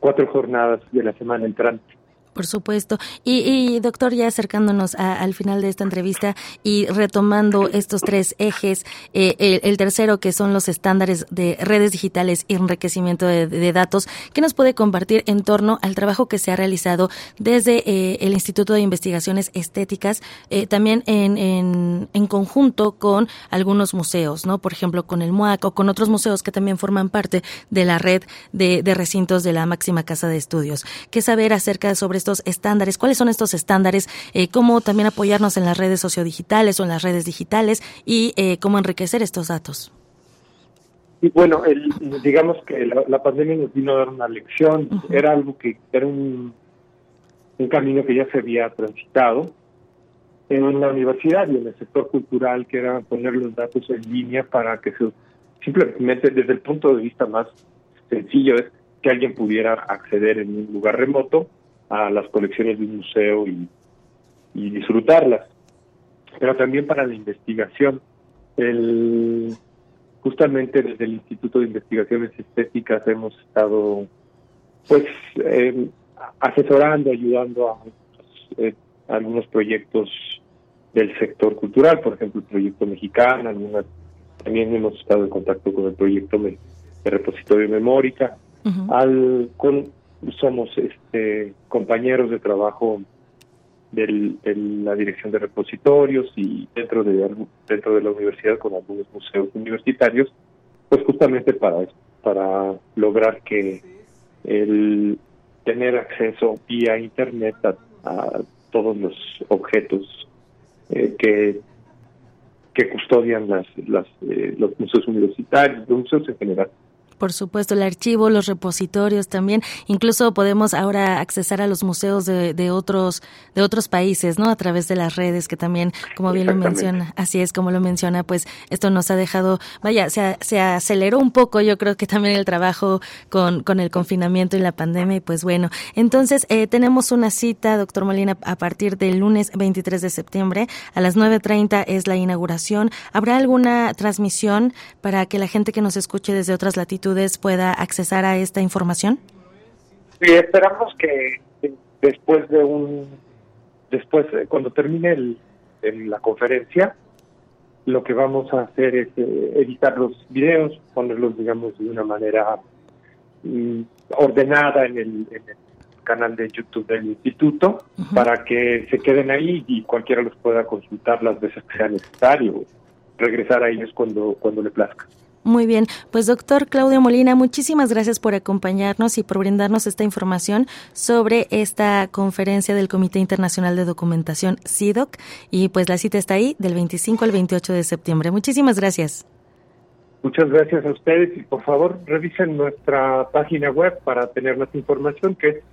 cuatro jornadas de la semana entrante. Por supuesto. Y, doctor, ya acercándonos al final de esta entrevista y retomando estos tres ejes, eh, el, tercero que son los estándares de redes digitales y enriquecimiento de, datos, ¿qué nos puede compartir en torno al trabajo que se ha realizado desde eh, el Instituto de Investigaciones Estéticas, eh, también en, en, conjunto con algunos museos, ¿no? Por ejemplo, con el MUAC o con otros museos que también forman parte de la red de, de recintos de la máxima casa de estudios. ¿Qué saber acerca sobre estos estándares, cuáles son estos estándares, eh, cómo también apoyarnos en las redes sociodigitales o en las redes digitales y eh, cómo enriquecer estos datos. Y bueno, el, digamos que la, pandemia nos vino a dar una lección, era algo que era un, un camino que ya se había transitado. En la universidad y en el sector cultural, que era poner los datos en línea para que se, simplemente desde el punto de vista más sencillo es que alguien pudiera acceder en un lugar remoto a las colecciones de un museo y, disfrutarlas. Pero también para la investigación. El, justamente desde el Instituto de Investigaciones Estéticas hemos estado pues em, asesorando, ayudando a, eh, algunos proyectos del sector cultural, por ejemplo el proyecto mexicano, también hemos estado en contacto con el proyecto de, repositorio memórica, al con somos este, compañeros de trabajo de la dirección de repositorios y dentro de dentro de la universidad con algunos museos universitarios, pues justamente para para lograr que el tener acceso vía internet a, todos los objetos eh, que que custodian las, las eh, los museos universitarios, los museos en general por supuesto, el archivo, los repositorios también. Incluso podemos ahora accesar a los museos de, de, otros de otros países, ¿no? A través de las redes, que también, como bien lo menciona, así es como lo menciona, pues esto nos ha dejado, vaya, se, se aceleró un poco, yo creo que también el trabajo con, con el confinamiento y la pandemia. Y pues bueno, entonces eh, tenemos una cita, doctor Molina, a partir del lunes 23 de septiembre a las 9.30 es la inauguración. ¿Habrá alguna transmisión para que la gente que nos escuche desde otras latitudes pueda accesar a esta información? Sí, esperamos que después de un, después, eh, cuando termine el, la conferencia, lo que vamos a hacer es eh, editar los videos, ponerlos, digamos, de una manera mm, ordenada en el, canal de YouTube del instituto para que se queden ahí y cualquiera los pueda consultar las veces que sea necesario, regresar a ellos cuando, cuando le plazca. Muy bien, pues doctor Claudio Molina, muchísimas gracias por acompañarnos y por brindarnos esta información sobre esta conferencia del Comité Internacional de Documentación CIDOC y pues la cita está ahí del 25 al 28 de septiembre. Muchísimas gracias. Muchas gracias a ustedes y por favor revisen nuestra página web para tener más información que es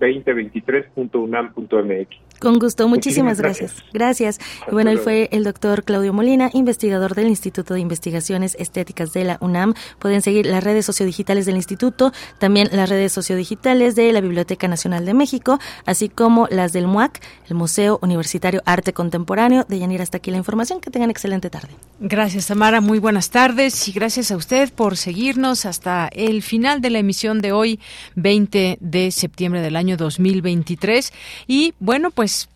cidoc2023.unam.mx. Con gusto, muchísimas, gracias. Gracias. Y bueno, él fue el doctor Claudio Molina, investigador del Instituto de Investigaciones Estéticas de la UNAM. Pueden seguir las redes sociodigitales del instituto, también las redes sociodigitales de la Biblioteca Nacional de México, así como las del MUAC, el Museo Universitario Arte Contemporáneo. De Yanira, hasta aquí la información. Que tengan excelente tarde. Gracias, Tamara. Muy buenas tardes y gracias a usted por seguirnos hasta el final de la emisión de hoy, 20 de septiembre del año 2023. Y bueno, pues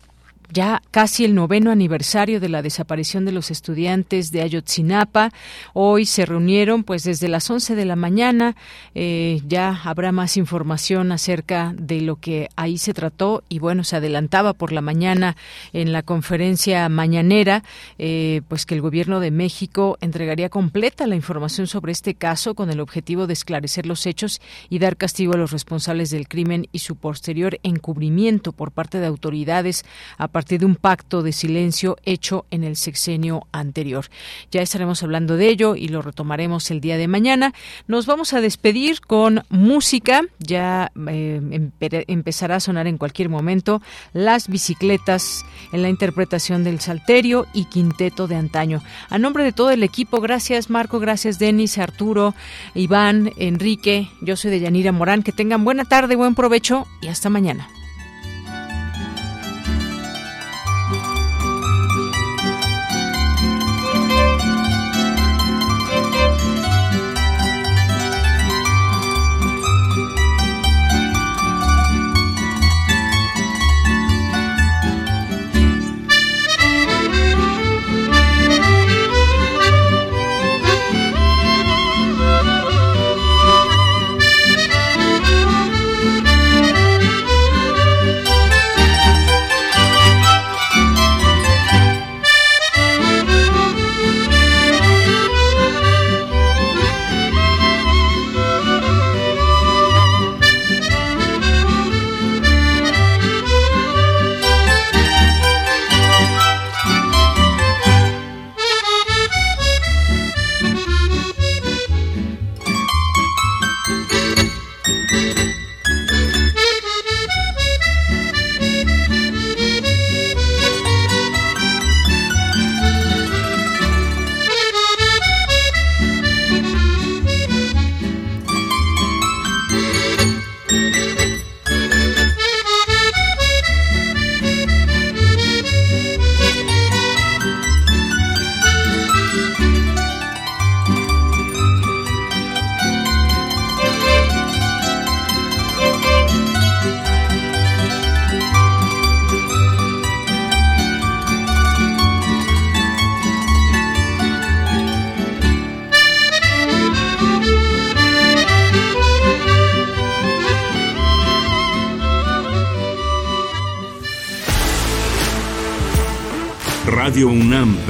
ya casi el noveno aniversario de la desaparición de los estudiantes de Ayotzinapa. Hoy se reunieron pues desde las 11 de la mañana. Eh, ya habrá más información acerca de lo que ahí se trató y bueno, se adelantaba por la mañana en la conferencia mañanera eh, pues que el gobierno de México entregaría completa la información sobre este caso con el objetivo de esclarecer los hechos y dar castigo a los responsables del crimen y su posterior encubrimiento por parte de autoridades de un pacto de silencio hecho en el sexenio anterior. Ya estaremos hablando de ello y lo retomaremos el día de mañana. Nos vamos a despedir con música. Ya eh, empezará a sonar en cualquier momento las bicicletas en la interpretación del Salterio y Quinteto de antaño. A nombre de todo el equipo, gracias Marco, gracias Denis, Arturo, Iván, Enrique. Yo soy de Yanira Morán. Que tengan buena tarde, buen provecho y hasta mañana.